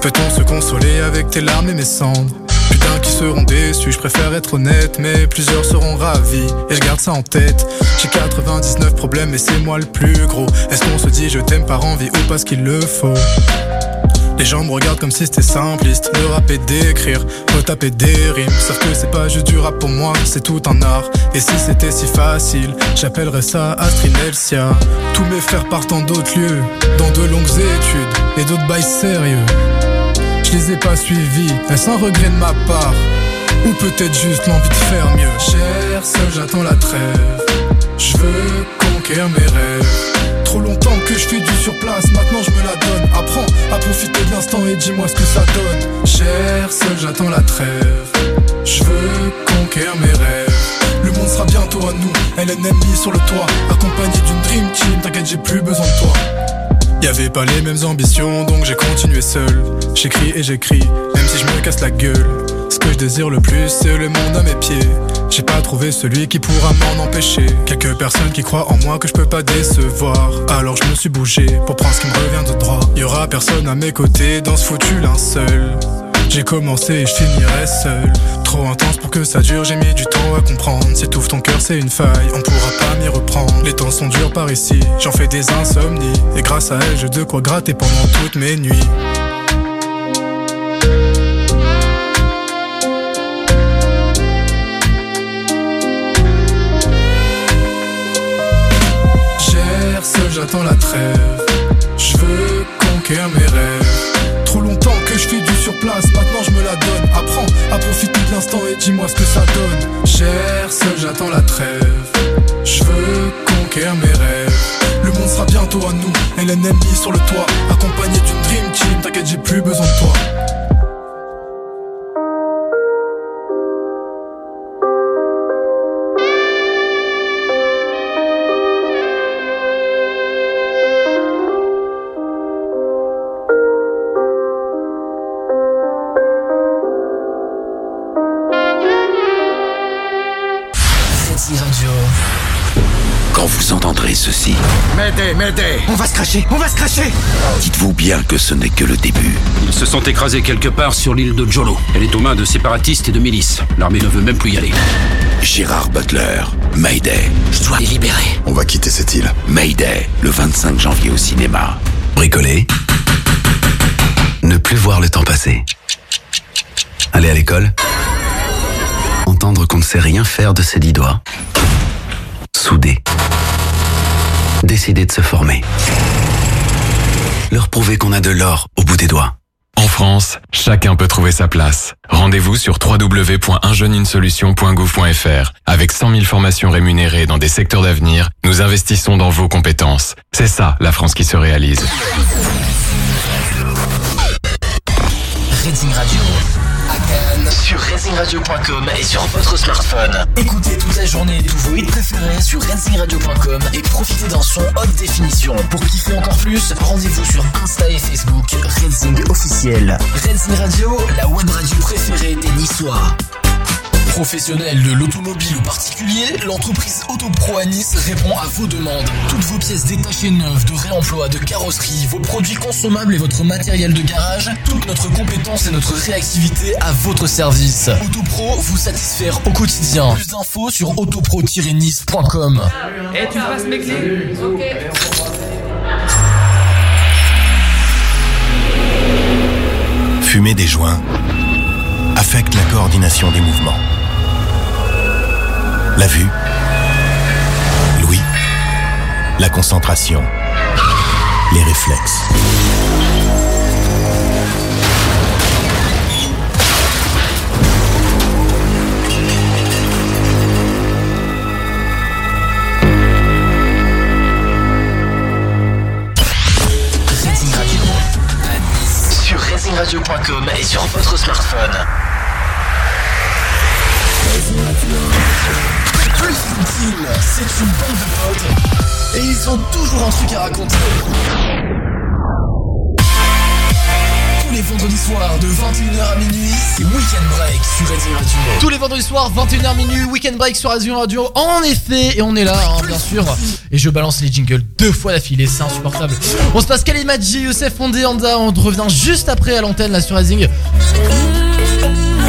Peut-on se consoler avec tes larmes et mes cendres? Putain qui seront déçus, je préfère être honnête, mais plusieurs seront ravis, et je garde ça en tête. J'ai 99 problèmes, mais c'est moi le plus gros. Est-ce qu'on se dit je t'aime par envie ou parce qu'il le faut? Les gens me regardent comme si c'était simpliste. Le rap et d'écrire, retaper des rimes. Sauf que c'est pas juste du rap pour moi, c'est tout un art. Et si c'était si facile, j'appellerais ça Astrinelsia. Tous mes frères partent en d'autres lieux Dans de longues études et d'autres bails sérieux. Je les ai pas suivis, est-ce un regret de ma part. Ou peut-être juste l'envie de faire mieux. Cher, seul j'attends la trêve. Je veux conquérir mes rêves Longtemps que je fais du sur place, maintenant je me la donne. Apprends à profiter de l'instant et dis-moi ce que ça donne. Cher, seul j'attends la trêve. Je veux conquérir mes rêves. Le monde sera bientôt à nous, LNMI sur le toit. Accompagné d'une dream team, t'inquiète, j'ai plus besoin de toi. Y'avait pas les mêmes ambitions, donc j'ai continué seul. J'écris et j'écris, même si je me casse la gueule. Ce que je désire le plus, c'est le monde à mes pieds. J'ai pas trouvé celui qui pourra m'en empêcher. Quelques personnes qui croient en moi que je peux pas décevoir. Alors je me suis bougé pour prendre ce qui me revient de droit. Y aura personne à mes côtés dans ce foutu linceul. J'ai commencé et je finirai seul. Trop intense pour que ça dure, j'ai mis du temps à comprendre. S'étouffe ton cœur, c'est une faille, on pourra pas m'y reprendre. Les temps sont durs par ici, j'en fais des insomnies. Et grâce à elle, j'ai de quoi gratter pendant toutes mes nuits. J'attends la trêve. Je veux conquérir mes rêves. Trop longtemps que je fais du sur place, maintenant je me la donne. Apprends à profiter de l'instant et dis-moi ce que ça donne. Cher, seul j'attends la trêve. Je veux conquérir mes rêves. Le monde sera bientôt à nous, LNMI sur le toit. Accompagné d'une dream team, t'inquiète, j'ai plus besoin de toi. M'aider, On va se cracher, on va se cracher dites-vous bien que ce n'est que le début. Ils se sont écrasés quelque part sur l'île de Jolo. Elle est aux mains de séparatistes et de milices. L'armée ne veut même plus y aller. Gérard Butler, Mayday. Je dois les libérer. On va quitter cette île. Mayday, le 25 janvier au cinéma. Bricoler. Ne plus voir le temps passer. Aller à l'école. Entendre qu'on ne sait rien faire de ses dix doigts. Souder. Décider de se former. Leur prouver qu'on a de l'or au bout des doigts. En France, chacun peut trouver sa place. Rendez-vous sur www.unjeuneunesolution.gouv.fr. Avec 100 000 formations rémunérées dans des secteurs d'avenir, nous investissons dans vos compétences. C'est ça, la France qui se réalise. Radio. Sur RedingRadio.com et sur votre smartphone. Écoutez toute la journée tous vos hits préférés sur RedingRadio.com et profitez d'un son haute définition. Pour kiffer encore plus, rendez-vous sur Insta et Facebook Redzing officiel. Redzing Radio, la web radio préférée des Niçois. Professionnels de l'automobile ou particulier, l'entreprise Autopro à Nice répond à vos demandes. Toutes vos pièces détachées neuves, de réemploi, de carrosserie, vos produits consommables et votre matériel de garage, toute notre compétence et notre réactivité à votre service. Autopro vous satisfaire au quotidien. Plus d'infos sur autopro-nice.com. Eh, tu passes mes clés Ok. Fumer des joints affecte la coordination des mouvements. La vue, l'ouïe, la concentration, les réflexes. Sur racingradio.com et sur votre smartphone. Plus utile, c'est une bande de et ils ont toujours un truc à raconter. Tous les vendredis soirs de 21h à minuit, c'est Weekend Break sur Racing Radio. Tous les vendredis soirs, 21h minuit, weekend break sur Azure Radio. En effet, et on est là, hein, bien sûr. Et je balance les jingles deux fois d'affilée, c'est insupportable. On se passe Kalimadji, Youssef Fondé. On revient juste après à l'antenne là sur Razing.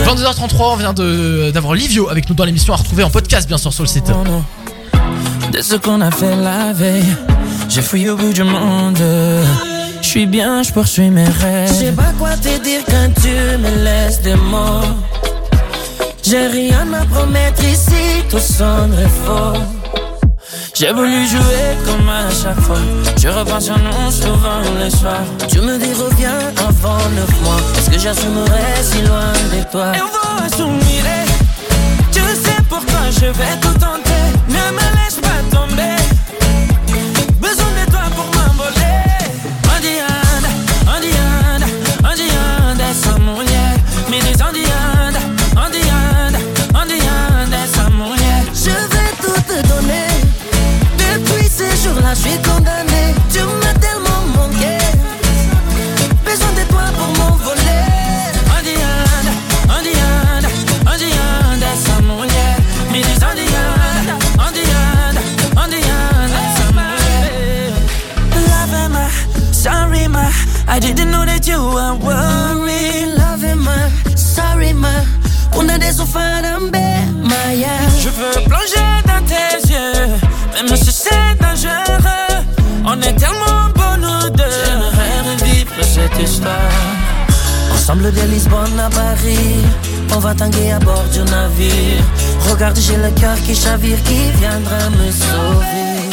22h33, on vient d'avoir Livio avec nous dans l'émission à retrouver en podcast bien sûr sur le site. De ce qu'on a fait la veille, j'ai fouillé au bout du monde. Je suis bien, je poursuis mes rêves. Je sais pas quoi te dire quand tu me laisses des mots. J'ai rien à promettre ici, tout sonnerait faux. J'ai voulu jouer comme à chaque fois. Je repense à nous souvent les soirs. Tu me dis reviens avant neuf mois. Est-ce que j'assumerai si loin de toi? Et on va assumer. Tu sais pourquoi je vais tout tenter. Ne me laisse pas je suis condamné. Tu m'as tellement manqué. Besoin de toi pour m'envoler. Andianda, Andianda, Andianda, essa mulher me diz Andianda, Andianda, Andianda, essa mulher. Love ma, sorry ma. I didn't know that you were worried. Love ma, sorry ma. Una de sofarambe, Maya. Je veux plonger dans tes yeux, même si c'est dangereux. On est tellement nous deux. J'aimerais revivre cette histoire. Ensemble de Lisbonne à Paris, on va tanguer à bord du navire. Regarde, j'ai le cœur qui chavire, qui viendra me sauver.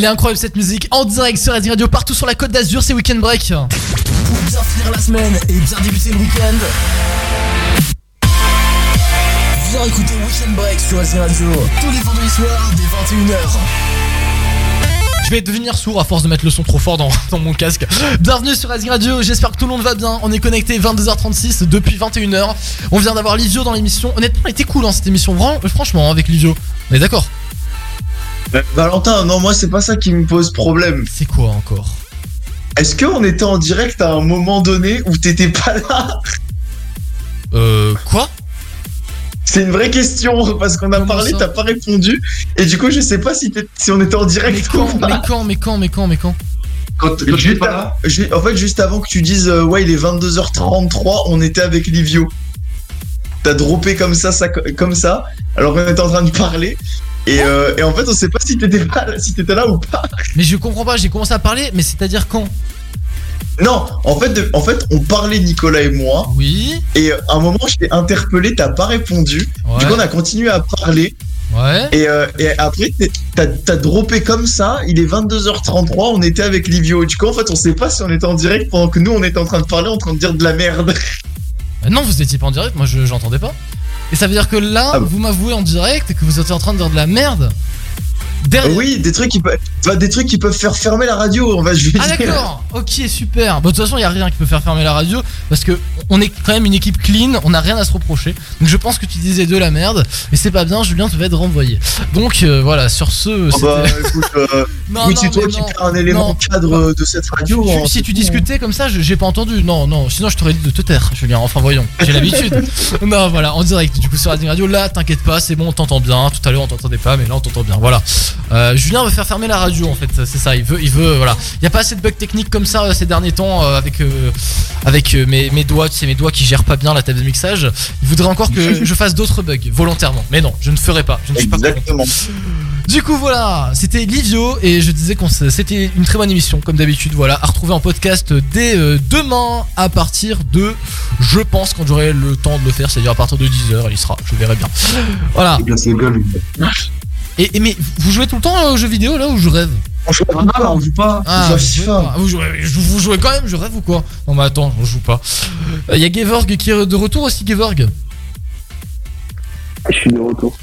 Elle est incroyable cette musique en direct sur Razing Radio partout sur la côte d'Azur, c'est Weekend Break. Pour bien finir la semaine et bien débuter le week-end. Viens écouter Weekend Break sur Racing Radio tous les vendredis soirs dès 21h. Je vais devenir sourd à force de mettre le son trop fort dans, dans mon casque. Bienvenue sur Razing Radio, j'espère que tout le monde va bien. On est connecté 22h36 depuis 21h. On vient d'avoir Livio dans l'émission. Honnêtement, elle était cool hein, cette émission, Vran- franchement, hein, avec Livio. On est d'accord Valentin, non, moi, c'est pas ça qui me pose problème. C'est quoi encore Est-ce qu'on était en direct à un moment donné où t'étais pas là Euh, quoi C'est une vraie question parce qu'on a parlé, t'as pas répondu et du coup je sais pas si, t'es- si on était en direct ou Mais pas. quand, mais quand, mais quand, mais quand Quand, quand tu pas là, en fait, juste avant que tu dises euh, ouais, il est 22h33, on était avec Livio. T'as droppé comme ça, ça, comme ça, alors qu'on était en train de parler. Et, euh, et en fait, on sait pas si t'étais si t'étais là ou pas. Mais je comprends pas, j'ai commencé à parler, mais c'est-à-dire quand? Non, en fait, de- en fait, on parlait Nicolas et moi. Oui. Et euh, à un moment, je t'ai interpellé, t'as pas répondu. Ouais. Du coup, on a continué à parler. Ouais. Et, euh, et après, t'as droppé comme ça. Il est 22h33. On était avec Livio. Du coup, en fait, on sait pas si on était en direct pendant que nous, on était en train de parler, en train de dire de la merde. Bah non, vous étiez pas en direct, moi je j'entendais pas. Et ça veut dire que là, Ah bon. vous m'avouez en direct que vous êtes en train de dire de la merde Oui, des trucs qui peuvent, enfin, des trucs qui peuvent faire fermer la radio. On va, je Ah d'accord, ok super. Bon, de toute façon, il y a rien qui peut faire fermer la radio parce que on est quand même une équipe clean, on n'a rien à se reprocher. Donc je pense que tu disais de la merde et c'est pas bien, Julien te va être renvoyé. Donc euh, voilà, sur ce, Ah bah, écoute, euh, Non, c'est toi qui un élément Non. cadre de cette radio. Tu- hein, si tu hein. discutais comme ça, je- j'ai pas entendu. Non, non, sinon je t'aurais dit de te taire, Julien. Enfin, voyons, j'ai l'habitude. non, voilà, en direct, du coup, sur Radio Radio. Là, t'inquiète pas, c'est bon, on t'entend bien. Tout à l'heure, on t'entendait pas, mais là, on t'entend bien. Voilà. Euh, Julien veut faire fermer la radio, en fait, c'est ça. Il veut, il veut, voilà. Il y a pas assez de bugs techniques comme ça euh, ces derniers temps euh, avec, euh, avec euh, mes, mes doigts, tu sais, mes doigts qui gèrent pas bien la table de mixage. Il voudrait encore que je fasse d'autres bugs, volontairement. Mais non, je ne ferai pas. Je ne suis pas Exactement. du coup voilà, c'était Livio et je disais qu'on c'était une très bonne émission comme d'habitude. Voilà, à retrouver en podcast dès euh, demain à partir de, je pense quand j'aurai le temps de le faire, c'est-à-dire à partir de 10h, il y sera, je verrai bien. Voilà. Et, et mais vous jouez tout le temps euh, aux jeux vidéo là ou je rêve On joue pas, on joue pas. Ah, on joue à vous jouez FIFA. Vous jouez, je- vous jouez quand même, je rêve ou quoi Non mais attends, on joue pas. Il y a Gevorg qui est de retour aussi, Gevorg. Je suis de retour.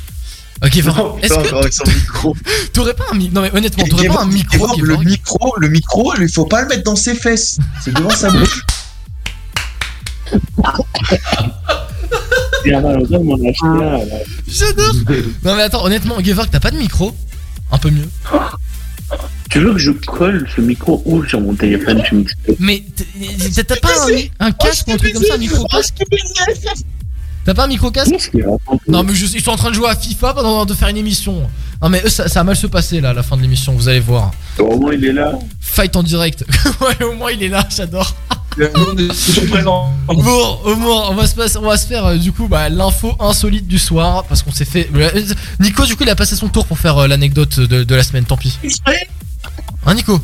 Ok. Oh, Est-ce que son micro. t'aurais pas un micro Non mais honnêtement, t'aurais pas un micro, Gevorg, le micro, le micro, il faut pas le mettre dans ses fesses. C'est devant sa bouche. Il y a mal aux hommes, on a acheté là, là. J'adore. Non mais attends, honnêtement, Gevorg, t'as pas de micro Un peu mieux. Tu veux que je colle ce micro où sur mon téléphone tu Mais t'es- t'as pas un, un casque ou un truc comme ça, un micro casque? T'as pas un micro casque Non mais je- ils sont en train de jouer à FIFA pendant de faire une émission. Non mais eux ça, ça va mal se passer là à la fin de l'émission, vous allez voir. Au moins il est là. Fight en direct. ouais au moins il est là, j'adore. Bon, au moins on va se, passer- on va se faire euh, du coup bah, l'info insolite du soir parce qu'on s'est fait. euh, Nico du coup il a passé son tour pour faire euh, l'anecdote de, de la semaine, tant pis. Hein Nico?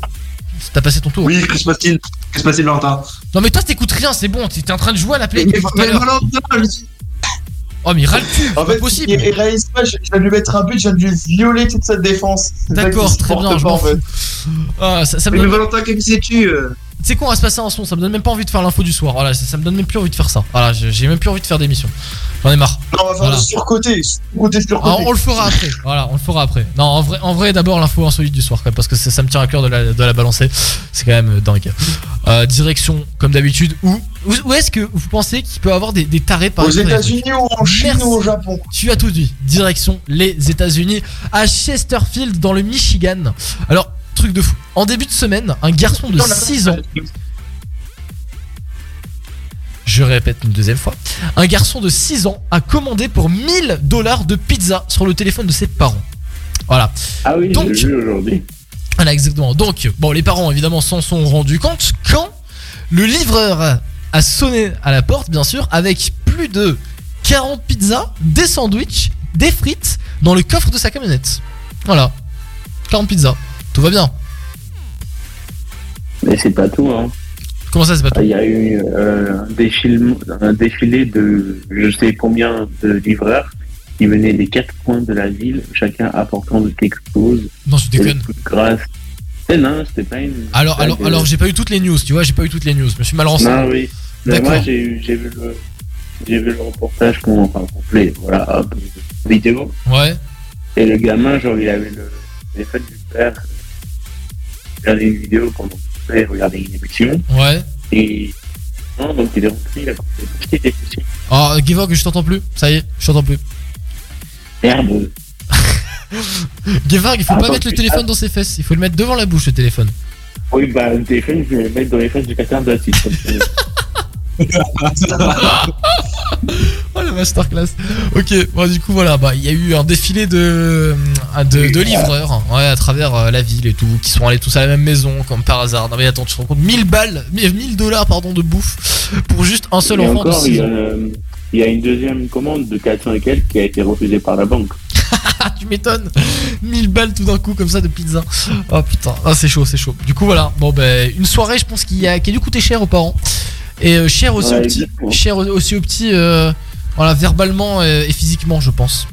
T'as passé ton tour? Oui, que se passe-t-il Que se passe-t-il, Valentin Non mais toi t'écoutes rien, c'est bon, t'es en train de jouer à la play Mais-. Valentin, je- Oh mais il râle le cul, En fait, possible. il, il réalise pas, je je viens de lui mettre un but, je viens de lui violer toute sa défense. D'accord, très bien, je m'en fous. Ah, ça, ça me Mais donne... Valentin, que sais-tu euh Tu sais quoi, on va se passer un son, ça me donne même pas envie de faire l'info du soir. Voilà, ça, ça me donne même plus envie de faire ça. Voilà, j'ai même plus envie de faire d'émission. J'en ai marre. Non, on va faire Voilà. le surcoté, surcoté, Ah, surcoté. on le fera après. Voilà, on le fera après. Non, en vrai, en vrai d'abord l'info insolite du soir, quand même, parce que ça, ça me tient à cœur de la, de la balancer. C'est quand même euh, dingue. Euh, direction, comme d'habitude, où, où, où est-ce que vous pensez qu'il peut y avoir des, des tarés par Aux États-Unis ou en Chine Merci. ou au Japon? Tu as tout dit. Direction les États-Unis, à Chesterfield, dans le Michigan. Alors, truc de fou. En début de semaine, un garçon de 6 ans. Je répète une deuxième fois. Un garçon de 6 ans a commandé pour 1000 dollars de pizza sur le téléphone de ses parents. Voilà. Ah oui, Donc- aujourd'hui. Voilà, exactement. Donc, bon, les parents, évidemment, s'en sont rendus compte quand le livreur a sonné à la porte, bien sûr, avec plus de 40 pizzas, des sandwichs, des frites dans le coffre de sa camionnette. Voilà. 40 pizzas. Tout va bien. Mais c'est pas tout, hein. Comment ça, c'est pas tout Il y a eu euh, un, défilé, un défilé de je sais combien de livreurs qui venaient des quatre coins de la ville, chacun apportant quelque chose. Non, tu déconnes. Grâce. C'est non, c'était pas une. Alors, alors, blague, alors euh, j'ai pas eu toutes les news, tu vois, j'ai pas eu toutes les news. Je me suis mal renseigné. Non, oui. Mais moi, j'ai eu- j'ai vu le. J'ai vu le reportage qu'on enfin, complet, voilà, vidéo. Ouais. Et le gamin, genre, il avait le téléphone du père. Regardait une vidéo pendant que père regardait une émission. Ouais. Et. Non, donc il est rentré, il a compris. Oh, Gevorg, je t'entends plus? Ça y est, je t'entends plus. Merde. Gevorg, il faut pas mettre le téléphone dans ses fesses. Il faut le mettre devant la bouche, le téléphone. Oui, bah, le téléphone, je vais le mettre dans les fesses du 14 d'assiette. Oh le Masterclass. Ok, bon, du coup, voilà, bah, il y a eu un défilé de, euh, de, de livreurs, ouais, à travers euh, la ville et tout, qui sont allés tous à la même maison, comme par hasard. Non, mais attends, tu te rends compte, 1000 balles, 1000 dollars, pardon, de bouffe pour juste un seul Et enfant encore, il y, a, ans. il y a une deuxième commande de 400 et quelques qui a été refusée par la banque. Tu m'étonnes 1000 balles tout d'un coup, comme ça, de pizza. Oh putain, ah, c'est chaud, c'est chaud. Du coup, voilà, bon, ben, une soirée, je pense, qui a, qui a dû coûter cher aux parents. Et euh, cher aussi Ouais, aux petits. Cher aussi aux petits, euh, voilà, verbalement euh, et physiquement, je pense.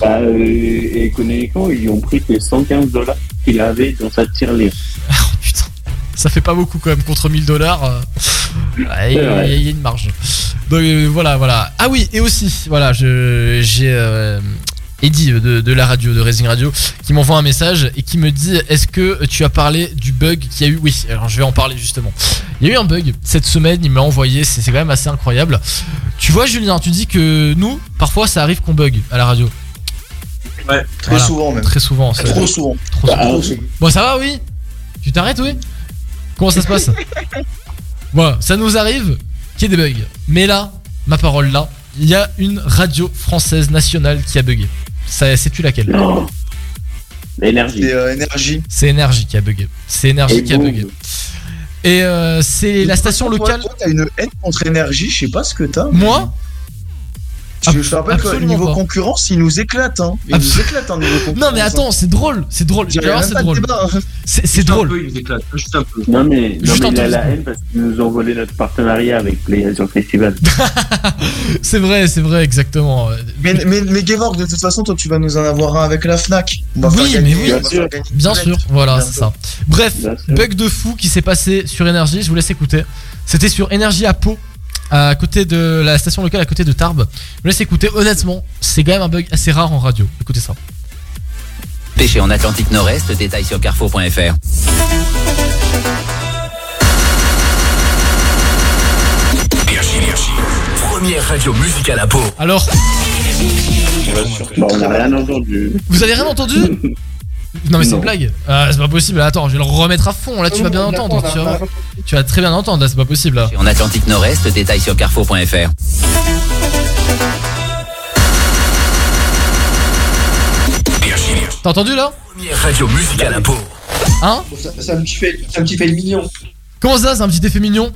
Bah, euh, et économiquement, ils lui ont pris les 115 dollars qu'il avait dans sa tirelire. Ça fait pas beaucoup quand même contre 1000 dollars. euh, Il y, a- il y a une marge. Donc voilà, voilà. Ah oui, et aussi, voilà, je j'ai euh, Eddie de, de la radio, de Racing Radio, qui m'envoie un message et qui me dit Est-ce que tu as parlé du bug qu'il y a eu? Oui, alors je vais en parler justement. Il y a eu un bug cette semaine, il m'a envoyé, c'est c'est quand même assez incroyable. Tu vois, Julien, tu dis que nous, parfois ça arrive qu'on bug à la radio. Ouais, très souvent même. Très souvent. ça- Trop souvent. Trop Bah, souvent. Bon, ça va, oui? Tu t'arrêtes, oui? Comment ça se passe? Voilà, ça nous arrive qu'il y ait des bugs. Mais là, ma parole là, il y a une radio française nationale qui a bugué. Ça, sais-tu laquelle? Non. L'énergie. C'est euh, énergie. C'est Énergie qui a bugué. C'est Énergie Et qui a boum. bugué. Et euh, c'est la station locale. Toi, t'as une haine contre énergie, je sais pas ce que t'as. Moi? Je, je te rappelle que absolument niveau pas. concurrence, il nous éclate. Hein. Il nous éclate en niveau concurrence. Non mais attends, c'est drôle, c'est drôle. C'est drôle. hein. C'est c'est drôle. il nous éclate. Juste un peu. Non mais, non, mais il a la haine parce qu'ils nous ont volé notre partenariat avec Play sur le festival. C'est vrai, c'est vrai, exactement. Mais, mais, mais Gevorg, de toute façon, toi, tu vas nous en avoir un avec la Fnac. On va Oui, faire mais oui, faire gagner bien sûr, voilà, Bien c'est sûr. ça. Bref, Bien sûr. bug de fou qui s'est passé sur Énergie, je vous laisse écouter. C'était sur Énergie à Pau, à côté de la station locale, à côté de Tarbes. Je vous laisse écouter, honnêtement, c'est quand même un bug assez rare en radio. Écoutez ça. Pêcher en Atlantique Nord-Est, détail sur carrefour.fr. Première radio musicale à Pau. Alors, Bon, on n'a rien entendu. vous avez rien entendu? Non mais c'est une blague. Ah, c'est pas possible. Attends, je vais le remettre à fond. Là, tu vas bien entendre. Tu vas, tu vas très bien entendre. Là, c'est pas possible. Là. En Atlantique Nord-Est, détail sur carrefour.fr. T'as entendu là radio musicale. Hein C'est un petit fail, c'est un petit fail mignon. Comment ça, c'est un petit effet mignon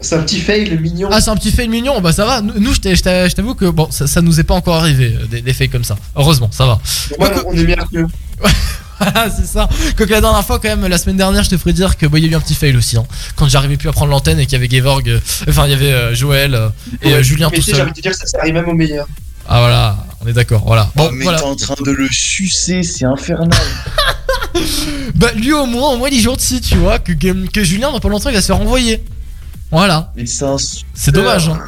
C'est un petit fail mignon. Ah, c'est un petit fail mignon. Bah ça va. Nous, je t'avoue que bon, ça, ça nous est pas encore arrivé euh, des, des fails comme ça. Heureusement, ça va. Voilà, on est meilleur que eux. Voilà, c'est ça. Quoique la dernière fois, quand même, la semaine dernière, je te ferais dire que bah, il y a eu un petit fail aussi. hein. Quand j'arrivais plus à prendre l'antenne et qu'il y avait Gevorg, euh, enfin, il y avait euh, Joël euh, et Julien Mais tout sais, j'ai seul. envie de dire que ça, ça arrive même au meilleur. Ah voilà, on est d'accord. Voilà. Bon, Oh, mais voilà. t'es en train de le sucer, c'est infernal. Bah lui au moins, au moins il est gentil, tu vois, que, que, que Julien dans pas longtemps il va se faire renvoyer. Voilà. C'est dommage. Hein.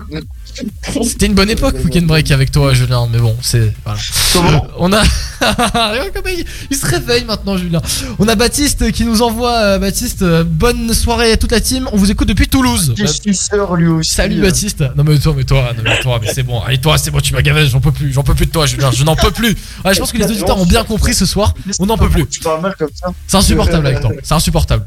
C'était une bonne époque Weekend Break avec toi Julien, mais bon, c'est voilà. On a Regarde comment il, il se réveille maintenant Julien. On a Baptiste qui nous envoie euh, Baptiste euh, bonne soirée à toute la team. On vous écoute depuis Toulouse. Je suis sœur lui aussi. Salut Baptiste. Non mais toi, mais toi, non mais toi, mais c'est bon. Allez toi, c'est bon, tu m'as gavé, j'en peux plus, j'en peux plus de toi Julien, je n'en peux plus. Ouais, je pense que les auditeurs ont bien compris ce soir. On n'en peut plus. Tu parles mal comme ça. C'est insupportable avec toi. C'est insupportable.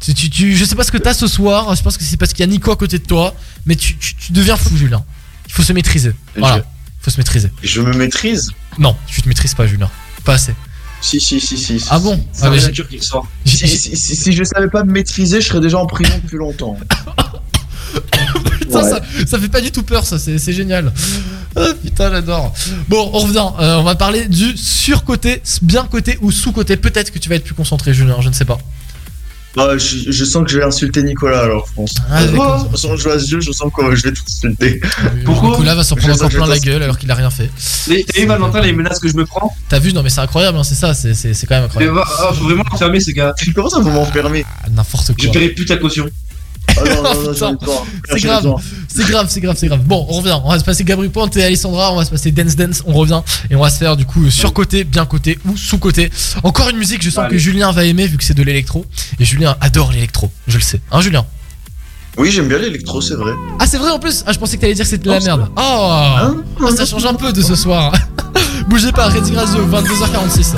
Tu, tu, tu- je sais pas ce que t'as ce soir. Je pense que c'est parce qu'il y a Nico à côté de toi. Mais tu, deviens fou, Julien. Il faut se maîtriser. Voilà. Il faut se maîtriser. Je me maîtrise Non, tu te maîtrises pas, Julien. Pas assez. Si, si, si, si. Ah bon C'est Ah, la qui ressort. Si, si, si- si je savais pas me maîtriser, je serais déjà en prison depuis longtemps. Putain, ça, ça fait pas du tout peur, ça. C'est génial. Ah, putain, j'adore. Bon, on revient. Euh, on va parler du surcoté, bien côté ou sous côté. Peut-être que tu vas être plus concentré, Julien. Je ne sais pas. Ah, je, je sens que je vais insulter Nicolas alors, je pense. Ah. De toute façon, je joue à ce jeu, je sens que je vais tout insulter. Nicolas va s'en prendre Je encore plein je la gueule alors qu'il a rien fait. Mais T'as vu Valentin les menaces que je me prends T'as vu Non, mais c'est incroyable. hein, c'est ça. C'est c'est- c'est quand même Mais incroyable. va, ah, faut vraiment l'enfermer ces gars. Comment ça vous m'enfermer Ah, N'importe Je quoi. paierai plus ta caution. C'est J'en ai grave, c'est grave, c'est grave, c'est grave. Bon, on revient. On va se passer Gabri Pointe et Alessandra. On va se passer Dance Dance. On revient et on va se faire du coup sur côté, bien côté ou sous côté. Encore une musique. Je sens Allez. que Julien va aimer vu que c'est de l'électro. Et Julien adore l'électro. Je le sais. Hein, Julien? Oui, j'aime bien l'électro, c'est vrai. Ah, c'est vrai en plus? Ah, je pensais que t'allais dire que c'était de la Non, merde. Oh, Ah, ça change un peu de ce soir. Bougez pas, Redding Radio, 22h46.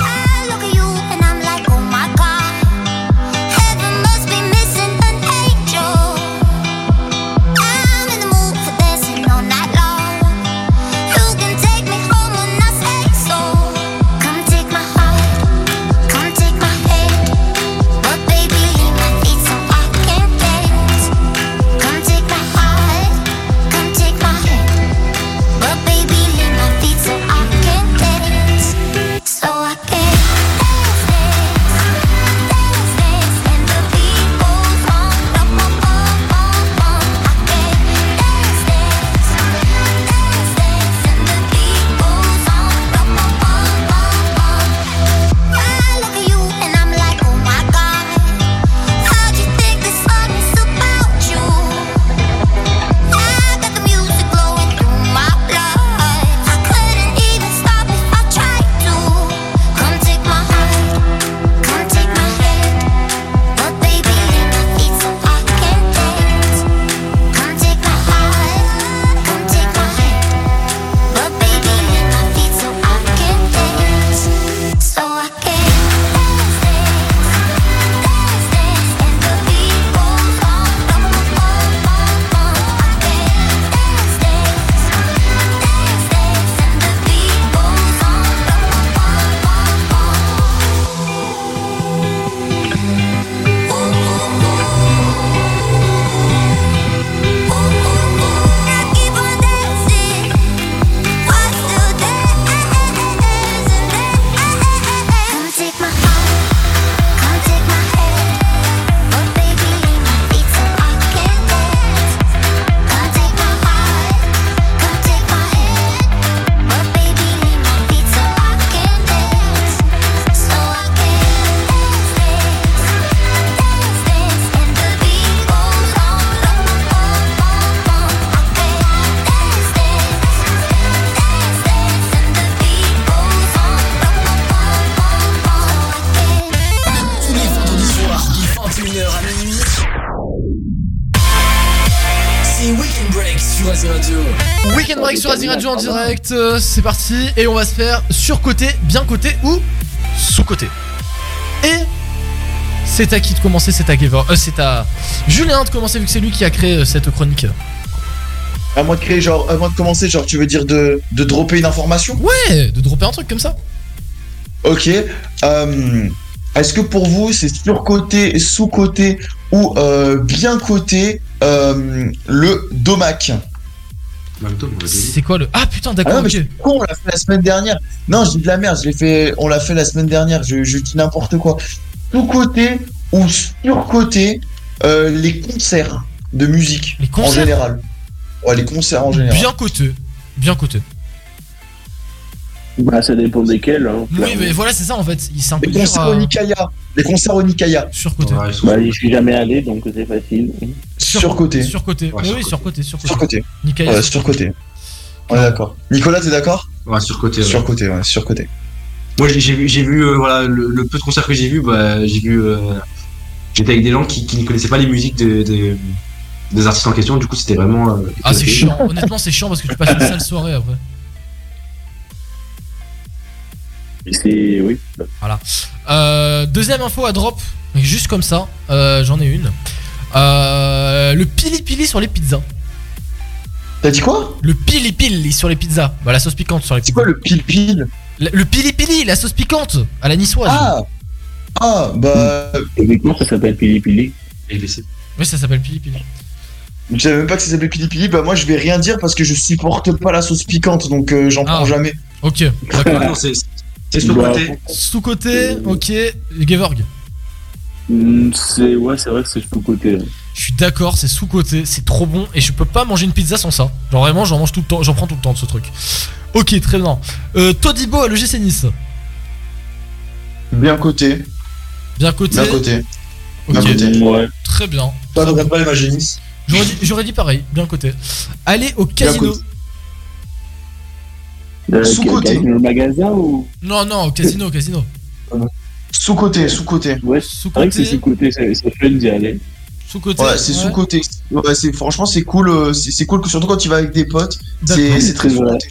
Parti et on va se faire sur côté, bien côté ou sous côté. Et c'est à qui de commencer? C'est à Gevor, euh, c'est à Julien de commencer vu que c'est lui qui a créé euh, cette chronique. À moi de créer, genre, à moi de commencer, genre, tu veux dire de, de dropper une information? Ouais, de dropper un truc comme ça. Ok. euh, Est-ce que pour vous, c'est surcoté, sous-coté ou euh, bien coté le Domac? C'est quoi le Ah putain, Ah d'accord, mais je con, on l'a fait la semaine dernière. Non, je dis de la merde, je l'ai fait, on l'a fait la semaine dernière, je, je dis n'importe quoi. Sous-côté ou surcoté euh, les concerts de musique en concerts général. Ouais, les concerts en général. Bien coté, bien coté. Bah, ça dépend desquels. Hein, Oui, mais voilà, c'est ça en fait. Il un Les concerts à- au Nikaya. Les concerts au Nikaya. Surcoté. Bah, j'y suis jamais allé, donc c'est facile. Surcoté. Surcoté. Oui, oui, surcoté, surcoté. Surcoté. Nikaya, Ouais, surcoté. On est d'accord. Nicolas, t'es d'accord? Ouais, surcoté. ouais. Surcoté, ouais, surcoté. Moi, j'ai vu, j'ai vu euh, voilà, le, le peu de concerts que j'ai vu, bah, j'ai vu. euh, J'étais avec des gens qui, qui ne connaissaient pas les musiques de, de- des artistes en question, du coup, c'était vraiment. euh, Ah, c'est chiant. Honnêtement, c'est chiant parce que tu passes une sale soirée après. C'est. Oui. Voilà. Euh, deuxième info à drop, juste comme ça, euh, j'en ai une. Euh, le pili pili sur les pizzas. T'as dit quoi? Le pili pili sur les pizzas. Bah, la sauce piquante sur les pizzas. C'est quoi le pili pili Le pili pili, la sauce piquante à la niçoise. Ah Ah, bah. Techniquement, ça s'appelle Pili Pili. Oui, ça s'appelle pili pili. Je savais même pas que ça s'appelait pili pili. Bah, moi, je vais rien dire parce que je supporte pas la sauce piquante, donc euh, j'en prends jamais. Ok, d'accord. C'est- c'est sous-côté. Sous-côté, ok. Gevorg. Hmm, C'est ouais, c'est vrai que c'est sous-côté. Je suis d'accord, c'est sous-côté, c'est trop bon et je peux pas manger une pizza sans ça. Genre vraiment, j'en mange tout le temps, j'en prends tout le temps de ce truc. Ok, très bien. Euh, Todibo à l'EGC Nice. Bien coté. Bien coté. Bien coté. Ok. Bien coté. Ouais. Très bien. Pas de pas les Magénis. J'aurais dit, j'aurais dit pareil, bien coté. Allez au casino. Euh, Sous-côté. Le magasin ou? Non, non, au casino, au casino. Sous-côté, sous-côté. Ouais, c'est vrai que c'est sous-côté, c'est c'est fun d'y aller. Sous-côté. Ouais, c'est sous-côté. Ouais, c'est franchement c'est cool. euh, C'est c'est cool que surtout quand tu vas avec des potes, c'est c'est très sous-côté.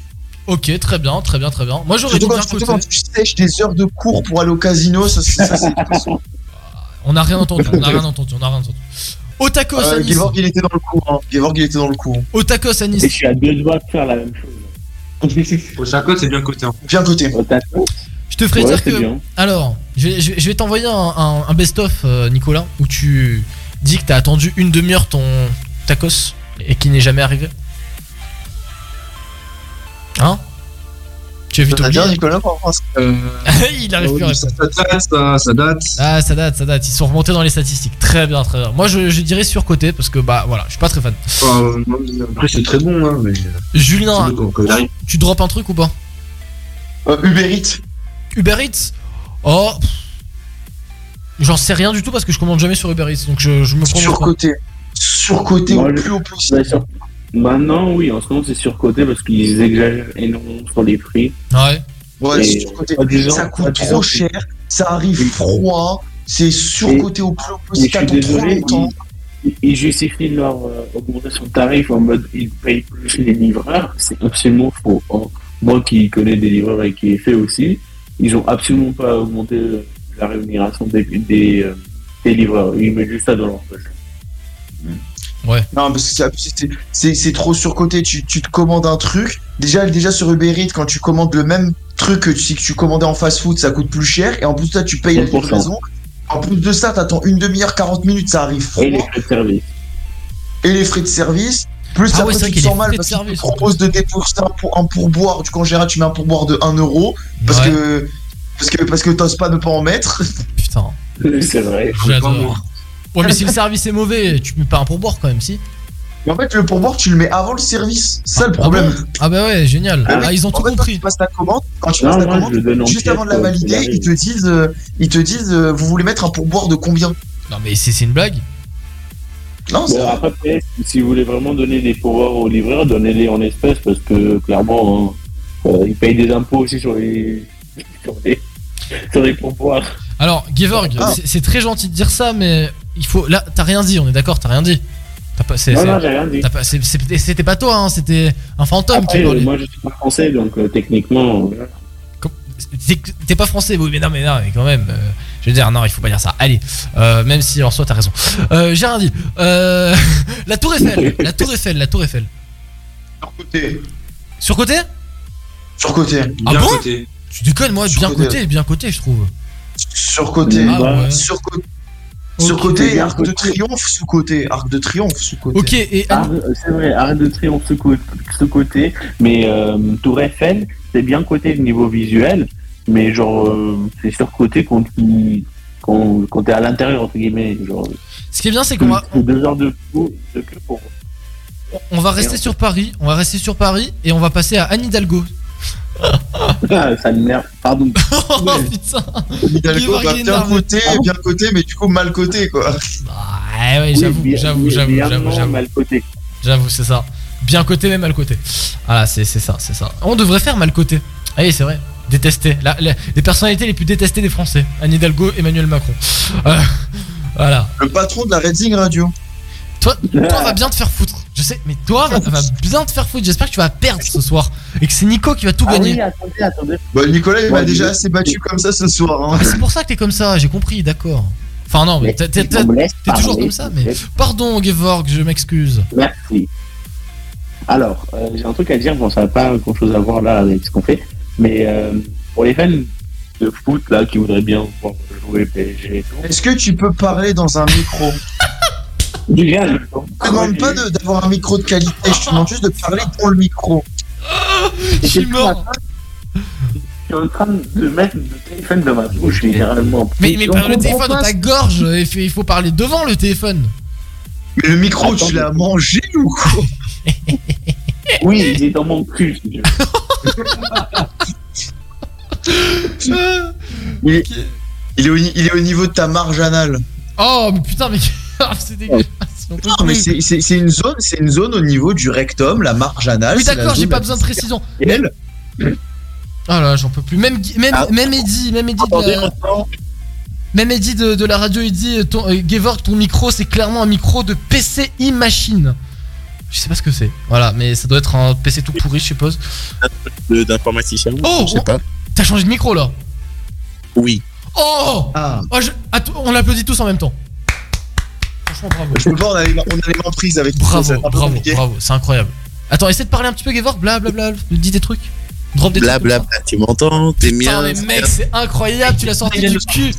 Ok, très bien, très bien, très bien. Moi j'aurais dit Surtout bien coté. quand tu sèches des heures de cours pour aller au casino, ça, c'est- ça c'est On a rien entendu, on a rien entendu, on a rien entendu. Au tacos à Euh, Nice. Gevorg il était dans le coup. Hein. Gevorg il était dans le coup. Au tacos à Nice. Et je suis à deux doigts de faire la même chose. Au Chacote, c'est bien coté. hein. Bien coté. Je te ferai Ouais, dire que. bien. Alors, je vais, je vais- je vais t'envoyer un, un- un best-of, euh, Nicolas, où tu dis que t'as attendu une demi-heure ton tacos et qui n'est jamais arrivé. Hein? Tu as vu ton dire, Nicolas ça Il arrive plus à ça, répondre. ça date, ça, ça date. Ah, ça date, ça date. Ils sont remontés dans les statistiques. Très bien, très bien. Moi, je, je dirais surcoté parce que, bah, voilà, je suis pas très fan. Euh, après, c'est très bon, hein, mais. Julien, arrive. tu drops un truc ou pas? Euh, Uber Eats. Uber Eats Oh. J'en sais rien du tout parce que je commande jamais sur Uber Eats donc je, je me pas. Surcoté. Surcoté au plus haut possible. Bah, sur- Maintenant, oui, en ce moment, c'est surcoté parce qu'ils exagèrent énormément sur les prix. Ouais. Ouais, c'est surcoté. Ça coûte trop c'est- cher, ça arrive froid, c'est surcoté au plus haut possible, je suis trop désolé, ils, ils justifient leur euh, augmentation de tarif en mode ils payent plus les livreurs. C'est absolument faux. hein. Moi qui connais des livreurs et qui ai fait aussi, ils ont absolument pas augmenté la rémunération des, des, euh, des livreurs. Ils mettent juste ça dans leur poche. Ouais. Non, parce que c'est trop surcoté. Tu, tu te commandes un truc. Déjà, déjà sur Uber Eats, quand tu commandes le même truc que si tu commandais en fast food, ça coûte plus cher. Et en plus, là, tu payes la 100%. livraison. En plus de ça, t'attends une demi-heure, 40 minutes, ça arrive froid. Et les frais de service. et les frais de service. Plus Ah après, ouais, tu te sens mal parce qu'ils te service, proposent de débourser un, pour, un pourboire. Du coup, en général, tu mets un pourboire de 1 euro parce Ouais. que parce que parce que t'oses pas ne pas en mettre. Putain. C'est vrai. J'adore. Ouais, mais si le service est mauvais, tu mets pas un pourboire quand même, si Mais en fait, le pourboire, tu le mets avant le service. C'est ça le problème. Ah, bon ah bah ouais, génial. Ah Ah, ils ont tout fait, quand compris. tu passes ta commande, quand tu Non, passes ta moi, commande, juste avant de la valider, qu'il ils te disent, euh, ils te disent, euh, vous voulez mettre un pourboire de combien? Non mais c'est c'est une blague. Non, c'est Bon, après, si vous voulez vraiment donner des pouvoirs aux livreurs, donnez-les en espèces parce que clairement, hein, euh, ils payent des impôts aussi sur les, sur les, sur les pourboires. Alors, Gevorg, Ah. c'est- très gentil de dire ça, mais il faut. Là, t'as rien dit, on est d'accord, t'as rien dit. T'as pas, c'est- Non, c'est- non, j'ai rien dit. t'as pas- C'était pas toi, hein, c'était un fantôme Après, qui moi je suis pas français, donc euh, techniquement. euh, T'es- T'es pas français, oui, mais non, mais non, mais quand même. Euh, je veux dire, non, il faut pas dire ça. Allez, euh, même si en soi t'as raison. Euh, J'ai rien dit. Euh, la Tour Eiffel, la Tour Eiffel, la Tour Eiffel. Sur côté. Sur côté Sur côté. Ah bon Tu déconnes, moi, bien côté. côté, bien côté, je trouve. Sur côté. Ah ouais. Sur côté. Ok. Sur côté, arc de côté. triomphe sous côté. Arc de triomphe sous côté. Ok, et Arc- C'est vrai, arrête de triomphe ce côté, mais euh, Tour Eiffel, c'est bien côté au niveau visuel, mais genre, euh, c'est sur côté quand, tu- quand, quand t'es à l'intérieur, entre guillemets. Genre, Ce qui est bien, c'est qu'on va, c'est deux heures de queue de queue pour. on va rester sur Paris, on va rester sur Paris et on va passer à Anne Hidalgo. Ah, ça m'énerve, pardon. oh putain Hidalgo, bah, bien côté, bien côté, mais du coup mal côté quoi. Ouais, ouais, j'avoue, j'avoue, j'avoue, j'avoue, mal côté. J'avoue, c'est ça. Bien côté, mais mal côté. Voilà, c'est c'est ça, c'est ça. On devrait faire mal côté. Allez, c'est vrai. Détesté. La- la- les personnalités les plus détestées des Français. Anne Hidalgo, Emmanuel Macron. Euh, voilà. Le patron de la Reading Radio. Toi, toi va bien te faire foutre. Je sais, mais toi va, va bien te faire foutre. J'espère que tu vas perdre ce soir et que c'est Nico qui va tout Ah gagner. oui, attendez, attendez. Bah, Nicolas, il m'a déjà assez battu comme ça ce soir. hein. Ah, c'est pour ça que t'es comme ça. J'ai compris, d'accord. Enfin non, mais t'es toujours comme ça. Mais pardon, Gevorg, je m'excuse. Merci. Alors, euh, j'ai un truc à dire, bon, ça n'a pas grand chose à voir là avec ce qu'on fait, mais euh, pour les fans de foot là qui voudraient bien voir jouer PSG et tout, Est-ce que tu peux parler dans un micro du je te demande pas de- d'avoir un micro de qualité, je te demande juste de parler dans le micro. Je suis mort. Je suis en train de mettre le téléphone dans ma bouche, littéralement. Mais, mais On par le téléphone dans ta gorge, il faut, il faut parler devant le téléphone. Mais le micro, tu l'as mangé ou quoi? Oui, il est dans mon cul. il est, il, est au, ni- il est au niveau de ta marge anale. Oh, mais putain, mais c'est dégueulasse. Non, mais c'est- une zone, c'est une zone au niveau du rectum, la marge anale. Oui, d'accord, j'ai pas besoin de précision. réelle. Ah là, j'en peux plus. Même, même, Ah. même Eddie, même Eddie de la, même Eddie de, de la radio, il dit ton, euh, Gevorg, ton micro, c'est clairement un micro de PCI machine. Je sais pas ce que c'est. Voilà, mais ça doit être un PC tout pourri, je suppose. D'informaticien Oh, Je sais pas. T'as changé de micro là Oui. Oh, Ah. Oh, je- Attends, On l'applaudit tous en même temps. Franchement, bravo. Je peux pas, on a les, on a les mains prises avec Bravo, bravo, bravo, c'est incroyable. Attends, essaie de parler un petit peu, Gevorg, blablabla, dis des trucs. Drop des Blablabla, tu m'entends T'es Putain, bien mais mec, c'est incroyable, tu l'as sorti du cul.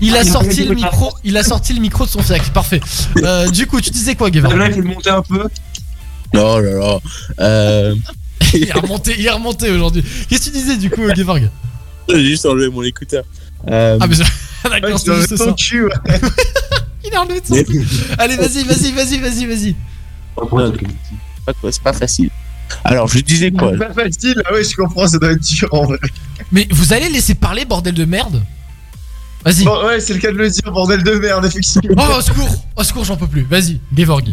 Il a sorti le micro, il a sorti le micro de son sac, parfait. Euh, du coup, tu disais quoi, Gevorg Là, il faut le monter un peu. Oh là là. Euh... Il est remonté, il est remonté aujourd'hui. Qu'est-ce que tu disais du coup, Gevorg J'ai juste enlevé mon écouteur. Euh... Ah, mais ça- d'accord, c'est juste ça. cul, ouais. Il a enlevé de son cul. Allez, vas-y, vas-y, vas-y, vas-y, vas-y. Pas quoi, c'est pas facile. Alors, je disais quoi C'est pas facile, ah ouais, je comprends, ça doit être dur en vrai. Mais vous allez laisser parler, bordel de merde Vas-y. Bon, ouais, c'est le cas de le dire, bordel de merde, effectivement. Oh, au secours, au secours, j'en peux plus. Vas-y, Gevorg.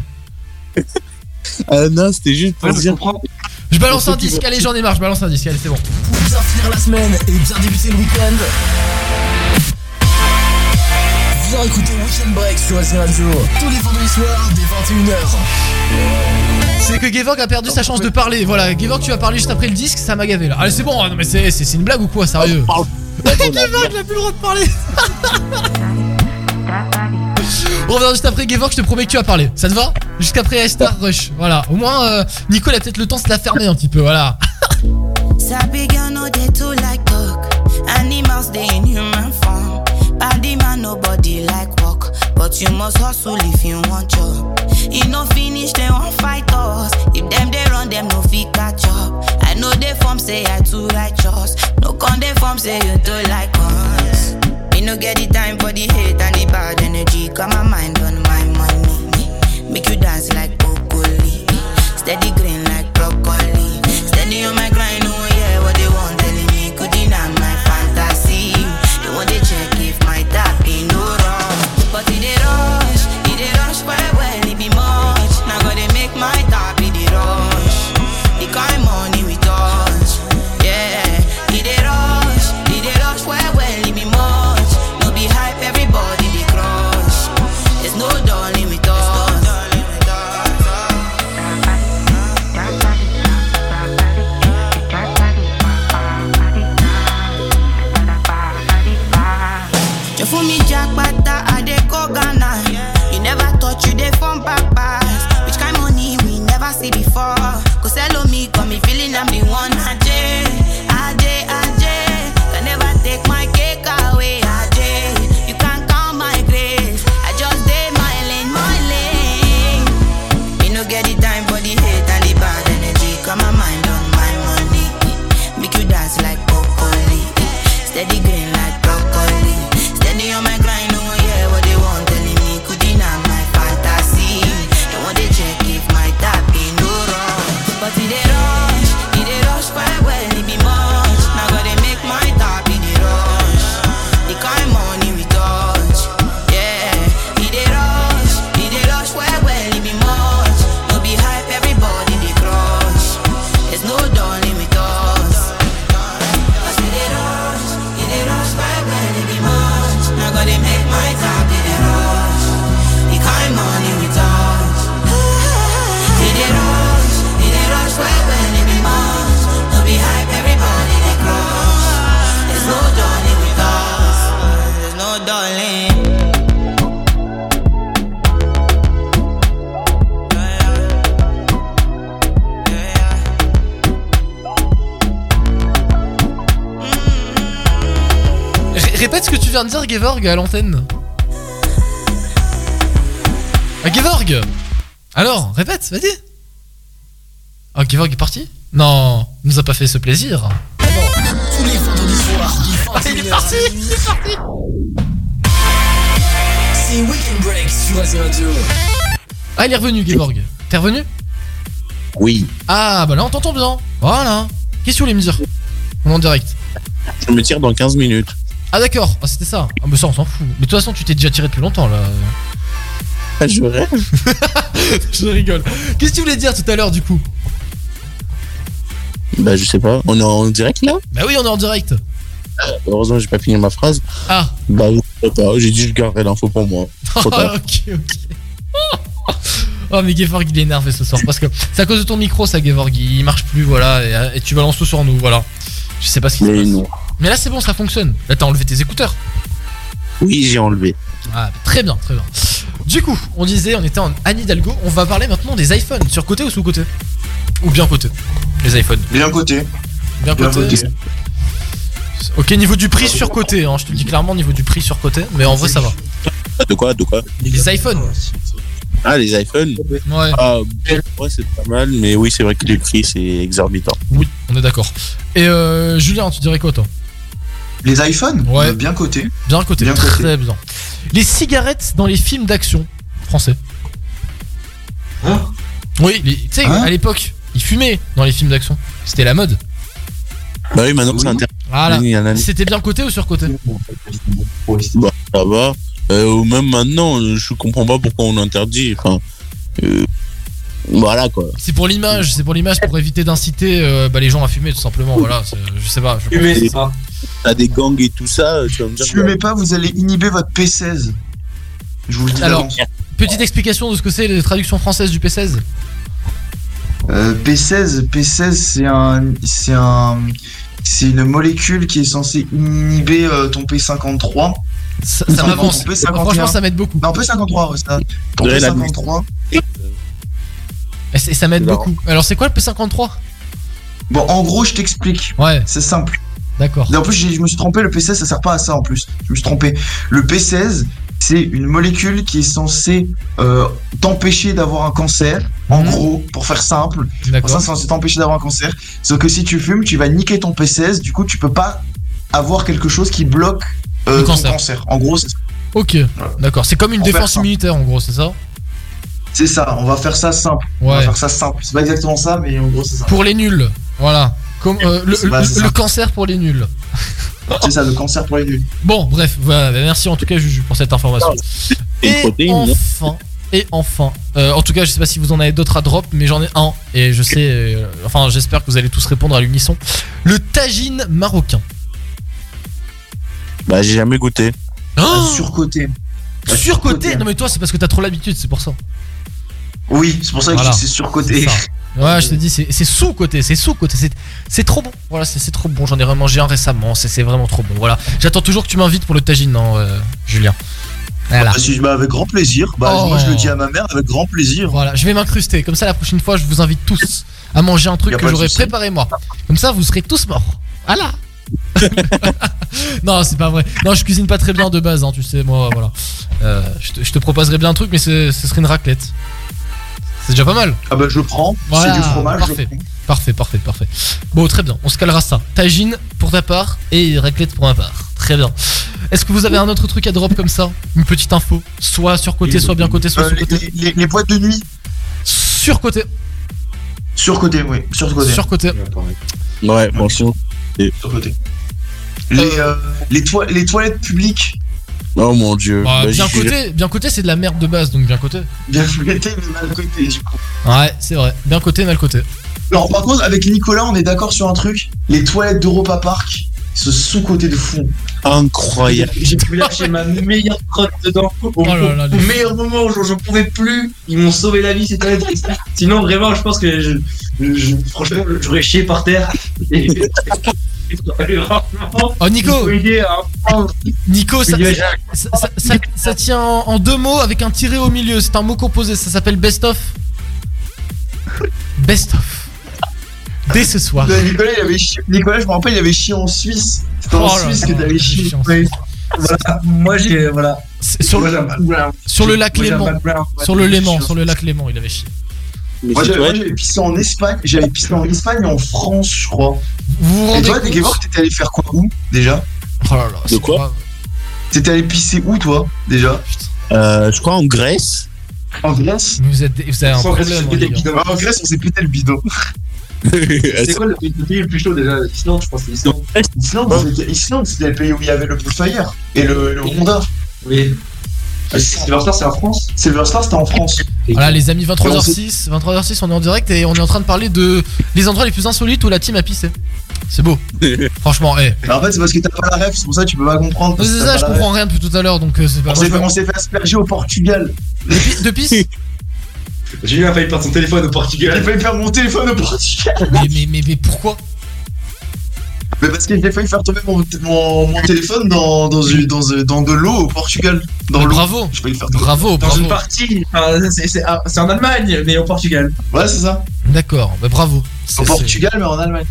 euh, Non, c'était juste pour dire. Je balance un disque, allez, j'en ai marre, je balance un disque, allez, c'est bon. Pour bien finir la semaine et bien débuter le week-end. Viens écouter Weekend Break sur SC Radio tous les vendredis soirs dès 21h. C'est que Gevorg a perdu sa chance de parler. Voilà, Gevorg, tu vas parler juste après le disque, ça m'a gavé là. Allez, c'est bon, hein, non mais c'est c'est- c'est une blague ou quoi, sérieux Gevorg, il a plus le droit de parler. On revient juste après Gevorg, je te promets que tu vas parler. Ça te va Jusqu'après Star Rush. Voilà, au moins, euh, Nico, il a peut-être le temps de se la fermer un petit peu, voilà. Animals. Body man nobody like work, but you must hustle if you want job. E no finish dem wan fight us. If them dey run them no fit catch up. I know dey form say I too righteous. No con dey form say you too like us. Me no get the time for the hate and the bad energy. Got my mind on my money. Make you dance like broccoli. Steady green like broccoli. Steady on my grind, oh Gevorg, à l'antenne. Ah, Gevorg Alors, répète, vas-y. Ah, Gevorg est parti Non, il nous a pas fait ce plaisir. Tous les vendredis soirs, Ah, il est parti Il est parti C'est Weekend Break sur Azure Radio. Ah, il est revenu, Gevorg. T'es revenu Oui. Ah, bah là, on t'entend bien. Voilà. Qu'est-ce que tu voulais me dire? On est en direct. Je me tire dans 15 minutes. Ah, d'accord. Ah, c'était ça. Ah, mais ça, on s'en fout. Mais de toute façon, tu t'es déjà tiré depuis longtemps, là. Ah, je rêve. Je rigole. Qu'est-ce que tu voulais dire tout à l'heure, du coup? Bah, je sais pas. On est en direct là? Bah oui, on est en direct. Heureusement, j'ai pas fini ma phrase. Ah. Bah. J'ai dit, je garderai l'info pour moi. Trop tard. ok, ok. Oh mais Gevorg il est énervé ce soir parce que c'est à cause de ton micro ça Gevorg il marche plus voilà et, et tu balances tout sur nous voilà je sais pas ce qui se passe mais là c'est bon ça fonctionne. Là t'as enlevé tes écouteurs. Oui, j'ai enlevé. ah bah, très bien très bien. Du coup on disait on était en Anne Hidalgo. On va parler maintenant des iPhones. Sur côté ou sous côté? Ou bien côté les iPhones? Bien côté. bien Bien côté, côté. ok niveau du prix sur côté hein, je te le dis clairement niveau du prix sur côté mais en vrai ça va. De quoi De quoi? Les iPhones. Ah, les iPhones? Ouais. Ah, ouais, c'est pas mal, mais oui, c'est vrai que les prix, c'est exorbitant. oui on est d'accord. Et euh, Julien tu dirais quoi toi? Les iPhones Ouais. euh, Bien côté. Bien côté, Bien très côté. bien. Les cigarettes dans les films d'action français. Oui, les- tu sais, Hein à l'époque, ils fumaient dans les films d'action. C'était la mode. Bah oui, maintenant c'est interdit. Voilà. C'était bien côté ou sur côté Bah, ça va. Euh, ou même maintenant, je comprends pas pourquoi on interdit. Enfin, euh, voilà quoi. C'est pour l'image, c'est pour l'image pour éviter d'inciter euh, bah, les gens à fumer tout simplement. Voilà, je sais pas. je Fumer, c'est ça. T'as des gangs et tout ça, tu vas me dire. Fumez pas, vous allez inhiber votre P16. Je vous le dis Alors, petite explication de ce que c'est les traductions françaises du P16. Euh, P16, P16 c'est un, c'est un, c'est une molécule qui est censée inhiber euh, ton P53. Ça, ça m'avance. P51. Franchement, ça m'aide beaucoup. Non, P53, ouais, ça. Ton Ouais, la P53. Et ça m'aide beaucoup. Alors, c'est quoi le P53? Bon, en gros, je t'explique. Ouais. C'est simple. D'accord. Et en plus, je me suis trompé, le P16, ça sert pas à ça en plus. Je me suis trompé. Le P16, c'est une molécule qui est censée euh, t'empêcher d'avoir un cancer. En gros, pour faire simple. Mhm. D'accord. Ça, c'est censé t'empêcher d'avoir un cancer. Sauf que si tu fumes, tu vas niquer ton P16. Du coup, tu peux pas avoir quelque chose qui bloque euh, Le ton cancer. cancer. En gros, c'est ça. Ok, d'accord. C'est comme une défense immunitaire en gros, c'est ça? C'est ça, on va faire ça simple. On va faire ça simple. C'est pas exactement ça, mais en gros, c'est ça. Pour les nuls. Voilà. Comme, euh, le, cancer pour les nuls. C'est ça, le cancer pour les nuls. Bon, bref, voilà, merci en tout cas Juju pour cette information. Et non enfin, et enfin, euh, en tout cas, je sais pas si vous en avez d'autres à drop, mais j'en ai un et je sais, euh, enfin, j'espère que vous allez tous répondre à l'unisson. Le tagine marocain. Bah, j'ai jamais goûté. Oh surcoté. Surcoté Non mais toi, c'est parce que t'as trop l'habitude, c'est pour ça. Oui, c'est pour ça que je dis que c'est surcoté. Ouais, je te dis, c'est sous-côté, c'est sous-côté, c'est- trop bon. Voilà, c'est trop bon. J'en ai remangé un récemment, c'est vraiment trop bon. Voilà, j'attends toujours que tu m'invites pour le tagine, non, euh, Julien. Voilà. Bah, si- bah, avec grand plaisir. Bah, Oh. moi, je le dis à ma mère avec grand plaisir. Voilà, je vais m'incruster. Comme ça, la prochaine fois, je vous invite tous à manger un truc que j'aurais préparé moi. Comme ça, vous serez tous morts. Voilà. non, c'est pas vrai. Non, je cuisine pas très bien de base, hein, tu sais, moi, voilà. Euh, je, te, je te proposerais bien un truc, mais ce ce serait une raclette. C'est déjà pas mal. Ah bah je prends. Voilà, c'est du fromage. je Parfait. prends. parfait, parfait, parfait. Bon, très bien. On se calera ça. Tagine pour ta part et raclette pour ma part. Très bien. Est-ce que vous avez un autre truc à drop comme ça? Une petite info Soit sur côté, soit bien côté, soit Euh, sur les, côté. les- les boîtes de nuit. Sur côté. Sur côté, oui. Sur côté. Sur côté. Ouais, bon, Sur côté. Les, euh, les, toi- les toilettes publiques. Oh mon dieu. Bah, bien côté, bien côté, c'est de la merde de base, donc bien côté. Bien côté, mais mal côté, du coup. Ouais, c'est vrai. Bien côté, mal côté. Alors, par contre, avec Nicolas, on est d'accord sur un truc. Les toilettes d'Europa Park, ce sous-côté de fou. Incroyable. J'ai pu lâcher ma meilleure crotte dedans au, Oh là là, au meilleur moment où je, pouvais plus. Ils m'ont sauvé la vie, ces toilettes. Sinon, vraiment, je pense que je, je- je- franchement, j'aurais chié par terre. Et- Oh, Nico prendre- Nico, ça, ça, ça- ça- ça tient en, en deux mots avec un tiré au milieu. C'est un mot composé. Ça s'appelle best of. Best of. Dès ce soir. Nicolas, il avait chié- Nicolas, je me rappelle, il avait chié en Suisse. C'était en Oh Suisse que t'avais chié. Ouais. Voilà, moi j'ai. Voilà. Sur, Moi, le lac Léman. Sur le Léman, sur le lac Léman, il avait chié. Moi j'avais moi, j'avais pissé en Espagne, j'avais pissé en Espagne et en France, je crois. Vous vous Et rendez toi, compte Gavor, t'étais allé faire quoi où déjà? Oh là là, De quoi T'étais allé pisser où toi déjà? Euh, je crois en Grèce. En Grèce? Vous, êtes, vous avez un Sans Grèce, problème. on s'est hein, les gars. Ah, En Grèce, on s'est pété le bidon. C'est quoi le le pays le plus chaud déjà? Islande, je pense que c'est Islande. Islande, c'était- Islande, c'était le pays où il y avait le Bullfire et le, le Honda. Oui. Silverstar, c'est en France Silverstar, c'était en France. Voilà les amis 23h06 23h06 on est en direct et on est en train de parler de les endroits les plus insolites où la team a pissé C'est beau Franchement eh Mais en fait, c'est parce que t'as pas la ref, c'est pour ça que tu peux pas comprendre. C'est ça pas je comprends rien depuis tout à l'heure donc euh, c'est pas On s'est fait, on s'est fait asperger au Portugal. De pisse Julien a failli perdre son téléphone au Portugal. J'ai failli perdre mon téléphone au Portugal. mais, mais, mais, mais pourquoi? Mais parce que j'ai failli faire tomber mon, mon, mon téléphone dans, dans, une- dans, dans de l'eau au Portugal. Dans bravo. J'ai failli faire tomber. Bravo Dans bravo une partie, enfin, c'est- c'est ah, c'est en Allemagne, mais au Portugal. Ouais, c'est ça. D'accord bah bravo C'est- Au Portugal, mais en Allemagne.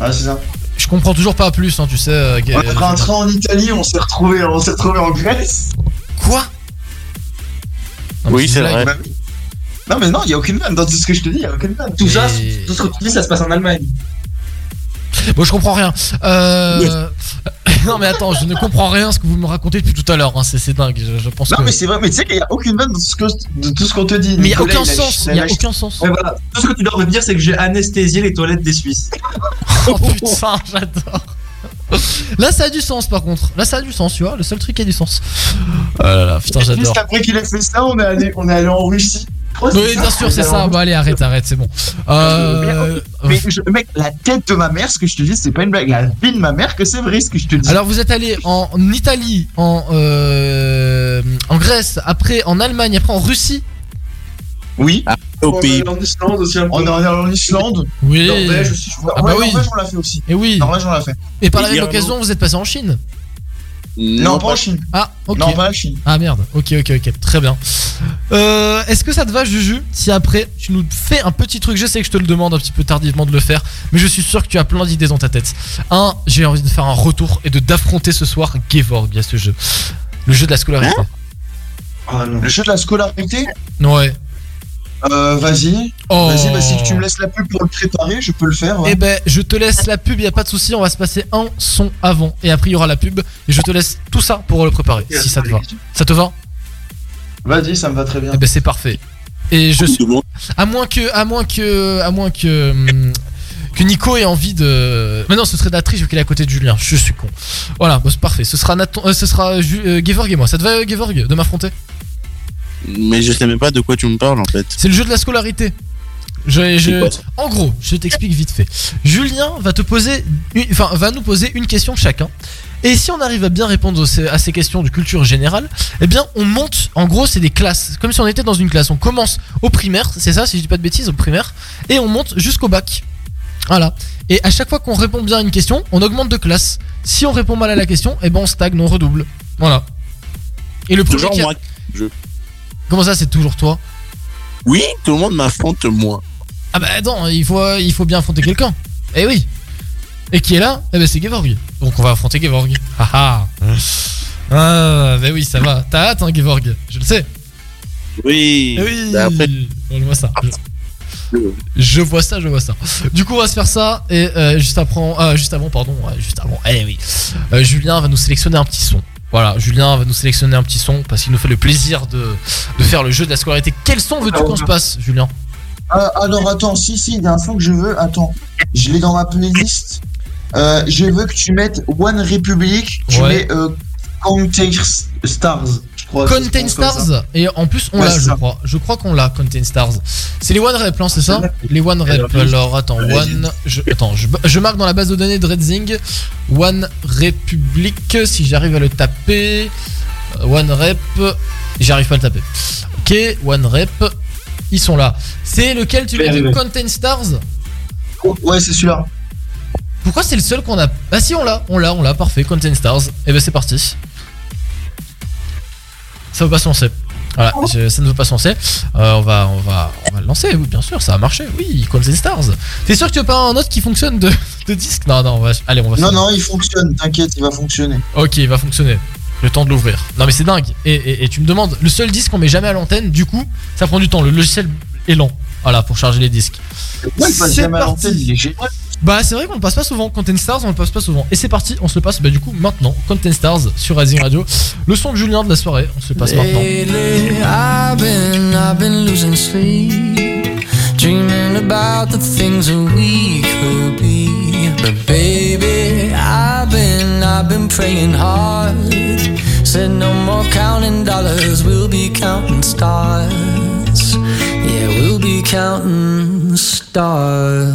Ouais, c'est ça. Je comprends toujours pas plus hein, tu sais euh, On a pris un train en Italie, on s'est retrouvé, on s'est retrouvé en Grèce. Quoi? Non, Oui, c'est vrai. Non, mais non, il y a aucune vanne. Dans tout ce que je te dis, il y a aucune vanne. Tout ça, tout ce que tu dis, ça se passe en Allemagne. Bon, je comprends rien. Euh... non, mais attends, je ne comprends rien ce que vous me racontez depuis tout à l'heure. hein. C'est c'est dingue. Je, je pense Non, que. mais c'est vrai, mais tu sais qu'il y a aucune vanne de tout ce qu'on te dit. Mais il y a aucun sens. il a aucun sens. Voilà. Tout ce que tu dois me dire, c'est que j'ai anesthésié les toilettes des Suisses. Oh putain, j'adore. Là, ça a du sens par contre. Là, ça a du sens, tu vois. Le seul truc qui a du sens. Oh là là, putain, j'adore. Juste après qu'il ait fait ça, on est allé, on est allé en Russie. Oh, Oui, ça bien sûr, c'est ça. Bon, allez, arrête, arrête, c'est bon. Euh... Mais je- mec, la tête de ma mère, ce que je te dis, c'est pas une blague. La vie de ma mère, que c'est vrai ce que je te dis. Alors, vous êtes allé en Italie, en, euh... en Grèce, après en Allemagne, après en Russie. oui. Au pays. En Islande aussi un peu. On est allé en Islande. Oui. Norvège aussi. Je vois. Ah bah ouais, oui. Norvège, on l'a fait aussi. Et oui. Norvège, on l'a fait. Et par la même occasion, vous êtes passé en Chine. Non, pas en Chine. Ah, ok. Non, pas en Chine. Ah merde, ok, ok, ok, très bien. Euh, Est-ce que ça te va, Juju, si après tu nous fais un petit truc? Je sais que je te le demande un petit peu tardivement de le faire, mais je suis sûr que tu as plein d'idées dans ta tête. Un, j'ai envie de faire un retour et de d'affronter ce soir Gevorg à ce jeu. Le jeu de la scolarité. Ah non. Le jeu de la scolarité? Ouais. Euh, Vas-y. Oh. Vas-y, bah, si tu me laisses la pub pour le préparer, je peux le faire. ouais. Eh ben, je te laisse la pub, y a pas de souci, on va se passer un son avant et après il y aura la pub et je te laisse tout ça pour le préparer si ça te va. Ça te va? Vas-y, ça me va très bien. Eh ben c'est parfait. Et je suis C'est bon. à moins que à moins que à moins que hum, que Nico ait envie de Mais non, ce serait triche vu qu'il est à côté de Julien. Je suis con. Voilà, bah, c'est parfait. Ce sera Nathan euh, ce sera Ju- euh, Gevorg et moi. Ça te va euh, Gevorg de m'affronter? Mais je sais même pas de quoi tu me parles en fait. C'est le jeu de la scolarité. Je, je- en gros, je t'explique vite fait. Julien va te poser, une- enfin, va nous poser une question chacun. Et si on arrive à bien répondre à ces questions de culture générale, eh bien, on monte. En gros, c'est des classes, comme si on était dans une classe. On commence au primaire, c'est ça, si je dis pas de bêtises, au primaire, et on monte jusqu'au bac. Voilà. Et à chaque fois qu'on répond bien à une question, on augmente de classe. Si on répond mal à la question, eh ben, on stagne, on redouble. Voilà. Et le premier qui a-. Comment ça, c'est toujours toi? Oui, tout le monde m'affronte moi. Ah bah attends, il faut, il faut bien affronter quelqu'un. Eh oui. Et qui est là? Eh ben c'est Gevorg. Donc on va affronter Gevorg. Haha. Ah bah oui, ça va. T'as hâte hein Gevorg, je le sais. Oui. Eh oui. Bah, après, Je vois ça. Je... je vois ça, je vois ça. Du coup, on va se faire ça et euh, juste après, euh, juste avant, pardon, ouais, juste avant. Eh oui. Euh, Julien va nous sélectionner un petit son. Voilà, Julien va nous sélectionner un petit son parce qu'il nous fait le plaisir de, de faire le jeu de la scolarité. Quel son veux-tu qu'on se passe, Julien Ah, alors attends, si, si, il y a un son que je veux. Attends, je l'ai dans ma playlist. Euh, je veux que tu mettes One Republic. Tu Ouais. mets euh, Stars. Crois Contain. Stars. et en plus on Ouais, l'a je ça. crois. Je crois qu'on l'a Contain Stars. C'est les one rep hein, c'est ça les one rep. Alors attends one je, attends je, je marque dans la base de données de Redzing. One Republic si j'arrive à le taper. Euh, one rep j'arrive pas à le taper. Ok one rep ils sont là. C'est lequel tu mets arriver. Contain Stars? Ouais, c'est celui-là. pourquoi c'est le seul qu'on a? Ah si on l'a on l'a on l'a parfait Contain Stars. Et ben c'est parti ça veut pas se lancer. Voilà, je- ça ne veut pas se lancer. Euh, on, va, on, va, on va le lancer, oui, bien sûr, ça a marché. Oui, Contain Stars. T'es sûr que tu veux pas un autre qui fonctionne de, de disque? Non, non, on va, allez, on va Non, faire- non, il fonctionne, t'inquiète, il va fonctionner. Ok, il va fonctionner. Le temps de l'ouvrir. Non mais c'est dingue. Et, et- et tu me demandes, le seul disque qu'on met jamais à l'antenne, du coup, ça prend du temps. Le logiciel est lent. Voilà, pour charger les disques. Ouais, il passe C'est jamais à Bah c'est vrai qu'on le passe pas souvent. Content Stars, on le passe pas souvent. Et c'est parti, on se le passe bah, du coup maintenant. Content Stars sur Rising Radio. Le son de Julien de la soirée, on se le passe maintenant. I've been, I've been losing sleep, dreaming about the things that we could be. But baby, I've been, I've been praying hard. Said no more counting dollars, we'll be counting stars. Yeah, we'll be counting stars.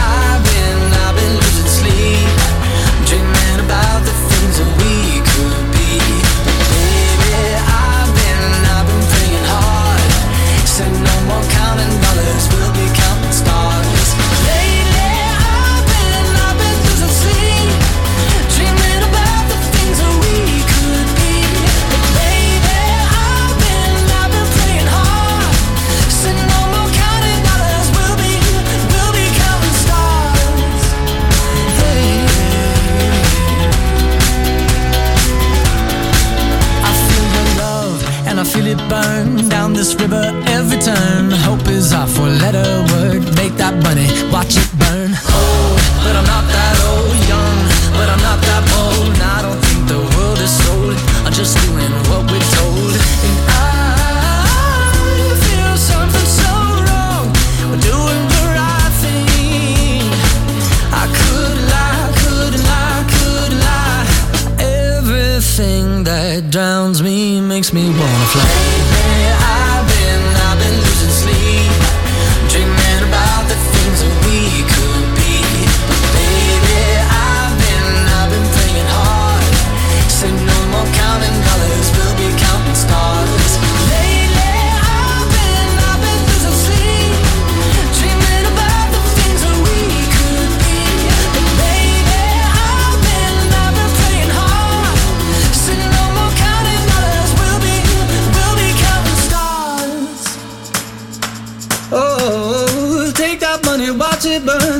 Makes me wanna fly.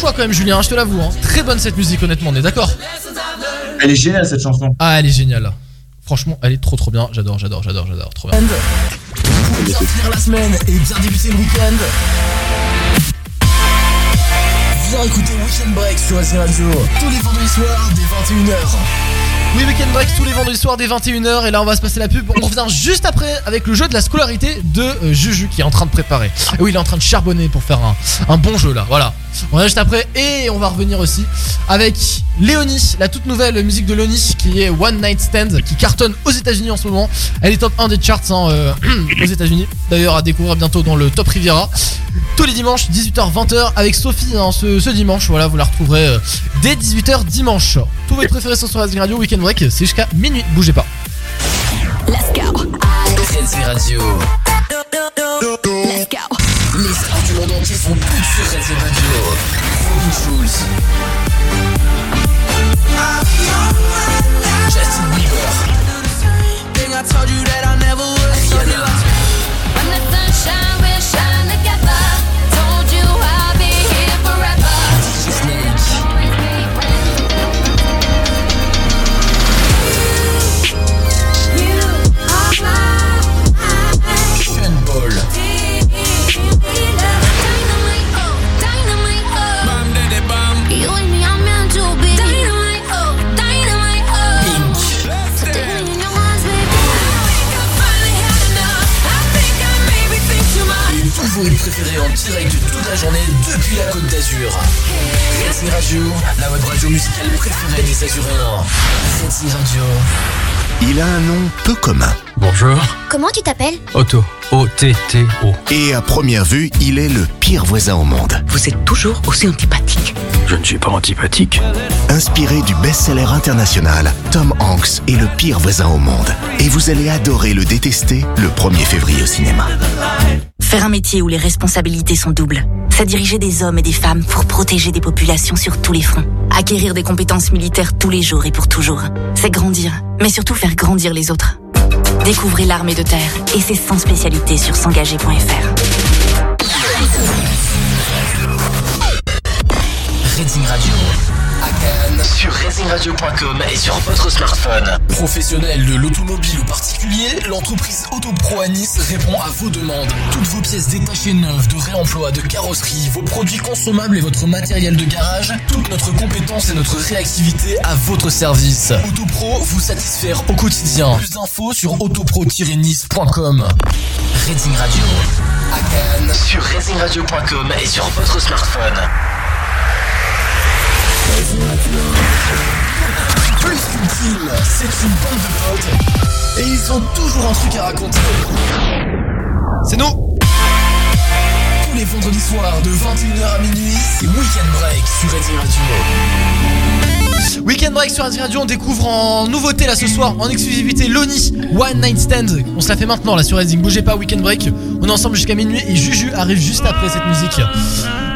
Choix quand même, Julien, hein, je te l'avoue. hein. Très bonne cette musique, honnêtement, on est d'accord Elle est géniale cette chanson. Ah, elle est géniale. Franchement, elle est trop trop bien. J'adore, j'adore, j'adore, j'adore. Trop bien. Pour bien finir la semaine et bien débuter le week-end. Viens écouter Weekend Break sur Racing Radio tous les vendredis soirs dès 21h. Oui, Weekend Break tous les vendredis soirs dès 21h. Et là, on va se passer la pub. On revient juste après avec le jeu de la scolarité de euh, Juju qui est en train de préparer. Et oui, il est en train de charbonner pour faire un, un bon jeu là. Voilà. On revient juste après et on va revenir aussi avec Léonie, la toute nouvelle musique de Léonie qui est One Night Stand qui cartonne aux États-Unis en ce moment. Elle est top 1 des charts hein, euh, aux États-Unis. D'ailleurs, à découvrir bientôt dans le Top Riviera. Tous les dimanches, 18h-20h avec Sophie hein, ce, ce dimanche. Voilà, vous la retrouverez euh, dès 18h dimanche. Tous vos préférés sont sur Racing Radio Weekend Break. C'est jusqu'à minuit. Bougez pas. Let's go. Racing Radio. Let's go. Les stars du monde entier sont toutes sur Racing Radio. Comment tu t'appelles Otto. O-T-T-O. Et à première vue, il est le pire voisin au monde. Vous êtes toujours aussi antipathique. Je ne suis pas antipathique. Inspiré du best-seller international, Tom Hanks est le pire voisin au monde. Et vous allez adorer le détester le 1er février au cinéma. Faire un métier où les responsabilités sont doubles. C'est diriger des hommes et des femmes pour protéger des populations sur tous les fronts. Acquérir des compétences militaires tous les jours et pour toujours. C'est grandir, mais surtout faire grandir les autres. Découvrez l'armée de terre et ses 100 spécialités sur s'engager.fr. Racing Radio. Sur racingradio.com et sur votre smartphone. Professionnel de l'automobile ou particulier, l'entreprise Autopro à Nice répond à vos demandes. Toutes vos pièces détachées neuves, de réemploi, de carrosserie, vos produits consommables et votre matériel de garage, toute notre compétence et notre réactivité à votre service. Autopro vous satisfaire au quotidien. Plus d'infos sur autopro-nice.com. Racing Radio. À Cannes, sur racingradio.com et sur votre smartphone. Plus qu'une team, c'est une bande de potes et ils ont toujours un truc à raconter. C'est nous Tous les vendredis soirs de 21h à minuit, c'est Weekend Break sur Racing Radio. Weekend Break sur Radio, on découvre en nouveauté là ce soir, en exclusivité, Loni, One Night Stand. On se la fait maintenant là sur Racing, bougez pas, Weekend Break. On est ensemble jusqu'à minuit et Juju arrive juste après cette musique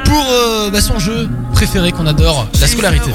pour euh, bah, son jeu préféré qu'on adore, la scolarité.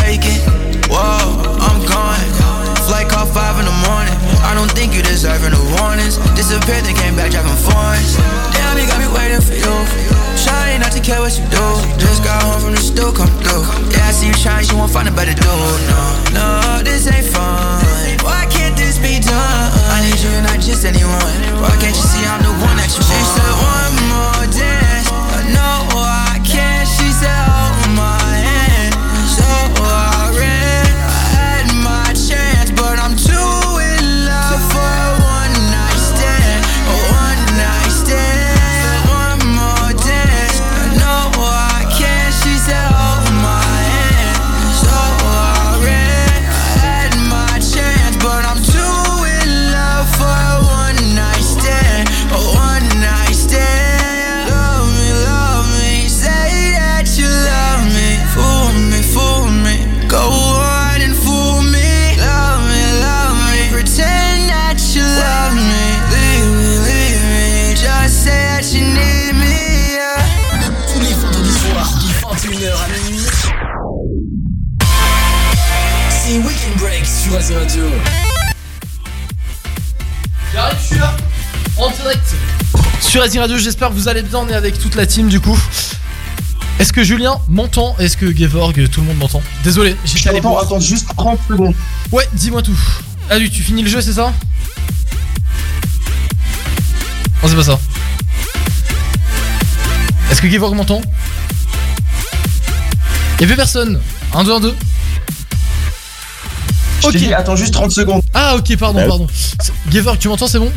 Faking? Whoa, I'm gone. Flight call five in the morning. I don't think you deserving the warnings. Disappeared, then came back driving foreigns. Damn, you got me waiting for you. Trying not to care what you do. Just got home from the stool, come through. Yeah, I see you trying, you won't find a better dude. No, no, this ain't fun. Why can't this be done? I need you not just anyone. Why can't you see I'm the one that you want? She said one Sur Radio, j'espère que vous allez bien. On est avec toute la team du coup. Est-ce que Julien m'entend? Est-ce que Gevorg, tout le monde m'entend? Désolé, j'étais allé t'entends, attends juste 30 secondes. Ouais, dis-moi tout. Ah oui, tu finis le jeu, c'est ça? Non, c'est pas ça. Est-ce que Gevorg m'entend? Y'a plus personne. 1, 2, 1, 2. Je t'ai dit, attends juste 30 secondes. Ah, ok, pardon, pardon. Gevorg, tu m'entends, c'est bon?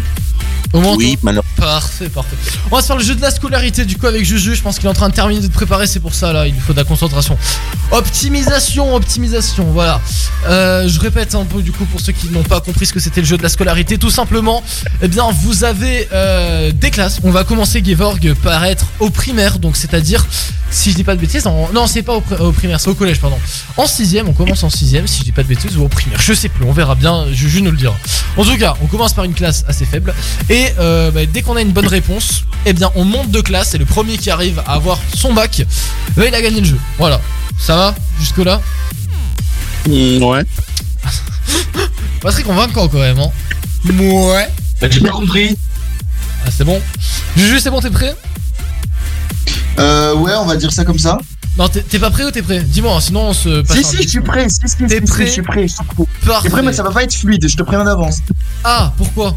Au Oui, maintenant. Parfait, parfait. On va se faire le jeu de la scolarité du coup avec Juju. Je pense qu'il est en train de terminer de préparer, c'est pour ça là, il lui faut de la concentration. Optimisation, optimisation, voilà. Euh, je répète un peu du coup pour ceux qui n'ont pas compris ce que c'était le jeu de la scolarité. Tout simplement, eh bien, vous avez euh, des classes. On va commencer Gevorg par être au primaire, donc c'est-à-dire, si je dis pas de bêtises, en... non, c'est pas au, pri- au primaire, c'est au collège, pardon. En sixième, on commence en sixième, si je dis pas de bêtises, ou au primaire. Je sais plus, on verra bien. Juju nous le dira. En tout cas, on commence par une classe assez faible. Et euh, bah, dès qu'on a une bonne réponse, eh bien on monte de classe et le premier qui arrive à avoir son bac, bah, il a gagné le jeu. Voilà. Ça va jusque là Mm, ouais. Pas très convaincant quand même. Hein. Ouais. Bah, j'ai pas compris. Ah c'est bon. Juju c'est bon t'es prêt? Euh, ouais, on va dire ça comme ça. Non t'es pas prêt ou t'es prêt? Dis-moi hein, sinon on se passe Si, si, je suis prêt. Si, si, si, T'es si, prêt? je suis prêt. Je suis prêt. Parfait. T'es prêt, mais ça va pas être fluide, je te préviens d'avance. Ah pourquoi?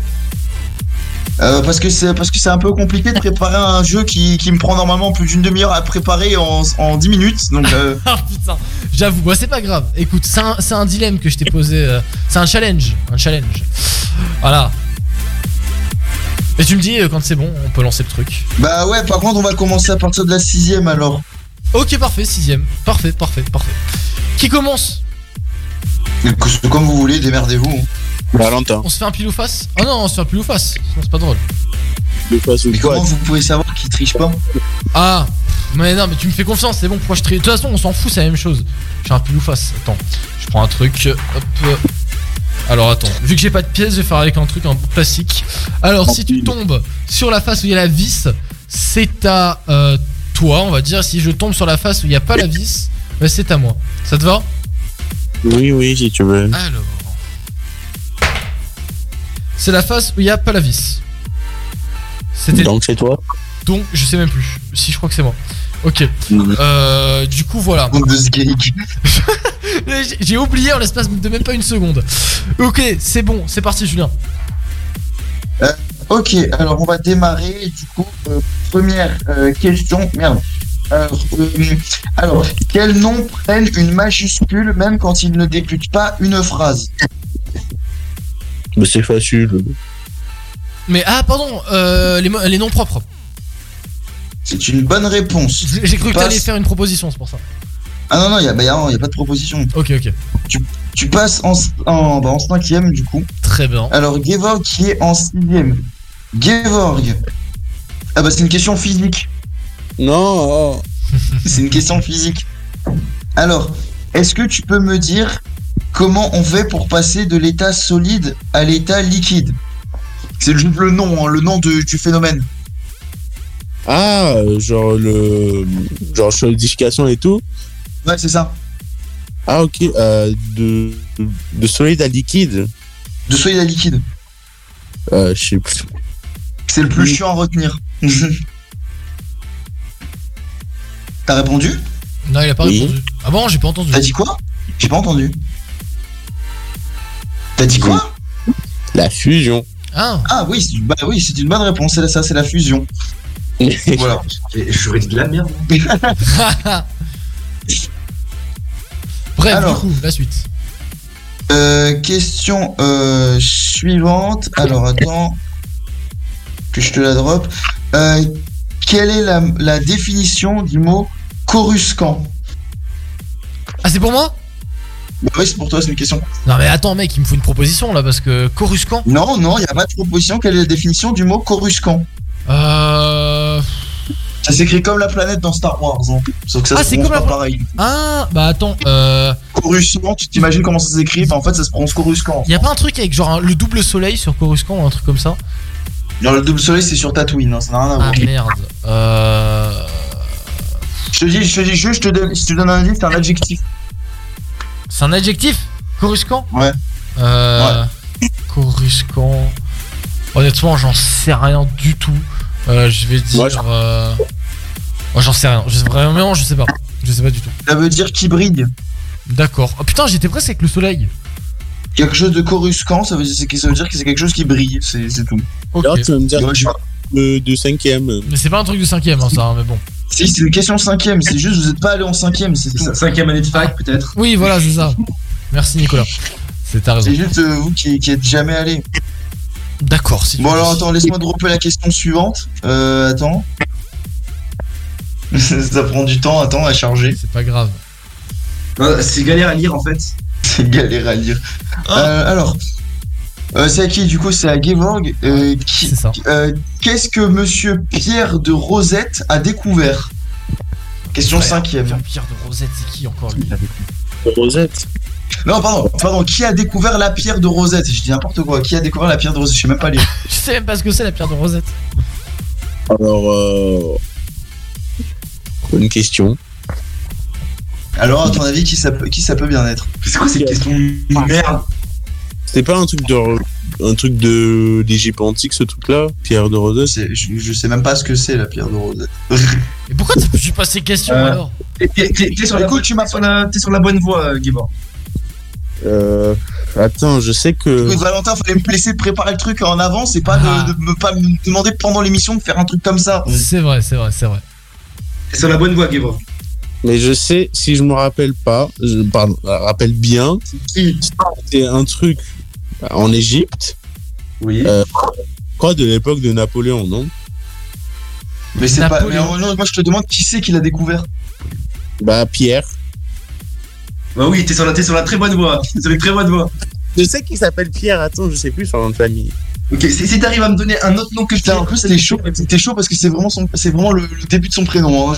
Euh, parce que c'est parce que c'est un peu compliqué de préparer un jeu qui, qui me prend normalement plus d'une demi-heure à préparer en, en 10 minutes. Donc euh, Ah putain, j'avoue, bah, c'est pas grave. Écoute, c'est un, un dilemme que je t'ai posé. euh, c'est un challenge. Un challenge. Voilà. Et tu me dis quand c'est bon, on peut lancer le truc. bah ouais. Par contre, on va commencer à partir de la sixième alors. Ok, parfait, sixième. Parfait, parfait, parfait. Qui commence? Comme vous voulez, démerdez-vous. hein. Valentin. On se fait un pile ou face Ah non, on se fait un pile ou face. C'est pas drôle. Le passe ou Mais comment vous pouvez savoir qu'il triche pas Ah Mais non, mais tu me fais confiance, c'est bon, pourquoi je trie De toute façon, on s'en fout, c'est la même chose. Je fais un pile ou face. Attends, je prends un truc. Hop. Alors attends, vu que j'ai pas de pièces, je vais faire avec un truc un peu classique. Alors, si tu tombes sur la face où il y a la vis, c'est à euh, toi, on va dire. Si je tombe sur la face où il n'y a pas la vis, bah, c'est à moi. Ça te va? Oui, oui, si tu veux. Alors. C'est la face où il n'y a pas la vis. C'était Donc c'est toi. donc, je sais même plus. Si, je crois que c'est moi. Ok. Euh, du coup, voilà. J'ai- J'ai oublié en l'espace de même pas une seconde. Ok, c'est bon, c'est parti, Julien. Euh, ok, alors on va démarrer. Du coup, euh, première euh, question. Merde. Alors, euh, alors, quels noms prennent une majuscule même quand ils ne débutent pas une phrase? Mais c'est facile. Mais ah, pardon, euh, les, noms propres. C'est une bonne réponse. J'ai cru que t'allais faire une proposition, c'est pour ça. Ah non, non, il n'y a, bah, y a- y a pas de proposition. Ok, ok. Tu, tu passes en, en, bah, en cinquième, du coup. Très bien. Alors, Gevorg qui est en sixième. Gevorg. Ah bah, c'est une question physique. Non. c'est une question physique. Alors, est-ce que tu peux me dire comment on fait pour passer de l'état solide à l'état liquide C'est juste le nom, hein, le nom de- du phénomène. Ah, genre le. Genre solidification et tout. Ouais, c'est ça. Ah, ok. Euh, de, de solide à liquide. De solide à liquide. Euh, je sais plus. C'est le plus chiant à retenir. T'as répondu? Non, il a pas Oui. répondu. Ah bon, j'ai pas entendu. T'as dit quoi? J'ai pas entendu. T'as dit quoi La fusion. Ah. Ah oui, c'est- bah oui, c'est une bonne réponse. C'est ça, c'est la fusion. voilà. J'aurais dit de la merde. Bref, Alors. du coup, la suite. Euh, question euh, suivante. Alors attends que je te la drop. Euh, quelle est la, la définition du mot coruscant? Ah, c'est pour moi? Bah oui, c'est pour toi, c'est une question. Non, mais attends, mec, il me faut une proposition là parce que Coruscant. Non, non, il n'y a pas de proposition. Quelle est la définition du mot coruscant? Euh. Ça s'écrit comme la planète dans Star Wars. hein. Sauf que ça Ah, se c'est prononce pas la- pareil. Ah, bah attends, euh. Coruscant, tu t'imagines comment ça s'écrit? Bah en fait, ça se prononce coruscant. Y a pas un truc avec genre un- le double soleil sur Coruscant ou un truc comme ça? Non, le double soleil, c'est sur Tatooine. hein, ça n'a rien à voir. Ah merde. Euh. Je te dis, je te dis juste, je te donne, si tu donnes un indice, c'est un adjectif. C'est un adjectif Coruscant Ouais. Euh, Coruscant. Honnêtement, j'en sais rien du tout. Euh, je vais dire. euh, moi, j'en sais rien. Je sais vraiment, je sais pas. Je sais pas du tout. Ça veut dire qui brille. D'accord. Oh putain, j'étais presque avec le soleil. Quelque chose de coruscant, ça veut dire, c'est- ça veut dire que c'est quelque chose qui brille, c'est tout. Ok. Alors, tu vas me dire Ouais, je- de, de cinquième. Mais c'est pas un truc de cinquième, hein, ça, hein, mais bon. Si, c'est une question cinquième, c'est juste vous êtes pas allé en cinquième, c'est tout. Cinquième année de fac, peut-être. Oui, voilà, c'est ça. Merci Nicolas. C'est ta raison. C'est juste euh, vous qui, qui êtes jamais allé. D'accord. si tu Bon alors attends, laisse-moi dropper la question suivante. Euh, attends. ça prend du temps, attends, à charger. C'est pas grave. C'est galère à lire en fait. C'est galère à lire. Euh, alors, euh, c'est à qui du coup C'est à Gevorg. Euh, euh, Qu'est-ce que Monsieur Pierre de Rosette a découvert Question Frère, cinquième. Pierre de Rosette, c'est qui encore lui Rosette. Non, pardon, pardon. Qui a découvert la pierre de Rosette Je dis n'importe quoi. Qui a découvert la pierre de Rosette Je sais même pas lire. Je sais même pas ce que c'est la pierre de Rosette. Alors, euh... bonne question. Alors, à ton avis, qui ça peut, qui ça peut bien être C'est quoi cette question de merde C'était pas un truc de un truc de d'Égypte antique ce truc-là, Pierre de Rosette. C'est- je, je sais même pas ce que c'est la pierre de Rosette. Et pourquoi tu je pas ces questions Euh, alors T'es sur, la- Écoute, tu m'as t'es sur la, t'es sur la bonne voie, euh, Guébor. Euh... Attends, je sais que. Écoute, Valentin, fallait me laisser préparer le truc en avance et pas Ah. de, de me pas me demander pendant l'émission de faire un truc comme ça. C'est vrai, c'est vrai, c'est vrai. T'es sur la bonne voie, Guébor. Mais je sais, si je me rappelle pas, je pardon, euh, rappelle bien, c'était un truc en Égypte. Oui. Euh, quoi de l'époque de Napoléon, non Mais c'est pas. Mais euh, non, moi, je te demande qui c'est qui l'a découvert. Bah Pierre. Bah oui, t'es sur, la- t'es sur la très bonne voie. T'es sur une très bonne voie. Je sais qu'il s'appelle Pierre. Attends, je sais plus son nom de famille. Ok, si, t'arrives à me donner un autre nom que je Putain, en plus, c'était chaud. C'était chaud parce que c'est vraiment, son, c'est vraiment le, le début de son prénom. hein.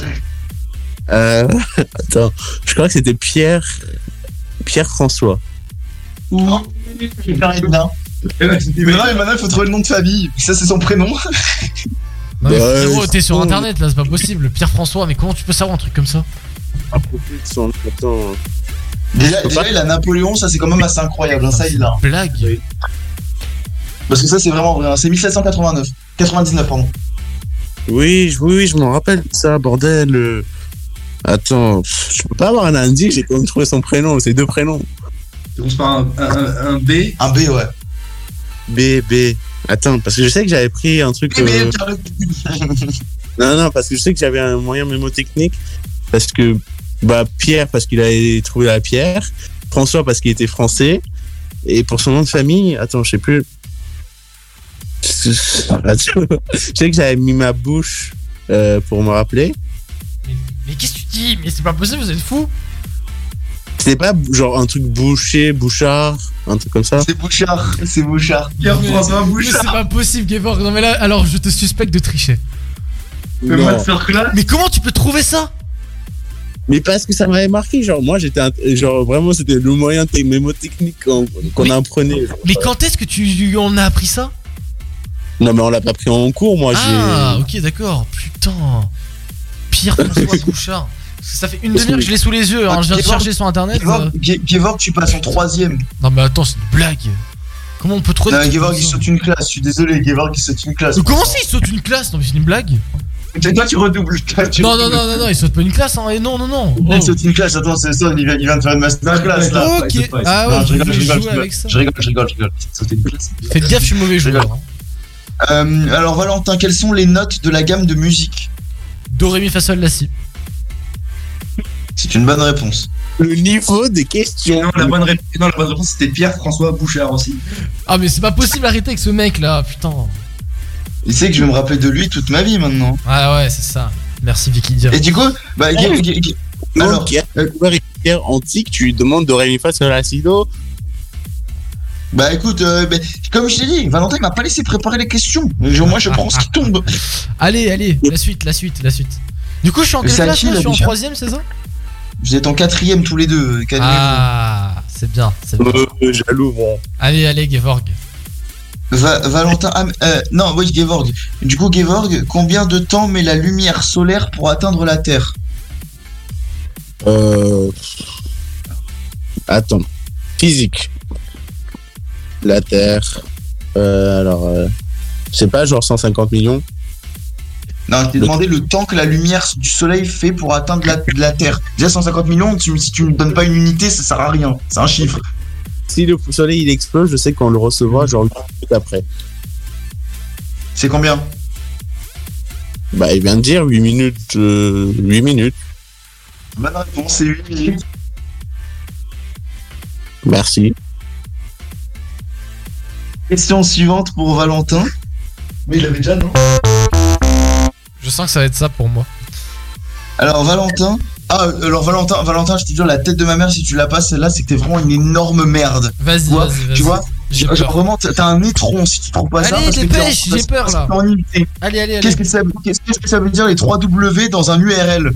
Euh, attends, je crois que c'était Pierre. Pierre François. Ou. Il paraît bien. Mais non, mais maintenant, il faut trouver le nom de famille. Ça, c'est son prénom. Non, mais Ouais, frérot, t'es sur internet là, c'est pas possible. Pierre François, mais comment tu peux savoir un truc comme ça Son- Attends. Déjà, déjà il a Napoléon, ça, c'est quand même assez incroyable. hein, ça, il l'a. Blague. Parce que ça, c'est vraiment vrai. hein, C'est 1789. 99, pardon. Oui, je- oui, oui, je m'en rappelle de ça, bordel. euh. Attends, pff, je peux pas avoir un indice, j'ai quand même trouvé son prénom, c'est deux prénoms. Tu commences par un, un- B. Un B, ouais. B, B. Attends, parce que je sais que j'avais pris un truc. Mais, euh, Non, non, parce que je sais que j'avais un moyen mémotechnique. Parce que, bah, Pierre, parce qu'il avait trouvé la pierre. François, parce qu'il était français. Et pour son nom de famille, attends, je sais plus. Je sais que j'avais mis ma bouche euh, pour me rappeler. Mais, mais qu'est-ce que tu dis? Mais c'est pas possible, vous êtes fous C'était pas genre un truc boucher, bouchard, un truc comme ça. C'est Bouchard. C'est Bouchard. Pierre-François Mais c'est pas possible, Gevorg. Non, mais là, alors je te suspecte de tricher. Mais comment tu peux trouver ça? Mais parce que ça m'avait marqué, genre moi j'étais un- genre vraiment c'était le moyen mémotechnique qu'on apprenait. genre. Mais quand est-ce que tu en as appris ça? Non mais on l'a pas pris en cours, moi Ah, j'ai. ok, d'accord. Putain. Pierre François Bouchard. Ça fait une demi-heure que je l'ai sous les yeux. hein. Je viens de chercher sur internet. euh. Gevorg, Ge- Gevorg, tu passes en troisième. Non, mais attends, c'est une blague. Comment on peut trouver Non, Gevorg, il saute une classe. Je suis désolé, Gevorg, il saute une classe. Mais Comment ça, il saute une classe Non, mais c'est une blague. Toi, tu redoubles. Toi, tu Non, non, redoubles. non, non, non, il saute pas une classe. Hein. Et non, non, non. Il Oh. saute une classe. Attends, c'est ça, il vient, il vient de faire une masterclass là. Ok. Ah Non, ouais, je rigole, je je rigole, jouer je avec ça. Je rigole, je rigole, je rigole. Sauter une classe. Faites gaffe, je suis mauvais joueur. hein. Euh, alors, Valentin, quelles sont les notes de la gamme de musique? Do, ré, mi, fa, sol, la, si. C'est une bonne réponse. Le niveau des questions. Non, la bonne, rép- non, la bonne réponse c'était Pierre-François Bouchard aussi. Ah, mais c'est pas possible, arrêtez avec ce mec là, putain. Il sait que je vais me rappeler de lui toute ma vie maintenant. Ah ouais, c'est ça. Merci Vicky Dia. Et du coup, bah, Ge- Alors, alors, qui a découvert une pierre antique, tu lui demandes de réunir face à l'acido. bah écoute, euh, bah, comme je t'ai dit, Valentin il m'a pas laissé préparer les questions. Moi, je prends ce qui tombe. Allez, allez, la suite, la suite, la suite. Du coup, je suis en quelle classe là? Je suis en troisième, c'est ça? Vous êtes en quatrième tous les deux. Ah, c'est bien, c'est bien. Euh, jaloux, bon. Allez, allez, Gevorg. Va- Valentin, ah, euh, non, oui, Gevorg. Du coup, Gevorg, combien de temps met la lumière solaire pour atteindre la Terre? Euh... Attends. Physique. La Terre. Euh, alors, euh, c'est pas genre 150 millions? Non, je t'ai demandé le temps que la lumière du soleil fait pour atteindre la, la Terre. Déjà 150 millions, tu- si tu me donnes pas une unité, ça sert à rien. C'est un chiffre. Si le soleil il explose, je sais qu'on le recevra genre 8 minutes après. C'est combien? Bah, il vient de dire 8 minutes. euh, 8 minutes. Bonne réponse, c'est 8 minutes. Merci. Question suivante pour Valentin. Mais il avait déjà, non? Je sens que ça va être ça pour moi. Alors Valentin. Ah, alors Valentin, Valentin, je te jure, la tête de ma mère, si tu la passes celle-là, c'est que t'es vraiment une énorme merde. Vas-y, Tu vois, vas-y. Tu vois J'ai Genre peur. vraiment, t'as un étron si tu trouves pas ça. Allez, dépêche, j'ai peur, là. Allez, allez, allez. Qu'est-ce que ça, que veut dire les 3 W dans un URL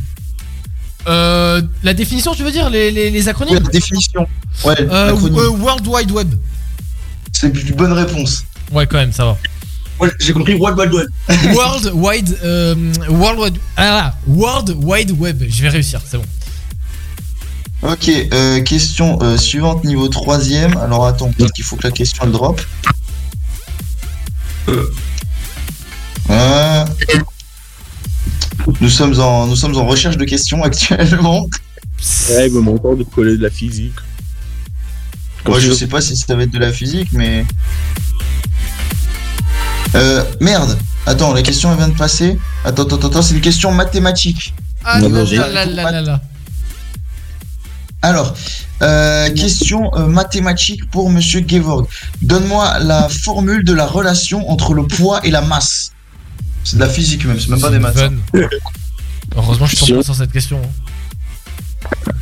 Euh, la définition, tu veux dire les, les, les acronymes? Ouais, la définition. Ouais, Euh, euh, World Wide Web. C'est une bonne réponse. Ouais, quand même, ça va. J'ai compris World Wide Web. World Wide, euh, World Wide, ah World Wide Web. Je vais réussir, c'est bon. Ok, euh, question euh, suivante niveau 3 Alors attends, peut-être qu'il faut que la question elle drop. Euh, Nous sommes en nous sommes en recherche de questions actuellement. Ouais, il me manque encore de coller de la physique. Moi je sais pas si ça va être de la physique mais. Euh, merde. Attends, la question elle vient de passer. Attends, attends, attends, c'est une question mathématique. Ah Non, là non, j'ai- là là là là là. Alors, euh, question euh, mathématique pour Monsieur Gevorg. Donne-moi la formule de la relation entre le poids et la masse. C'est de la physique même, c'est même pas des maths. hein. Heureusement, je suis tombé sur cette question. hein.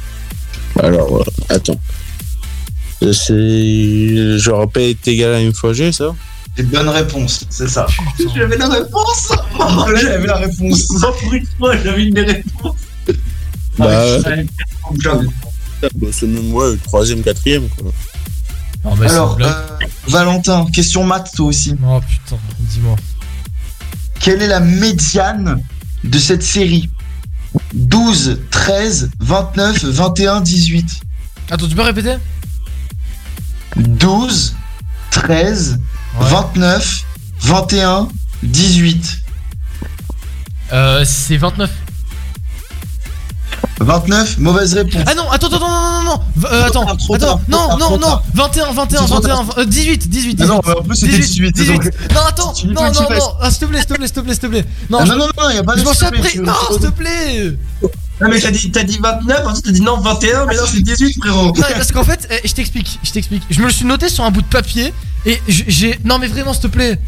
Alors, euh, attends. Euh, C'est genre P est égal à une fois G, ça? C'est bonne réponse, c'est ça. J'avais la réponse J'avais la réponse Pour une fois, j'avais une des réponses. Bah, Ah, ouais. Bah, c'est même le troisième, quatrième, quoi. Alors, euh, Valentin, question maths toi aussi. Oh putain, dis-moi. Quelle est la médiane de cette série? 12, 13, 29, 21, 18. Attends, tu peux répéter? 12, 13, 29, 21, 18. Euh, c'est 29. 29, mauvaise réponse. Ah non, attends, attends, non, non, non, non, V- euh, attends, attends, tard, non, non, non, tard. 21, 21, C'est trop 21, tard. euh, 18, 18, 18. Ah non, en plus, c'était 18, 18. donc- Non, attends, non, non, non, ah, s'il te plaît, s'il te plaît, s'il te plaît, s'il te plaît. Non, Ah je- non, non, non, y a pas de Je m'en après. Non, s'il te plaît. Non, mais t'as dit, t'as dit 29, ensuite t'as dit non, 21, mais non, c'est 18, frérot. Non, mais parce qu'en fait, eh, je t'explique, je t'explique. Je me le suis noté sur un bout de papier et j- j'ai. Non, mais vraiment, s'il te plaît.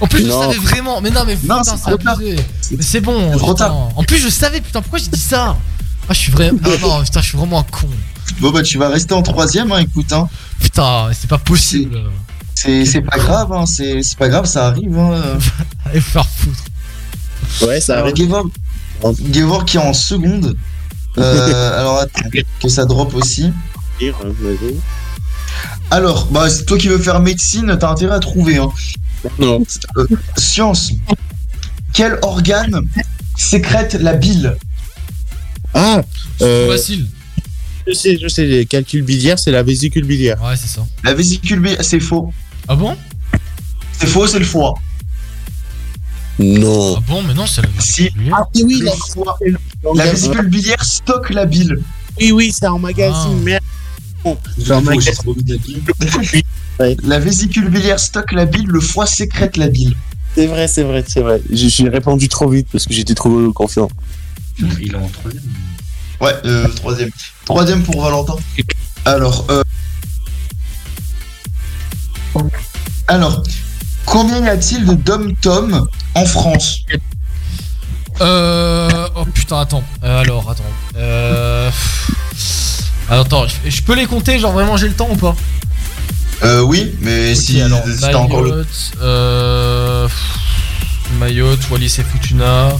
En plus, Non. je savais vraiment. Mais non, mais Non, putain, c'est c'est trop tard. abusé. Mais c'est bon. C'est trop putain. tard. En plus, je savais, putain, pourquoi j'ai dit ça? Ah, je suis vraiment. Ah non, putain, je suis vraiment un con. Bon, bah, tu vas rester en troisième, hein, écoute, hein. Putain, c'est pas possible. C'est c'est pas grave, hein, c'est c'est pas grave, ça arrive, hein. Allez vous faire foutre. Ouais, ça arrive. Gevorg qui est en seconde. Euh, alors, attends, que ça drop aussi. Alors, bah, c'est toi qui veux faire médecine, t'as intérêt à trouver. Hein. Non. Euh, science. Quel organe sécrète la bile? Ah euh, Facile. Je sais, je sais, les calculs biliaires, c'est la vésicule biliaire. Ouais, c'est ça. La vésicule biliaire, c'est faux. Ah bon? C'est faux, c'est le foie. Non. Ah bon, mais non, c'est la Si. Ah oui, la, foie. La vésicule biliaire stocke la bile. oui, oui, c'est en magazine, Ah. merde. Magazine. La vésicule biliaire stocke la bile, le foie sécrète la bile. C'est vrai, c'est vrai, c'est vrai. J'ai j'ai répondu trop vite parce que j'étais trop confiant. Il est en troisième. Ouais, euh, troisième. Troisième pour Valentin. Alors, euh... Alors, combien y a-t-il de dom-tom en France Euh. Oh putain, attends. Euh, alors, attends. Euh. Attends, je, je peux les compter, genre vraiment j'ai le temps ou pas Euh, oui, mais Ok, si, alors, si t'as encore le. Mayotte, euh. Mayotte, Wallis et Futuna.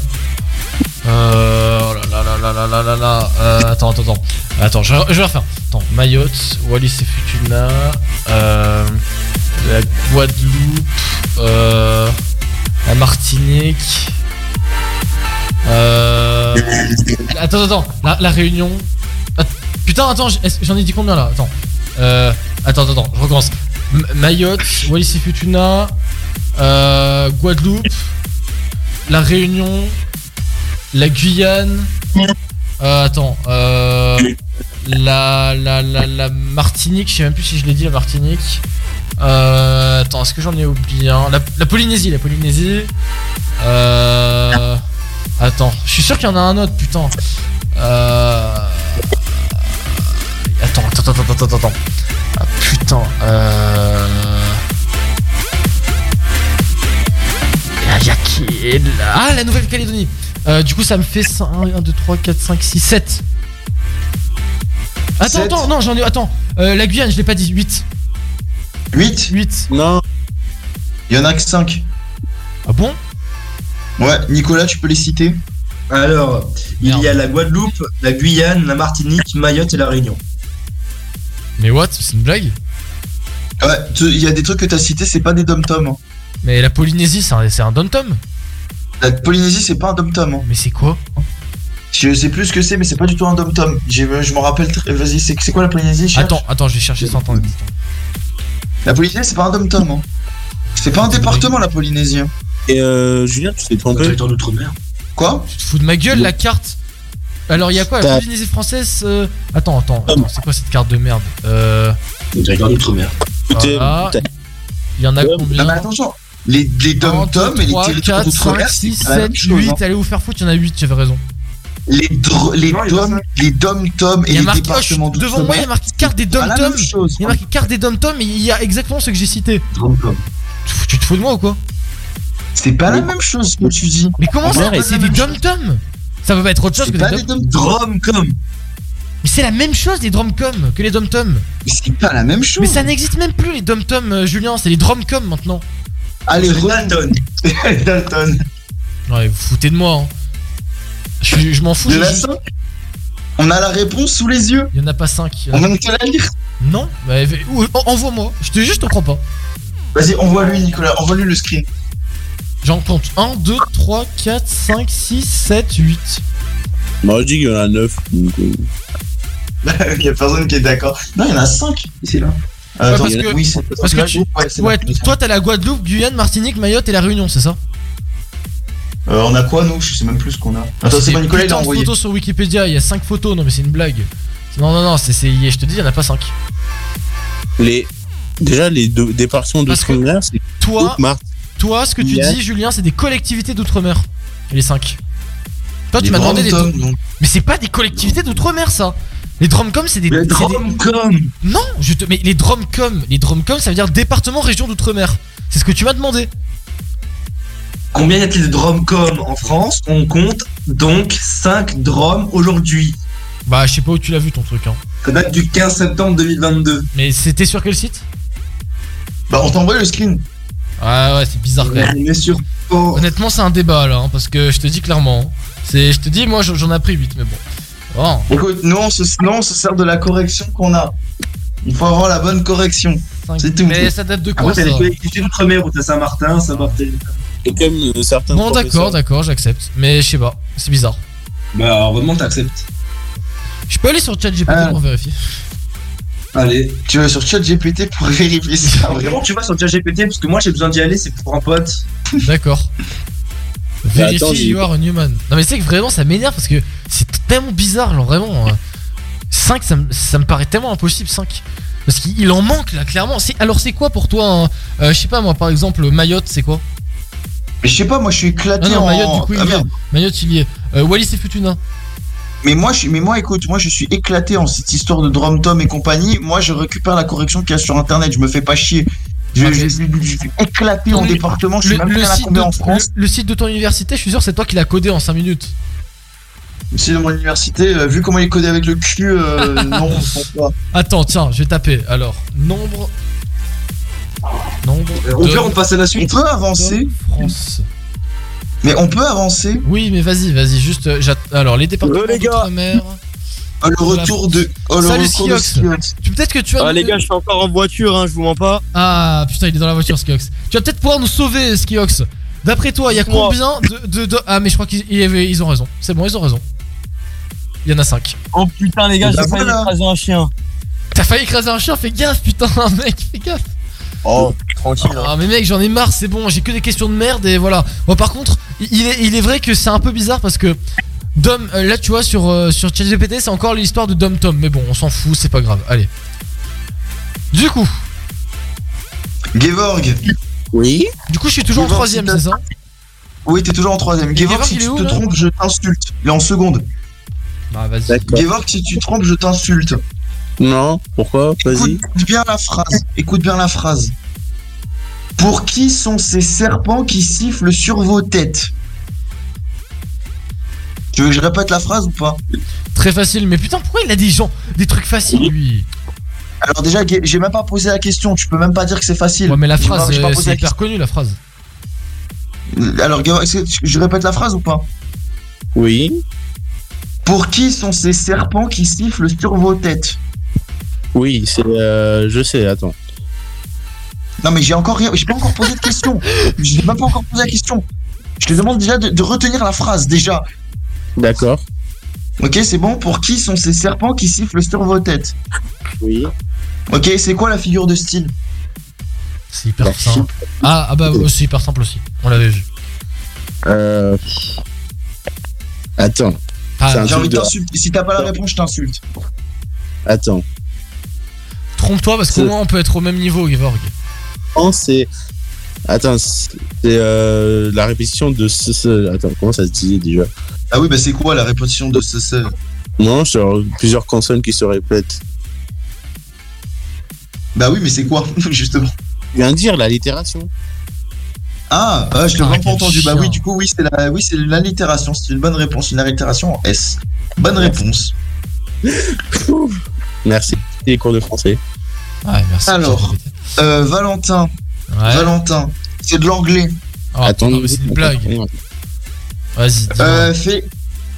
Euh. Oh là là là là là là là là. Euh, attends, attends, attends. Attends, je, je vais refaire. Attends, Mayotte, Wallis et Futuna. Euh. La Guadeloupe. Euh. La Martinique. Euh. Attends, attends, la, Réunion. Putain, attends, j'en ai dit combien là? Attends. Euh. Attends, attends, je recommence. Mayotte, Wallis et Futuna, euh, Guadeloupe, La Réunion, la Guyane. Euh, attends, euh, la, la, la, la Martinique, je sais même plus si je l'ai dit, la Martinique. Euh, attends, est-ce que j'en ai oublié un la, la Polynésie, la Polynésie. Euh, attends, je suis sûr qu'il y en a un autre, putain. Euh, attends, attends, attends, attends, attends, attends. Ah, putain, euh. Y'a qui est là? Ah, la Nouvelle-Calédonie. Euh, du coup, ça me fait 1, 2, 3, 4, 5, 6, 7. Attends, Sept. attends, non, j'en ai. Attends, euh, la Guyane, je l'ai pas dit. 8. 8 8. Non. Il y en a que 5. Ah bon? Ouais, Nicolas, tu peux les citer? Alors, il y a la Guadeloupe, la Guyane, la Martinique, Mayotte et la Réunion. Mais what? C'est une blague? Ouais, tu- il y a des trucs que t'as cités, c'est pas des dom-tom. hein. Mais la Polynésie, c'est un, c'est un dom-tom? La Polynésie, c'est pas un dom-tom. hein. Mais c'est quoi? Je sais plus ce que c'est, mais c'est pas du tout un dom-tom. J'ai- Je m'en rappelle très. Vas-y, c'est c'est quoi la Polynésie cherche? Attends, attends, je vais chercher sans entendre. La Polynésie, c'est pas un dom-tom. hein. C'est pas un département, la Polynésie. hein. Et euh, Julien, tu t'es trompé. Territoire d'outre-mer. Quoi? Tu te fous de ma gueule, la carte? Alors, il y a quoi? La T'as- Polynésie française euh, Attends, attends, attends, c'est quoi cette carte de merde? Euh. Le territoire d'outre-mer. Écoutez, voilà. Il y en a Non, combien? Mais attention, les, les dom-tom et les 3, territoires 4, 5, d'outre-mer, 6, c'est pas la même 7, chose, 8. hein. Allez vous faire foutre, il y en a 8, j'avais raison. Les, dr- les dom, les dom-tom et Il y a les marqué, départements devant moi, il y a marqué carte des même chose, Il y a marqué carte des dom-tom et il y a exactement ce que j'ai cité. Dom-tom. Tu, te fous de moi ou quoi? C'est pas la même chose que tu dis. Mais comment ça C'est des dom-tom Ça peut pas être autre chose C'est que pas des dom dom-tom. Mais c'est la même chose les drumcom que les dom-tom. Mais c'est pas la même chose. Mais ça n'existe même plus les dom-tom, euh, Julien, c'est les drumcom maintenant. Allez, Dalton. Dalton. Ouais, vous foutez de moi. Hein. Je, m'en fous. Il y en a juste- cinq On a la réponse sous les yeux. Il y en a pas 5. On vient de te la lire. Non bah, Envoie-moi. Je te jure, je te crois pas. Vas-y, envoie-lui, Nicolas. Envoie-lui le screen. J'en compte 1, 2, 3, 4, 5, 6, 7, 8. Moi, je dis qu'il y en a 9. Donc, euh, Il y a personne qui est d'accord. Non, il y en a 5 ici là. Ouais, Attends, parce que, oui, c'est parce que tu, Ouais, ouais, toi t'as la Guadeloupe, Guyane, Martinique, Mayotte et la Réunion, c'est ça? Euh, on a quoi nous? Je sais même plus ce qu'on a. Attends, c'est pas Nicolas, il a envoyé. photos sur Wikipédia, il y a 5 photos, non mais c'est une blague. Non, non, non, c'est, c'est- je te dis, il y en a pas 5. les... Déjà, les deux départements d'outre-mer, c'est Toi, toi, ce que tu dis, Julien, c'est des collectivités d'outre-mer. Les 5. Toi, tu m'as demandé des. Mais c'est pas des collectivités d'outre-mer, ça. Les drumcom, c'est des. Les des- Dromcom. Non, je te. Mais les drumcom, les drumcom, ça veut dire département, région d'outre-mer. C'est ce que tu m'as demandé. Combien y a-t-il de Dromcom en France? On compte donc 5 Drom aujourd'hui. Bah, je sais pas où tu l'as vu ton truc, hein. Ça date du 15 septembre 2022. Mais c'était sur quel site? Bah, on t'a envoyé le screen. Ouais, ouais, c'est bizarre quand même. On est sur. Oh. Honnêtement, c'est un débat là, hein, parce que je te dis clairement. hein. C'est, je te dis, moi j'en ai pris 8, mais bon. Oh. Écoute, nous on, se, nous, on se sert de la correction qu'on a. Il faut avoir la bonne correction. Cinq. C'est tout. Mais ça date de quoi Après, t'as ça? les collectivités d'outre-mer où t'as Saint-Martin, Saint-Martin. Et comme euh, certains. Bon, d'accord, d'accord, j'accepte. Mais je sais pas, c'est bizarre. Bah, heureusement, t'acceptes. Je peux aller sur ChatGPT Ah. pour vérifier. Allez. Tu vas sur ChatGPT pour vérifier ça. Vraiment, tu vas sur ChatGPT parce que moi j'ai besoin d'y aller, c'est pour un pote. D'accord. Mais attends, Vérifie, you are a human. Non, mais c'est que vraiment ça m'énerve parce que c'est tellement bizarre, genre vraiment. 5, ça, me- ça me paraît tellement impossible, 5. Parce qu'il il en manque là, clairement. C'est- Alors, c'est quoi pour toi un- euh, Je sais pas, moi par exemple, Mayotte, c'est quoi? Mais je sais pas, moi je suis éclaté Ah non, en. Mayotte, du coup, il Ah, y est. merde. Mayotte, il y est. Euh, Wallis et Futuna. Mais moi, je, mais moi, écoute, moi je suis éclaté en cette histoire de Drum Tom et compagnie. Moi, je récupère la correction qu'il y a sur internet. Je me fais pas chier. Je, Ok. je- je- je suis éclaté en département. Je suis le, même le pas à site de, en France. le- le site de ton université, je suis sûr, c'est toi qui l'as codé en 5 minutes. C'est de mon université. euh, vu comment il est codé avec le cul, euh, non, je pense pas. Attends, tiens, je vais taper. Alors, nombre. Nombre. De- on passe à la On suite. peut avancer, France. mais on peut avancer. Oui, mais vas-y, vas-y, juste. Alors, les départements les gars. Oh, le retour de. Oh, le Salut, retour de Skiox. Tu peut-être que tu as. Ah les gars, je suis encore en voiture, hein, je vous mens pas. Ah putain, il est dans la voiture, Skiox. Tu vas peut-être pouvoir nous sauver, Skiox. D'après toi, il y a combien de, de, de- Ah, mais je crois qu'ils ils ont raison. C'est bon, ils ont raison. Il y en a 5. Oh putain les gars, j'ai failli voilà. écraser un chien. T'as failli écraser un chien, fais gaffe, putain, mec, fais gaffe. Oh, tranquille. hein. Ah mais mec j'en ai marre c'est bon j'ai que des questions de merde et voilà Bon par contre il est, il est vrai que c'est un peu bizarre parce que Dom euh, là tu vois sur, euh, sur ChatGPT c'est encore l'histoire de Dom Tom Mais bon on s'en fout c'est pas grave allez Du coup Gevorg. Oui. Du coup je suis toujours en troisième si c'est ça Oui, t'es toujours en troisième. Gevorg, Gevorg, si tu où, te trompes, je t'insulte. Il est en seconde. Bah vas-y. Gevorg, si tu te trompes, je t'insulte. Non, pourquoi? Vas-y. Écoute bien la phrase. Écoute bien la phrase. Pour qui sont ces serpents qui sifflent sur vos têtes? Tu veux que je répète la phrase ou pas? Très facile mais putain pourquoi il a des gens Des trucs faciles lui? Alors déjà, j'ai même pas posé la question. Tu peux même pas dire que c'est facile. Ouais mais la phrase j'ai pas euh, posé c'est la hyper connu la phrase question. Alors, Gevorg, est-ce que je répète la phrase ou pas? Oui. Pour qui sont ces serpents qui sifflent sur vos têtes? Oui, c'est. euh, je sais, attends. Non mais j'ai encore rien, j'ai pas encore posé de question. J'ai même pas encore posé la question. Je te demande déjà de, de retenir la phrase déjà. D'accord. Ok, c'est bon. Pour qui sont ces serpents qui sifflent sur vos têtes? Oui. Ok, c'est quoi la figure de style? C'est hyper simple Ah, ah bah c'est hyper simple aussi On l'avait vu Euh. Attends. Ah, J'ai envie de de- t'insulter. Si t'as pas la réponse, je t'insulte. Attends. Trompe-toi parce qu'au C'est- moins on peut être au même niveau Gevorg Non, c'est. Attends, c'est euh, la répétition de ce, ce- Attends, comment ça se dit déjà? Ah oui, bah c'est quoi la répétition de ce ce? Non, sur plusieurs consonnes qui se répètent. Bah oui, mais c'est quoi justement? Je viens de dire l'allitération. Ah, ah, je l'ai vraiment pas quel entendu. Bah chien. oui, du coup, oui, c'est la, oui, c'est l'allitération. C'est une bonne réponse, une allitération en S. Bonne réponse. Merci. Les cours de français. Ouais merci Alors, euh, Valentin, Ouais Valentin, c'est de l'anglais. Ah, Attends, c'est une blague Vas-y. Euh, fais.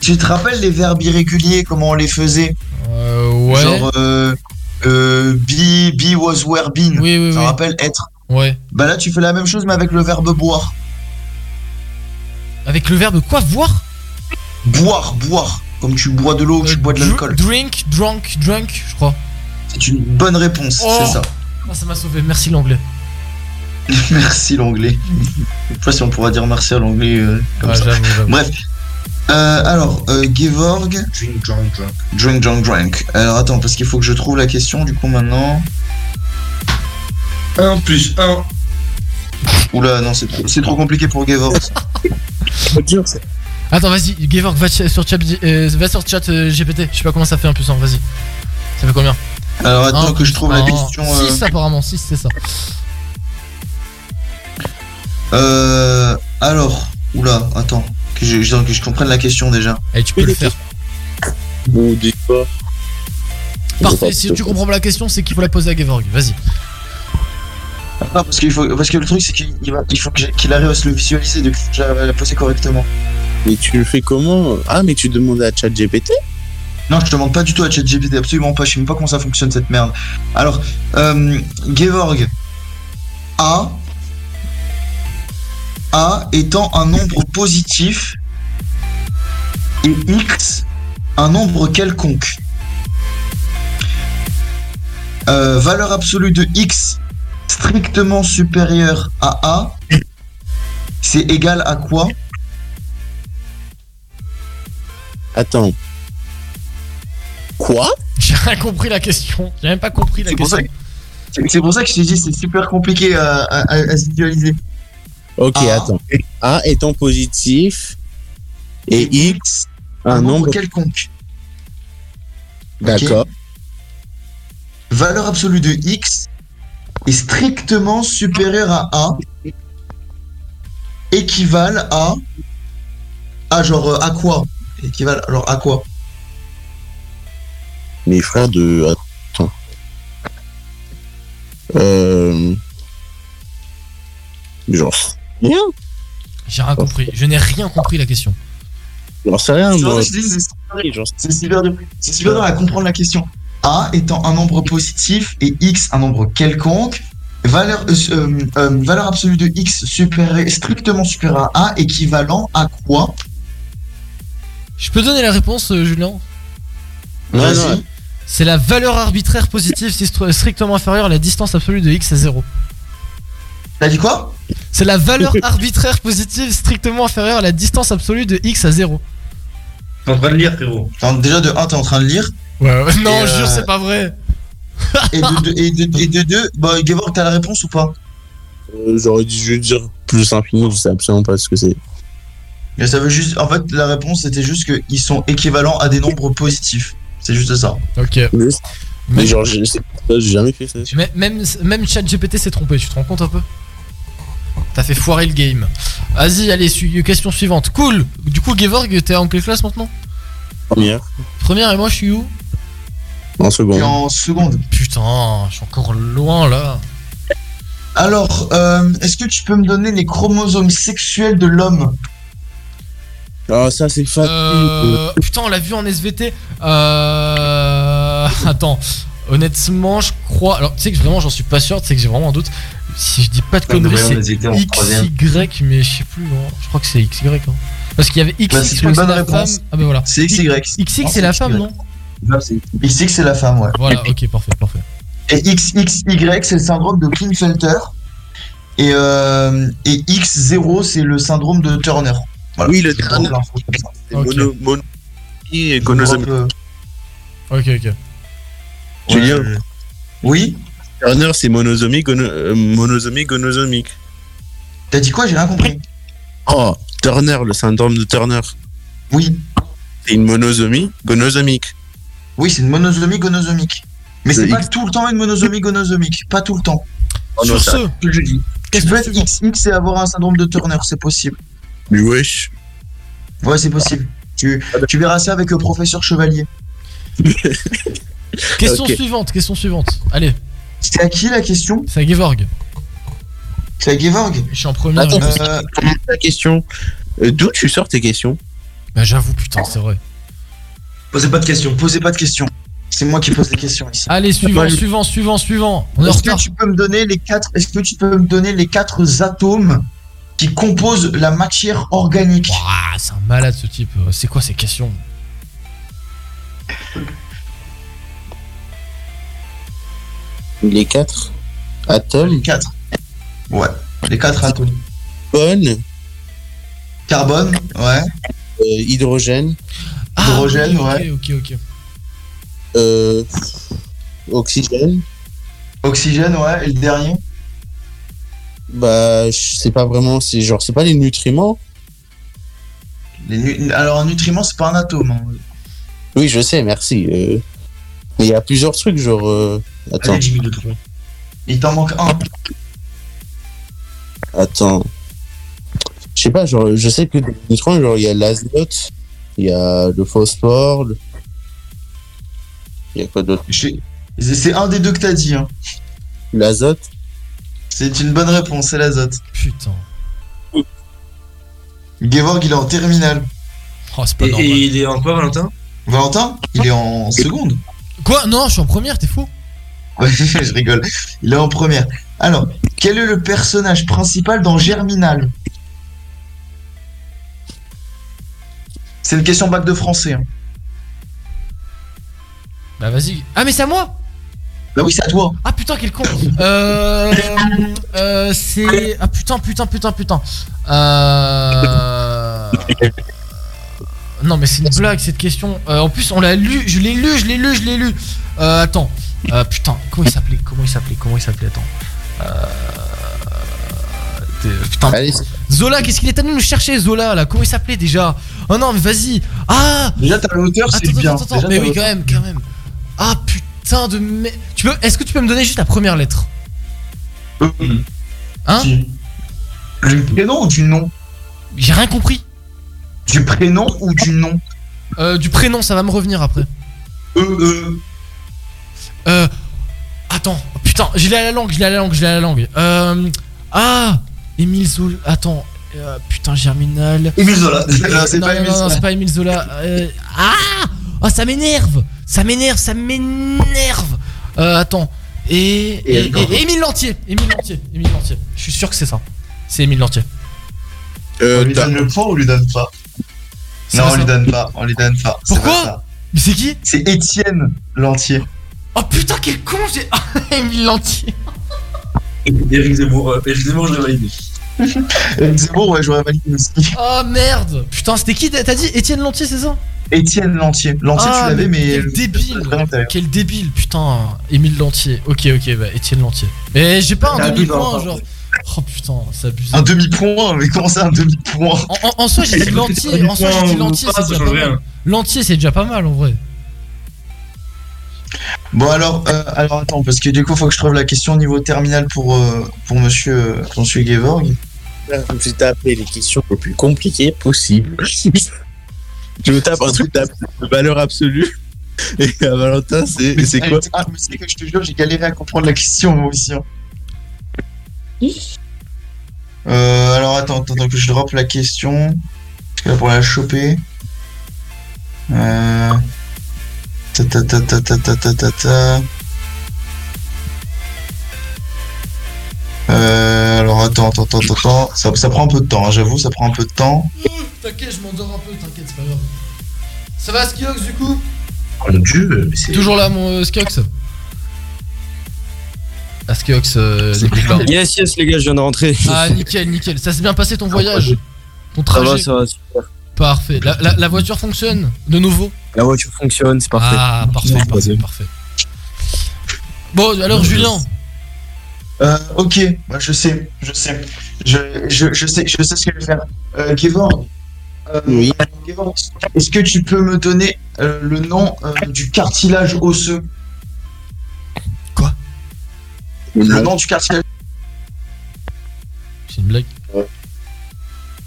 Tu te rappelles les verbes irréguliers, comment on les faisait Euh, ouais Genre, euh, euh, be, be was were been. Oui oui Ça oui rappelle être. Ouais Bah là, tu fais la même chose, mais avec le verbe boire. Avec le verbe quoi Voir? Boire, boire. Comme tu bois de l'eau, tu bois de l'alcool. Drink, drunk, drunk je crois C'est une bonne réponse, Oh. c'est ça. Ah ça m'a sauvé merci l'anglais merci l'anglais. Je sais pas si on pourra dire merci à l'anglais euh, comme Ouais ça. Bref. Euh, alors, euh, Gevorg. Drink, drunk, drunk. Drink, drunk, drunk. Alors attends, parce qu'il faut que je trouve la question du coup maintenant. 1 plus 1. Oula, non, c'est trop, c'est trop compliqué pour Gevorg. Trop dur, ça. Attends vas-y Gevorg va ch- sur chat euh, va sur chat euh, GPT Je sais pas comment ça fait en plus hein, vas-y Ça fait combien Alors attends que je trouve la question. euh, 6 apparemment 6 c'est ça Euh, alors, oula, attends, que je, je- que je comprenne la question déjà. Et tu peux le faire Bon, dis pas. Parfait si tu comprends pas la question c'est qu'il faut la poser à Gevorg Vas-y Ah, parce, qu'il faut, parce que le truc c'est qu'il il va- il faut qu'il arrive à se le visualiser, donc faut la poser correctement. Mais tu le fais comment Ah, mais tu demandes à ChatGPT Non, je demande pas du tout à ChatGPT, absolument pas, je sais même pas comment ça fonctionne cette merde. Alors, euh, Gevorg, A, A étant un nombre positif et X un nombre quelconque. Euh, valeur absolue de X strictement supérieure à A, c'est égal à quoi Attends. Quoi? J'ai rien compris la question J'ai même pas compris la C'est pour, question ça que- c'est- pour ça que je t'ai dit c'est super compliqué à, à, à- à se visualiser. Ok, A. attends. A étant positif et X un, nombre. quelconque. D'accord. Valeur absolue de X est strictement supérieure à A, équivalent à. À genre euh, à quoi? Équivalent alors à quoi? Mes frères de. Attends. Euh. J'en sais rien. J'ai rien compris Je n'ai rien compris la question J'en sais rien, C'est moi. c'est- super dur. C'est super dur à comprendre la question. A étant un nombre positif et X un nombre quelconque. Valeur, euh, euh, euh, valeur absolue de X supérieure- strictement supérieure à A équivalent à quoi? Je peux donner la réponse euh, Julien Ouais, Vas-y. non. C'est la valeur arbitraire positive si str- strictement inférieure à la distance absolue de x à 0. T'as dit quoi? C'est la valeur arbitraire positive strictement inférieure à la distance absolue de x à 0. T'es en train de lire, frérot. Déjà de 1, t'es en train de lire. Ouais, ouais. Non, Et, jure, euh, c'est pas vrai. Et de 2, et de, et de deux, bah, Gevorg, t'as la réponse ou pas? Euh, J'aurais dû dire plus infini, je sais absolument pas ce que c'est. Mais ça veut juste. En fait, la réponse c'était juste qu'ils sont équivalents à des nombres positifs. C'est juste ça. Ok. Mais, mais genre, je sais pas, j'ai jamais fait ça. Mais- Même, même ChatGPT s'est trompé, tu te rends compte un peu? T'as fait foirer le game. Vas-y, allez, su- question suivante. Cool Du coup, Gevorg, t'es en quelle classe maintenant? Première, Première et moi, je suis où? En seconde. Et en seconde. Putain, je suis encore loin là. Alors, euh, est-ce que tu peux me donner les chromosomes sexuels de l'homme? Ah, ça c'est facile. Euh, putain, on l'a vu en SVT. Euh... Attends. Honnêtement, je crois. Alors, tu sais que vraiment, j'en suis pas sûr. Tu sais que j'ai vraiment un doute. Si je dis pas de conneries, c'est. XY, mais je sais plus. hein. Je crois que c'est XY. hein. Parce qu'il y avait XX, Bah, c'est une c'est bonne la réponse. femme. Ah, bah voilà. C'est XY. XX, Non, c'est la XY. femme, non? XX, c'est la femme, ouais. Voilà, ok, parfait, parfait. Et XXY, c'est le syndrome de Klinefelter. Et, euh, et X0, c'est le syndrome de Turner. Voilà. Oui, le Ok. mono, mono, et un peu- Ok, ok. Julien, Ouais. Oui Turner c'est monosomique, gono, euh, monosomique, gonosomique. T'as dit quoi? J'ai rien compris. Oh, Turner, le syndrome de Turner. Oui. C'est une monosomie, gonosomique. Oui, c'est une monosomie gonosomique. Mais c'est pas X. tout le temps une monosomie gonosomique. Pas tout le temps. Oh non, Sur ce, que je dis. Tu peux être XX et avoir un syndrome de Turner, c'est possible. Mais wesh. Ouais, c'est possible. Tu, tu verras ça avec le professeur Chevalier. question suivante, question suivante. Allez, C'est à qui la question? C'est à Gevorg. C'est à Gevorg Je suis en première. Attends, Euh, la question? Euh, D'où tu sors tes questions? Bah, j'avoue, putain, c'est vrai. Posez pas de questions. Posez pas de questions. C'est moi qui pose les questions ici. Allez, suivant, suivant, suivant, suivant. Est-ce que tu peux me donner les quatre Est-ce que tu peux me donner les quatre atomes? Qui composent la matière organique Ouah, c'est un malade ce type. C'est quoi ces questions? Les quatre atomes. Les quatre. Ouais. Les quatre atomes. Carbone, Carbone, ouais. euh, hydrogène, Hydrogène, oui, ouais. Ok, ok, ok. euh, oxygène. Oxygène, ouais. Et le dernier? Bah, je sais pas vraiment. C'est genre, c'est pas les nutriments. Les nu- Alors, un nutriment, c'est pas un atome. hein. Oui, je sais, merci. euh. Mais il y a plusieurs trucs, genre. euh, Attends, Allez, Jimmy. Il t'en manque un. attends. Je sais pas, genre, je sais que les nutriments, genre, il y a l'azote, il y a le phosphore, le- il y a quoi d'autre? C'est un des deux que t'as dit. hein. L'azote. C'est une bonne réponse, c'est l'azote. Putain. Gevorg, il est en terminale. Oh, c'est pas Et, normal. et il est en quoi, Valentin? Valentin, il est en seconde. Quoi? Non, je suis en première, t'es fou Ouais, je rigole. Il est en première. Alors, quel est le personnage principal dans Germinal? C'est une question bac de français. hein. Bah vas-y. Ah mais c'est à moi? Bah oui, c'est à toi. Ah putain quel con Euh... euh c'est... Ah putain putain putain putain Euh... Non mais c'est une blague cette question. Euh, en plus on l'a lu, je l'ai lu, je l'ai lu, je l'ai lu. Euh, attends. Euh, putain, comment il s'appelait Comment il s'appelait Comment il s'appelait Attends. Euh... Putain. Allez, Zola, qu'est-ce qu'il est allé nous chercher Zola là? Comment il s'appelait déjà? Oh non mais vas-y Ah Déjà, t'as l'auteur, c'est Attends, bien. attends, attends, Déjà, mais oui, quand même, quand même. Ah putain de merde. Tu peux, est-ce que tu peux me donner juste la première lettre? Hein? Qui Du prénom ou du nom? J'ai rien compris. Du prénom ou du nom? Euh, du prénom, ça va me revenir après. E, E. Euh. Attends, putain, je l'ai à la langue, à la langue, à la langue. Euh. Ah Émile Zola. Attends. euh, putain, Germinal. Émile Zola. Non, c'est non, pas non, Émile non, Zola. c'est pas Émile Zola. Euh, ah Ah, ça m'énerve Ça m'énerve, ça m'énerve Euh, attends. Et. Et Et, et- Émile Lantier Émile Lantier Émile Lantier. Je suis sûr que c'est ça. C'est Émile Lantier. On euh, lui t'as- donne le point ou on lui donne pas Non, on lui donne pas. On lui donne pas. Pourquoi pas ça. Mais c'est qui C'est Étienne Lantier. Oh putain, quel con j'ai. Ah, Émile Lantier Eric Zemmour, euh, Eric Zemmour, j'aurais validé. Eric Zemmour, ouais, j'aurais validé aussi. Oh merde Putain, c'était qui T'as dit Étienne Lantier, c'est ça Étienne Lantier. Lantier, Ah, tu l'avais, mais. Quel débile Quel débile, putain Émile Lantier. Ok, ok, bah Étienne Lantier. Mais j'ai pas un Ah, demi-point, genre. Oh putain, c'est abusé. Un demi-point, mais comment ça, un demi-point En, en- en soi, j'ai dit Lantier. En soi, j'ai dit Lantier, c'est déjà pas mal. Lantier, c'est déjà pas mal en vrai. Bon, alors, euh, alors attends, parce que du coup, faut que je trouve la question au niveau terminal pour, euh, pour monsieur, pour monsieur Gevorg. Je tapé les questions les plus compliquées possibles. Je me tape un truc de valeur absolue. Et à Valentin, c'est c'est quoi Ah, mais c'est que je te jure, j'ai galéré à comprendre la question, moi aussi. hein. Euh, alors, attends, attends, attends, que je drop la question. Là, pour la choper. Euh. Ta ta ta ta ta ta ta ta ta. Euh, alors attends, attends, attends, attends, ça, ça prend un peu de temps, hein, j'avoue, ça prend un peu de temps. T'inquiète, je m'endors un peu, t'inquiète, c'est pas grave. Ça va, Skiox, du coup? Oh mon dieu, mais c'est. Toujours là, mon euh, Skiox? Ah, Skiox, euh, n'écoute pas. Yes, yes, les gars, je viens de rentrer. Ah, nickel, nickel. Ça s'est bien passé ton voyage Ton Ça trajet va, ça va, super. Parfait. La, la- la voiture fonctionne de nouveau? La voiture fonctionne, c'est parfait. Ah, parfait, parfait, parfait. Bon, alors, Julien Euh, ok, je sais, je sais, je, je, je sais, je sais ce que je vais faire. Euh, Gevorg, euh, Oui. Est-ce que tu peux me donner euh, le nom euh, du cartilage osseux? Quoi? Le nom du cartilage. C'est une blague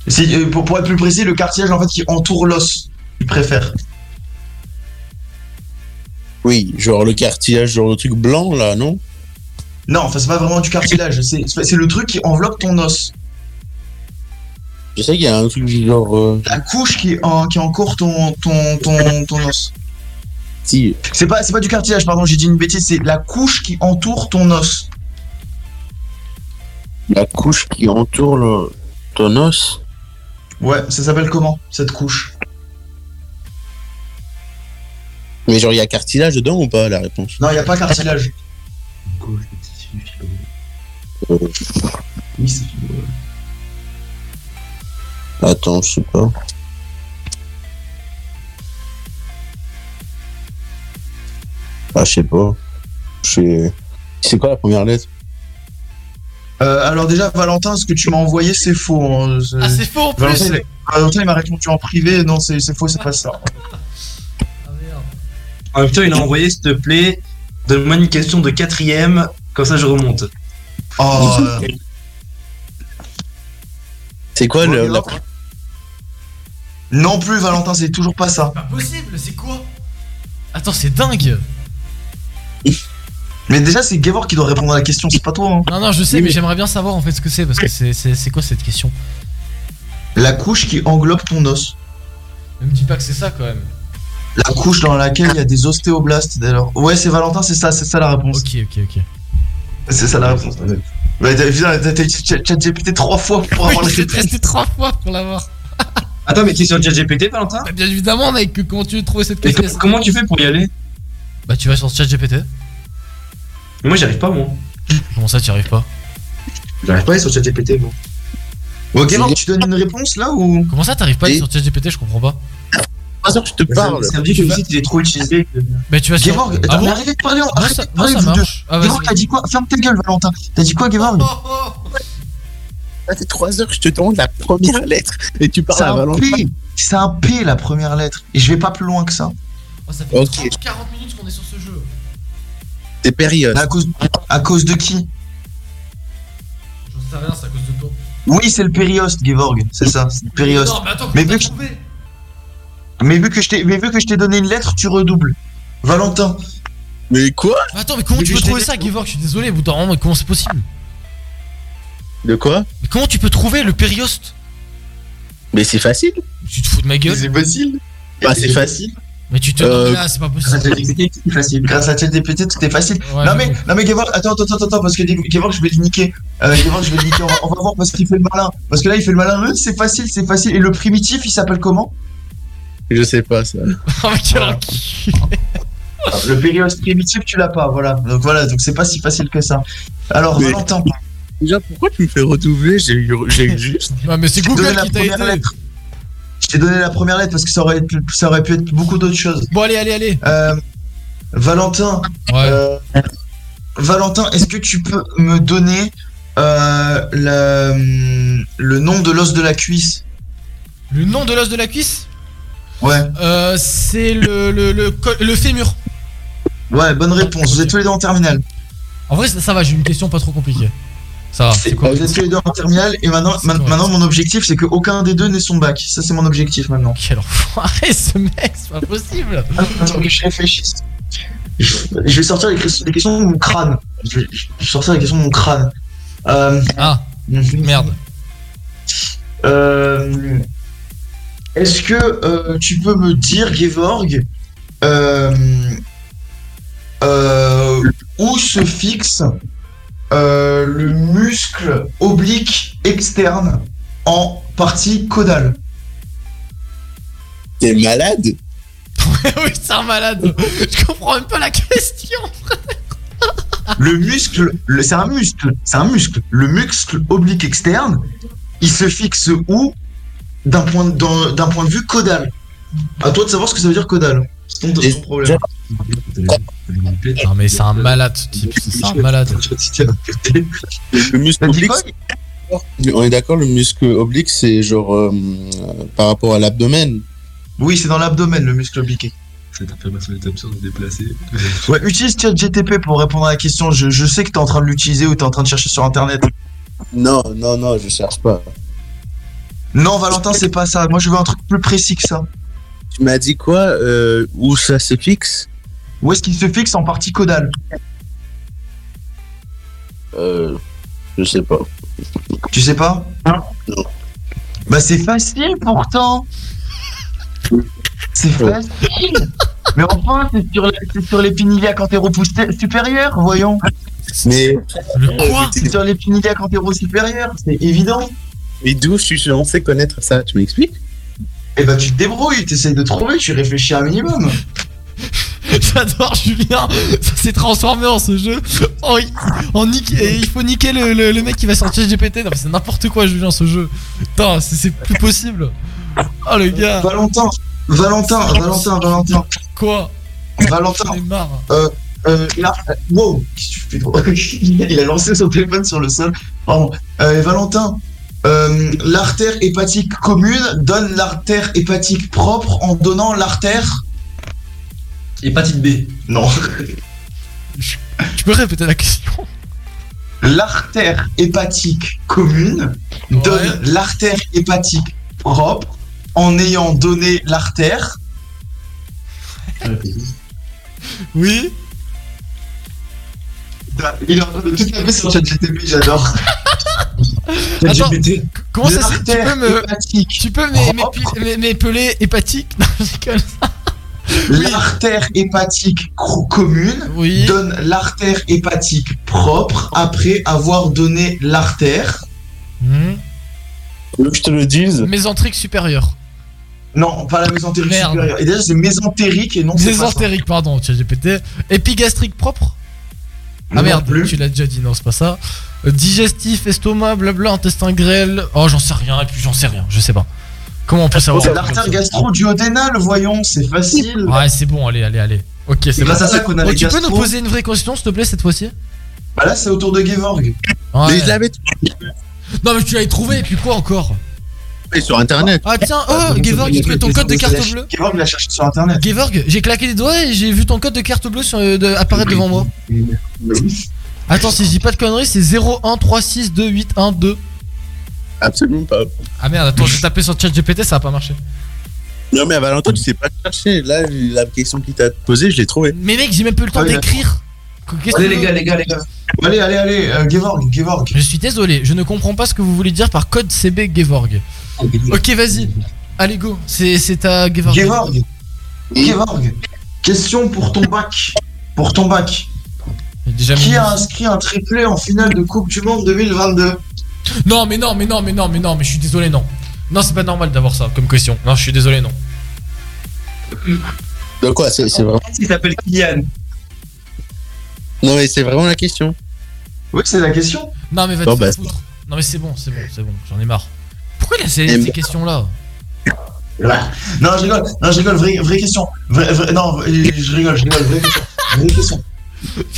C'est, euh, pour, pour être plus précis, le cartilage en fait qui entoure l'os. Tu préfères? Oui, genre le cartilage, genre le truc blanc là, non? Non, enfin c'est pas vraiment du cartilage, c'est, le truc qui enveloppe ton os. Je sais qu'il y a un truc genre. euh, La couche qui, en, qui encourt ton, ton, ton, ton os. Si. C'est pas, c'est pas du cartilage, pardon, j'ai dit une bêtise, c'est la couche qui entoure ton os. La couche qui entoure le... ton os? Ouais, ça s'appelle comment, cette couche? Mais genre, il y a cartilage dedans ou pas la réponse? Non, il a pas cartilage. Euh, Oui, Attends, je sais pas. Ah, je sais pas. C'est quoi la première lettre? Euh, alors déjà, Valentin, ce que tu m'as envoyé, c'est faux. hein. Ah, c'est faux en plus Valentin, il, Valentin, il m'a répondu en privé. Non, c'est c'est faux, c'est pas ça. En même temps, il a envoyé, s'il te plaît, donne-moi une question de quatrième, comme ça je remonte. Oh, C'est quoi le, la... Non plus, Valentin, c'est toujours pas ça. Pas possible, c'est quoi? Attends, c'est dingue Mais déjà, c'est Gavor qui doit répondre à la question, c'est pas toi. hein. Non, non, je sais, mais j'aimerais bien savoir en fait ce que c'est parce que c'est quoi cette question? La couche qui englobe ton os. Ne me dis pas que c'est ça quand même. La couche dans laquelle il y a des ostéoblastes. d'ailleurs. Ouais, c'est Valentin, c'est ça, c'est ça la réponse. Ok, ok, ok. C'est ça la réponse. T'as putain, t'as utilisé ChatGPT trois fois pour avoir la J'ai testé trois fois pour l'avoir. Attends, mais tu es sur ChatGPT, Valentin? Bah, bien évidemment, mec, que- comment tu veux trouver cette Et question? co- comment tu fais pour y aller? Bah, tu vas sur ChatGPT. Moi, j'y arrive pas, moi. Comment ça, tu y arrives pas? J'arrive pas à aller sur ChatGPT, moi. Ok, Gavor, tu donnes une réponse là ou? Comment ça, t'arrives pas à aller Et- sur ChatGPT Je comprends pas. Ah, ça, je te parle. Ça veut dire que le site il est trop utilisé. que- Bah, tu vas sur. Gavor, Ah bon mais arrêtez de parler, arrêtez de parler, vous deux. Ah, vas-y. t'as dit quoi? Ferme ta gueule, Valentin. T'as dit quoi, Gavor Ça fait 3 heures que je te demande la première lettre et tu parles C'est à un Valentin. P. C'est un P la première lettre. Et je vais pas plus loin que ça. Oh, ça fait Ok. 30, 40 minutes qu'on est sur ce jeu. C'est période. À cause, à cause de qui? J'en sais rien, c'est à cause de toi. Oui, c'est le périoste, Gevorg. C'est ça, c'est le périoste. Non, mais attends, Mais vu que- trouvé? Mais vu que je t'ai, mais vu que je t'ai donné une lettre, tu redoubles. Valentin. Mais quoi? Mais attends, mais comment Mais tu peux trouver ça, Givorg Je suis désolé, au bout d'un moment, mais comment c'est possible? De quoi? Mais comment tu peux trouver le périoste? Mais c'est facile. Tu te fous de ma gueule C'est facile. Bah, c'est facile. Mais tu te. Euh, Ah, c'est pas Grâce à possible. ChatGPT, c'est facile. Grâce à ChatGPT, tout est facile. Ouais, non mais, j'avoue. non mais Gevorg, attends, attends, attends, attends, parce que Gevorg, je vais le niquer. Euh, Gevorg, je vais le niquer. On va, on va voir parce qu'il fait le malin. Parce que là, il fait le malin. Euh, C'est facile, c'est facile. Et le primitif, il s'appelle comment? Je sais pas ça. Oh. Le périoste primitif, tu l'as pas. Voilà. Donc voilà. Donc c'est pas si facile que ça. Alors Mais- Valentin. Déjà, pourquoi tu me fais redoubler? J'ai eu, juste. Ouais, mais c'est Je t'ai donné Google la qui t'a première aidé. lettre. Je t'ai donné la première lettre parce que ça aurait, pu- ça aurait pu être beaucoup d'autres choses. Bon, allez, allez, allez. Euh, Valentin. euh, Valentin, est-ce que tu peux me donner euh, la- le nom de l'os de la cuisse? Le nom de l'os de la cuisse? Ouais. Euh, c'est le, le, le, le fémur. Ouais, bonne réponse. Vous êtes tous les deux en terminale. En vrai, ça, ça va, j'ai une question pas trop compliquée. Ça va, c'est quoi Vous êtes tous les deux en terminale et maintenant, ma- maintenant mon objectif c'est qu'aucun des deux n'ait son bac. Ça c'est mon objectif maintenant. Quel enfoiré ce mec, c'est pas possible. Attends que je réfléchisse. Je, je vais sortir les, ques- les questions de mon crâne. Je vais, je vais sortir les questions de mon crâne. Euh, ah, merde. Euh, Est-ce que euh, tu peux me dire, Gevorg, euh, euh, où se fixe euh, le muscle oblique externe en partie caudale? T'es malade? Oui, c'est un malade. Je comprends même pas la question. Le muscle, le- c'est un muscle, c'est un muscle. Le muscle oblique externe, il se fixe où? D'un point, d'un point de vue caudal. À toi de savoir ce que ça veut dire caudal. C'est ton, ton problème. Non, mais c'est un malade ce type, c'est un malade. Le muscle oblique. On est d'accord, le muscle oblique, c'est genre euh, par rapport à l'abdomen. Oui, c'est dans l'abdomen le muscle oblique. Cette affirmation est absurde déplacée. Ouais, utilise ChatGTP pour répondre à la question. Je, je sais que t'es en train de l'utiliser ou t'es en train de chercher sur internet. Non, non, non, je cherche pas. Non, Valentin, c'est pas ça. Moi, je veux un truc plus précis que ça. Tu m'as dit quoi euh, Où ça se fixe? Où est-ce qu'il se fixe en partie caudale? Euh. Je sais pas. Tu sais pas? Non. Bah, c'est facile pourtant. C'est facile. Mais enfin, c'est sur, la- c'est sur supérieur, voyons. Mais. quoi? C'est sur l'épinilia antéro-supérieur, c'est évident. Mais d'où je suis censé connaître ça? Tu m'expliques? Eh bah, tu te débrouilles, t'essayes de trouver, tu réfléchis un minimum. J'adore Julien, ça s'est transformé en ce jeu. Oh, il, en nique- et il faut niquer le, le- le mec qui va sortir GPT. Non, mais c'est n'importe quoi, Julien, ce jeu. Putain, c'est c'est plus possible. Oh le gars. Valentin, Valentin, Valentin, Valentin. Quoi? Valentin. J'en ai marre. Euh, euh, là, wow, qu'est-ce que tu fais toi Il a lancé son téléphone sur le sol. Pardon. Euh, Valentin, euh, l'artère hépatique commune donne l'artère hépatique propre en donnant l'artère. Hépatite B. Non. Tu peux répéter la question L'artère hépatique commune donne l'artère hépatique propre en ayant donné l'artère. Oui. Il est en train de tout taper sur ChatGTP, j'adore. Attends, comment ça c'est Tu peux me. hépatique Tu peux m'é- m'épeler hépatique Non, je déconne. L'artère hépatique cro- commune Oui. donne l'artère hépatique propre après avoir donné l'artère. Que je te le dise? Mésentrique supérieure. Non, pas la mésentérique Merde. supérieure. Et déjà, c'est mésentérique et non. Mésentérique, pardon, tu as GPT. Épigastrique propre? Ah Non merde, plus. tu l'as déjà dit, non, c'est pas ça. Digestif, estomac, blabla, intestin grêle. Oh, j'en sais rien, et puis j'en sais rien, je sais pas. Comment on peut savoir C'est l'artère gastro-duodénale, voyons, c'est facile. Ouais, c'est bon, allez, allez, allez. Ok, c'est bon. grâce à ça qu'on a Oh, Tu peux nous poser une vraie question, s'il te plaît, cette fois-ci? Bah là, c'est au tour de Gevorg. Ouais. Mais je l'avais Non, mais tu l'avais trouvé, et puis quoi encore? Trouvé sur internet. Ah tiens, oh, Gevorg, j'ai trouvé ton code de carte bleue. Gevorg l'a cherché sur internet. Gevorg, j'ai claqué les doigts et j'ai vu ton code de carte bleue sur, euh, de- apparaître devant moi. Attends, si je dis pas de conneries, c'est 01362812. Absolument pas. Ah merde, attends, j'ai tapé sur ChatGPT, ça a pas marché. Non, mais à Valentin, tu sais pas chercher. Là, la question qu'il t'a posée, je l'ai trouvée. Mais mec, j'ai même plus le temps d'écrire. Allez, les gars, les gars, les gars. Allez, allez, allez, euh, Gevorg, Gevorg. Je suis désolé, je ne comprends pas ce que vous voulez dire par code CB Gevorg. Ok, vas-y. Allez, go. C'est c'est ta Gevorg. Gevorg. Gevorg. Question pour ton bac. Pour ton bac. Qui a inscrit un triplé en finale de Coupe du Monde 2022 Non, mais non, mais non, mais non, mais non, mais je suis désolé, non. Non, c'est pas normal d'avoir ça comme question. Non, je suis désolé, non. De quoi C'est c'est vraiment. Il s'appelle Kylian. Non, mais c'est vraiment la question. Oui, c'est la question. Non, mais va Bon, te bah, foutre. Non, mais c'est bon, c'est bon, c'est bon, j'en ai marre. Pourquoi il y a ces, ces questions-là Non, je rigole. Non, je rigole. Vraie, vraie question. Vraie- vraie- non, je rigole. Je rigole. Vraie question. Vraie question.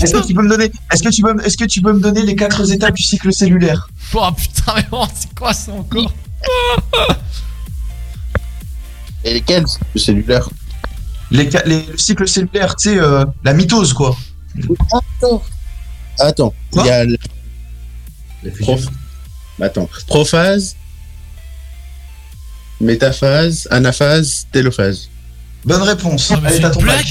Est-ce que tu peux me donner, est-ce que tu peux, est-ce que tu peux me donner les quatre étapes du cycle cellulaire? Oh putain, mais bon, c'est quoi ça encore? Et lesquels Le cellulaire? les, le cycle cellulaire, tu sais, euh, la mitose, quoi. Attends, il y a. le- Prof- Attends, prophase, métaphase, anaphase, télophase. Bonne réponse. Mais Allez, t'as ton blague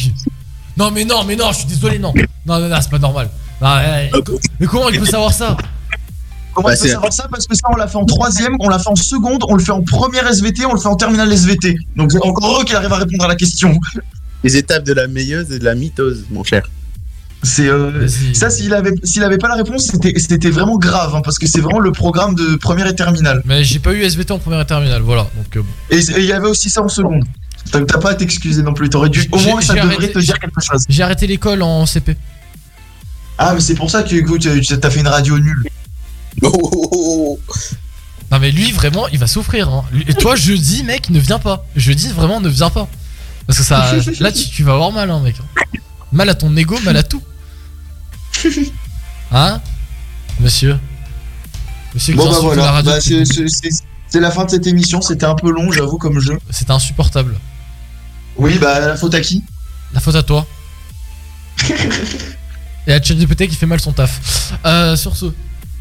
Non, mais non, mais non, je suis désolé, non. Non, non, non, c'est pas normal. Non, ouais, mais comment il peut savoir ça? Comment Bah, peux c'est- savoir ça? Parce que ça, on l'a fait en troisième, on l'a fait en seconde, on le fait en première SVT, on le fait en terminale SVT. Donc c'est encore heureux qu'il arrive à répondre à la question. Les étapes de la meilleuse et de la mitose, mon cher. C'est euh, ça, s'il avait, s'il avait pas la réponse, c'était, c'était vraiment grave, hein, parce que c'est vraiment le programme de première et terminale. Mais j'ai pas eu SVT en première et terminale, voilà. Donc, euh, bon. Et il y avait aussi ça en seconde. Donc t'as pas à t'excuser non plus. T'aurais dû, au moins ça j'ai devrait arrêté- te dire quelque chose. J'ai arrêté l'école en CP. Ah, mais c'est pour ça que tu t'as fait une radio nulle. Non, mais lui, vraiment, il va souffrir. Hein. Et toi, jeudi, mec, ne viens pas. Jeudi, vraiment, ne viens pas. Parce que ça. Là, tu, tu vas avoir mal, hein, mec. Mal à ton ego, mal à tout. Hein Monsieur? Monsieur qui Bon bah voilà, radio Bah, c'est la fin de cette émission. C'était un peu long, j'avoue, comme jeu. C'était insupportable. Oui, bah la faute à qui? La faute à toi. Et à ChatGPT qui fait mal son taf. Euh, sur ce,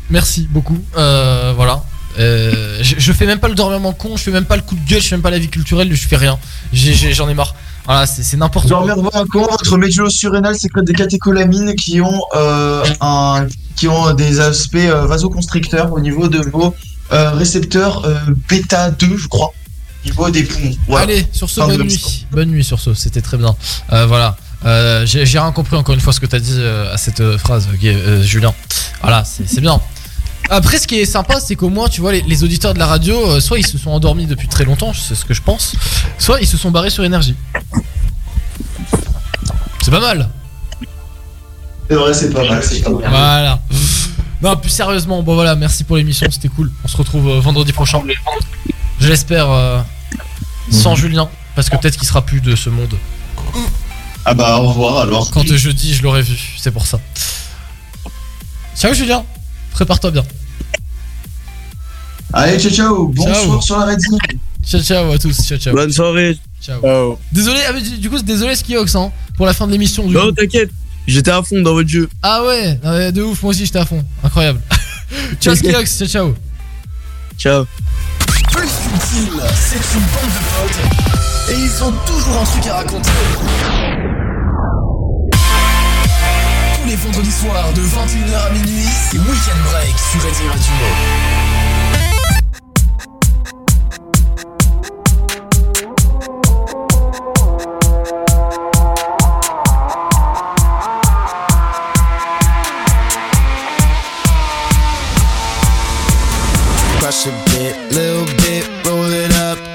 merci beaucoup. Euh, voilà. Euh, je, je fais même pas le dormement con, je fais même pas le coup de gueule, je fais même pas la vie culturelle, je fais rien. J'en ai, marre. Voilà, c'est c'est n'importe quoi. Dormir devant un con, votre médulo surrénal sécrète des catécholamines qui ont, euh, un, qui ont des aspects euh, vasoconstricteurs au niveau de vos euh, récepteurs euh, bêta 2, je crois. Au niveau des poumons. Voilà. Allez, sur ce, bonne nuit. Bonne nuit sur ce, c'était très bien. Euh, voilà. Euh, J'ai rien compris encore une fois ce que t'as dit euh, à cette phrase, Julien. Voilà, c'est bien. Après, ce qui est sympa, c'est qu'au moins, tu vois, les, les auditeurs de la radio, soit ils se sont endormis depuis très longtemps, c'est ce que je pense, soit ils se sont barrés sur énergie. C'est pas mal. C'est vrai, c'est pas mal, c'est pas mal. Voilà. Non, plus sérieusement, bon voilà, merci pour l'émission, c'était cool. On se retrouve vendredi prochain. Je l'espère euh, sans Julien, parce que peut-être qu'il sera plus de ce monde. Ah bah au revoir alors. Quand jeudi, je l'aurais vu, c'est pour ça. Ciao Julien, prépare-toi bien. Allez, ciao ciao, bonsoir Ciao. sur la radio. Ciao ciao à tous, ciao ciao. Bonne soirée. Ciao. Désolé, ah, mais du du coup, c'est désolé Skiox hein, pour la fin de l'émission. du Non, t'inquiète. J'étais à fond dans votre jeu. Ah ouais, de ouf, moi aussi j'étais à fond. Incroyable. ciao Skiox, ciao ciao. Ciao. Plus team, c'est une bande de potes. Et ils ont toujours un truc à raconter. Tous les vendredis soirs de 21h à minuit, c'est Weekend Break sur Radio Radio.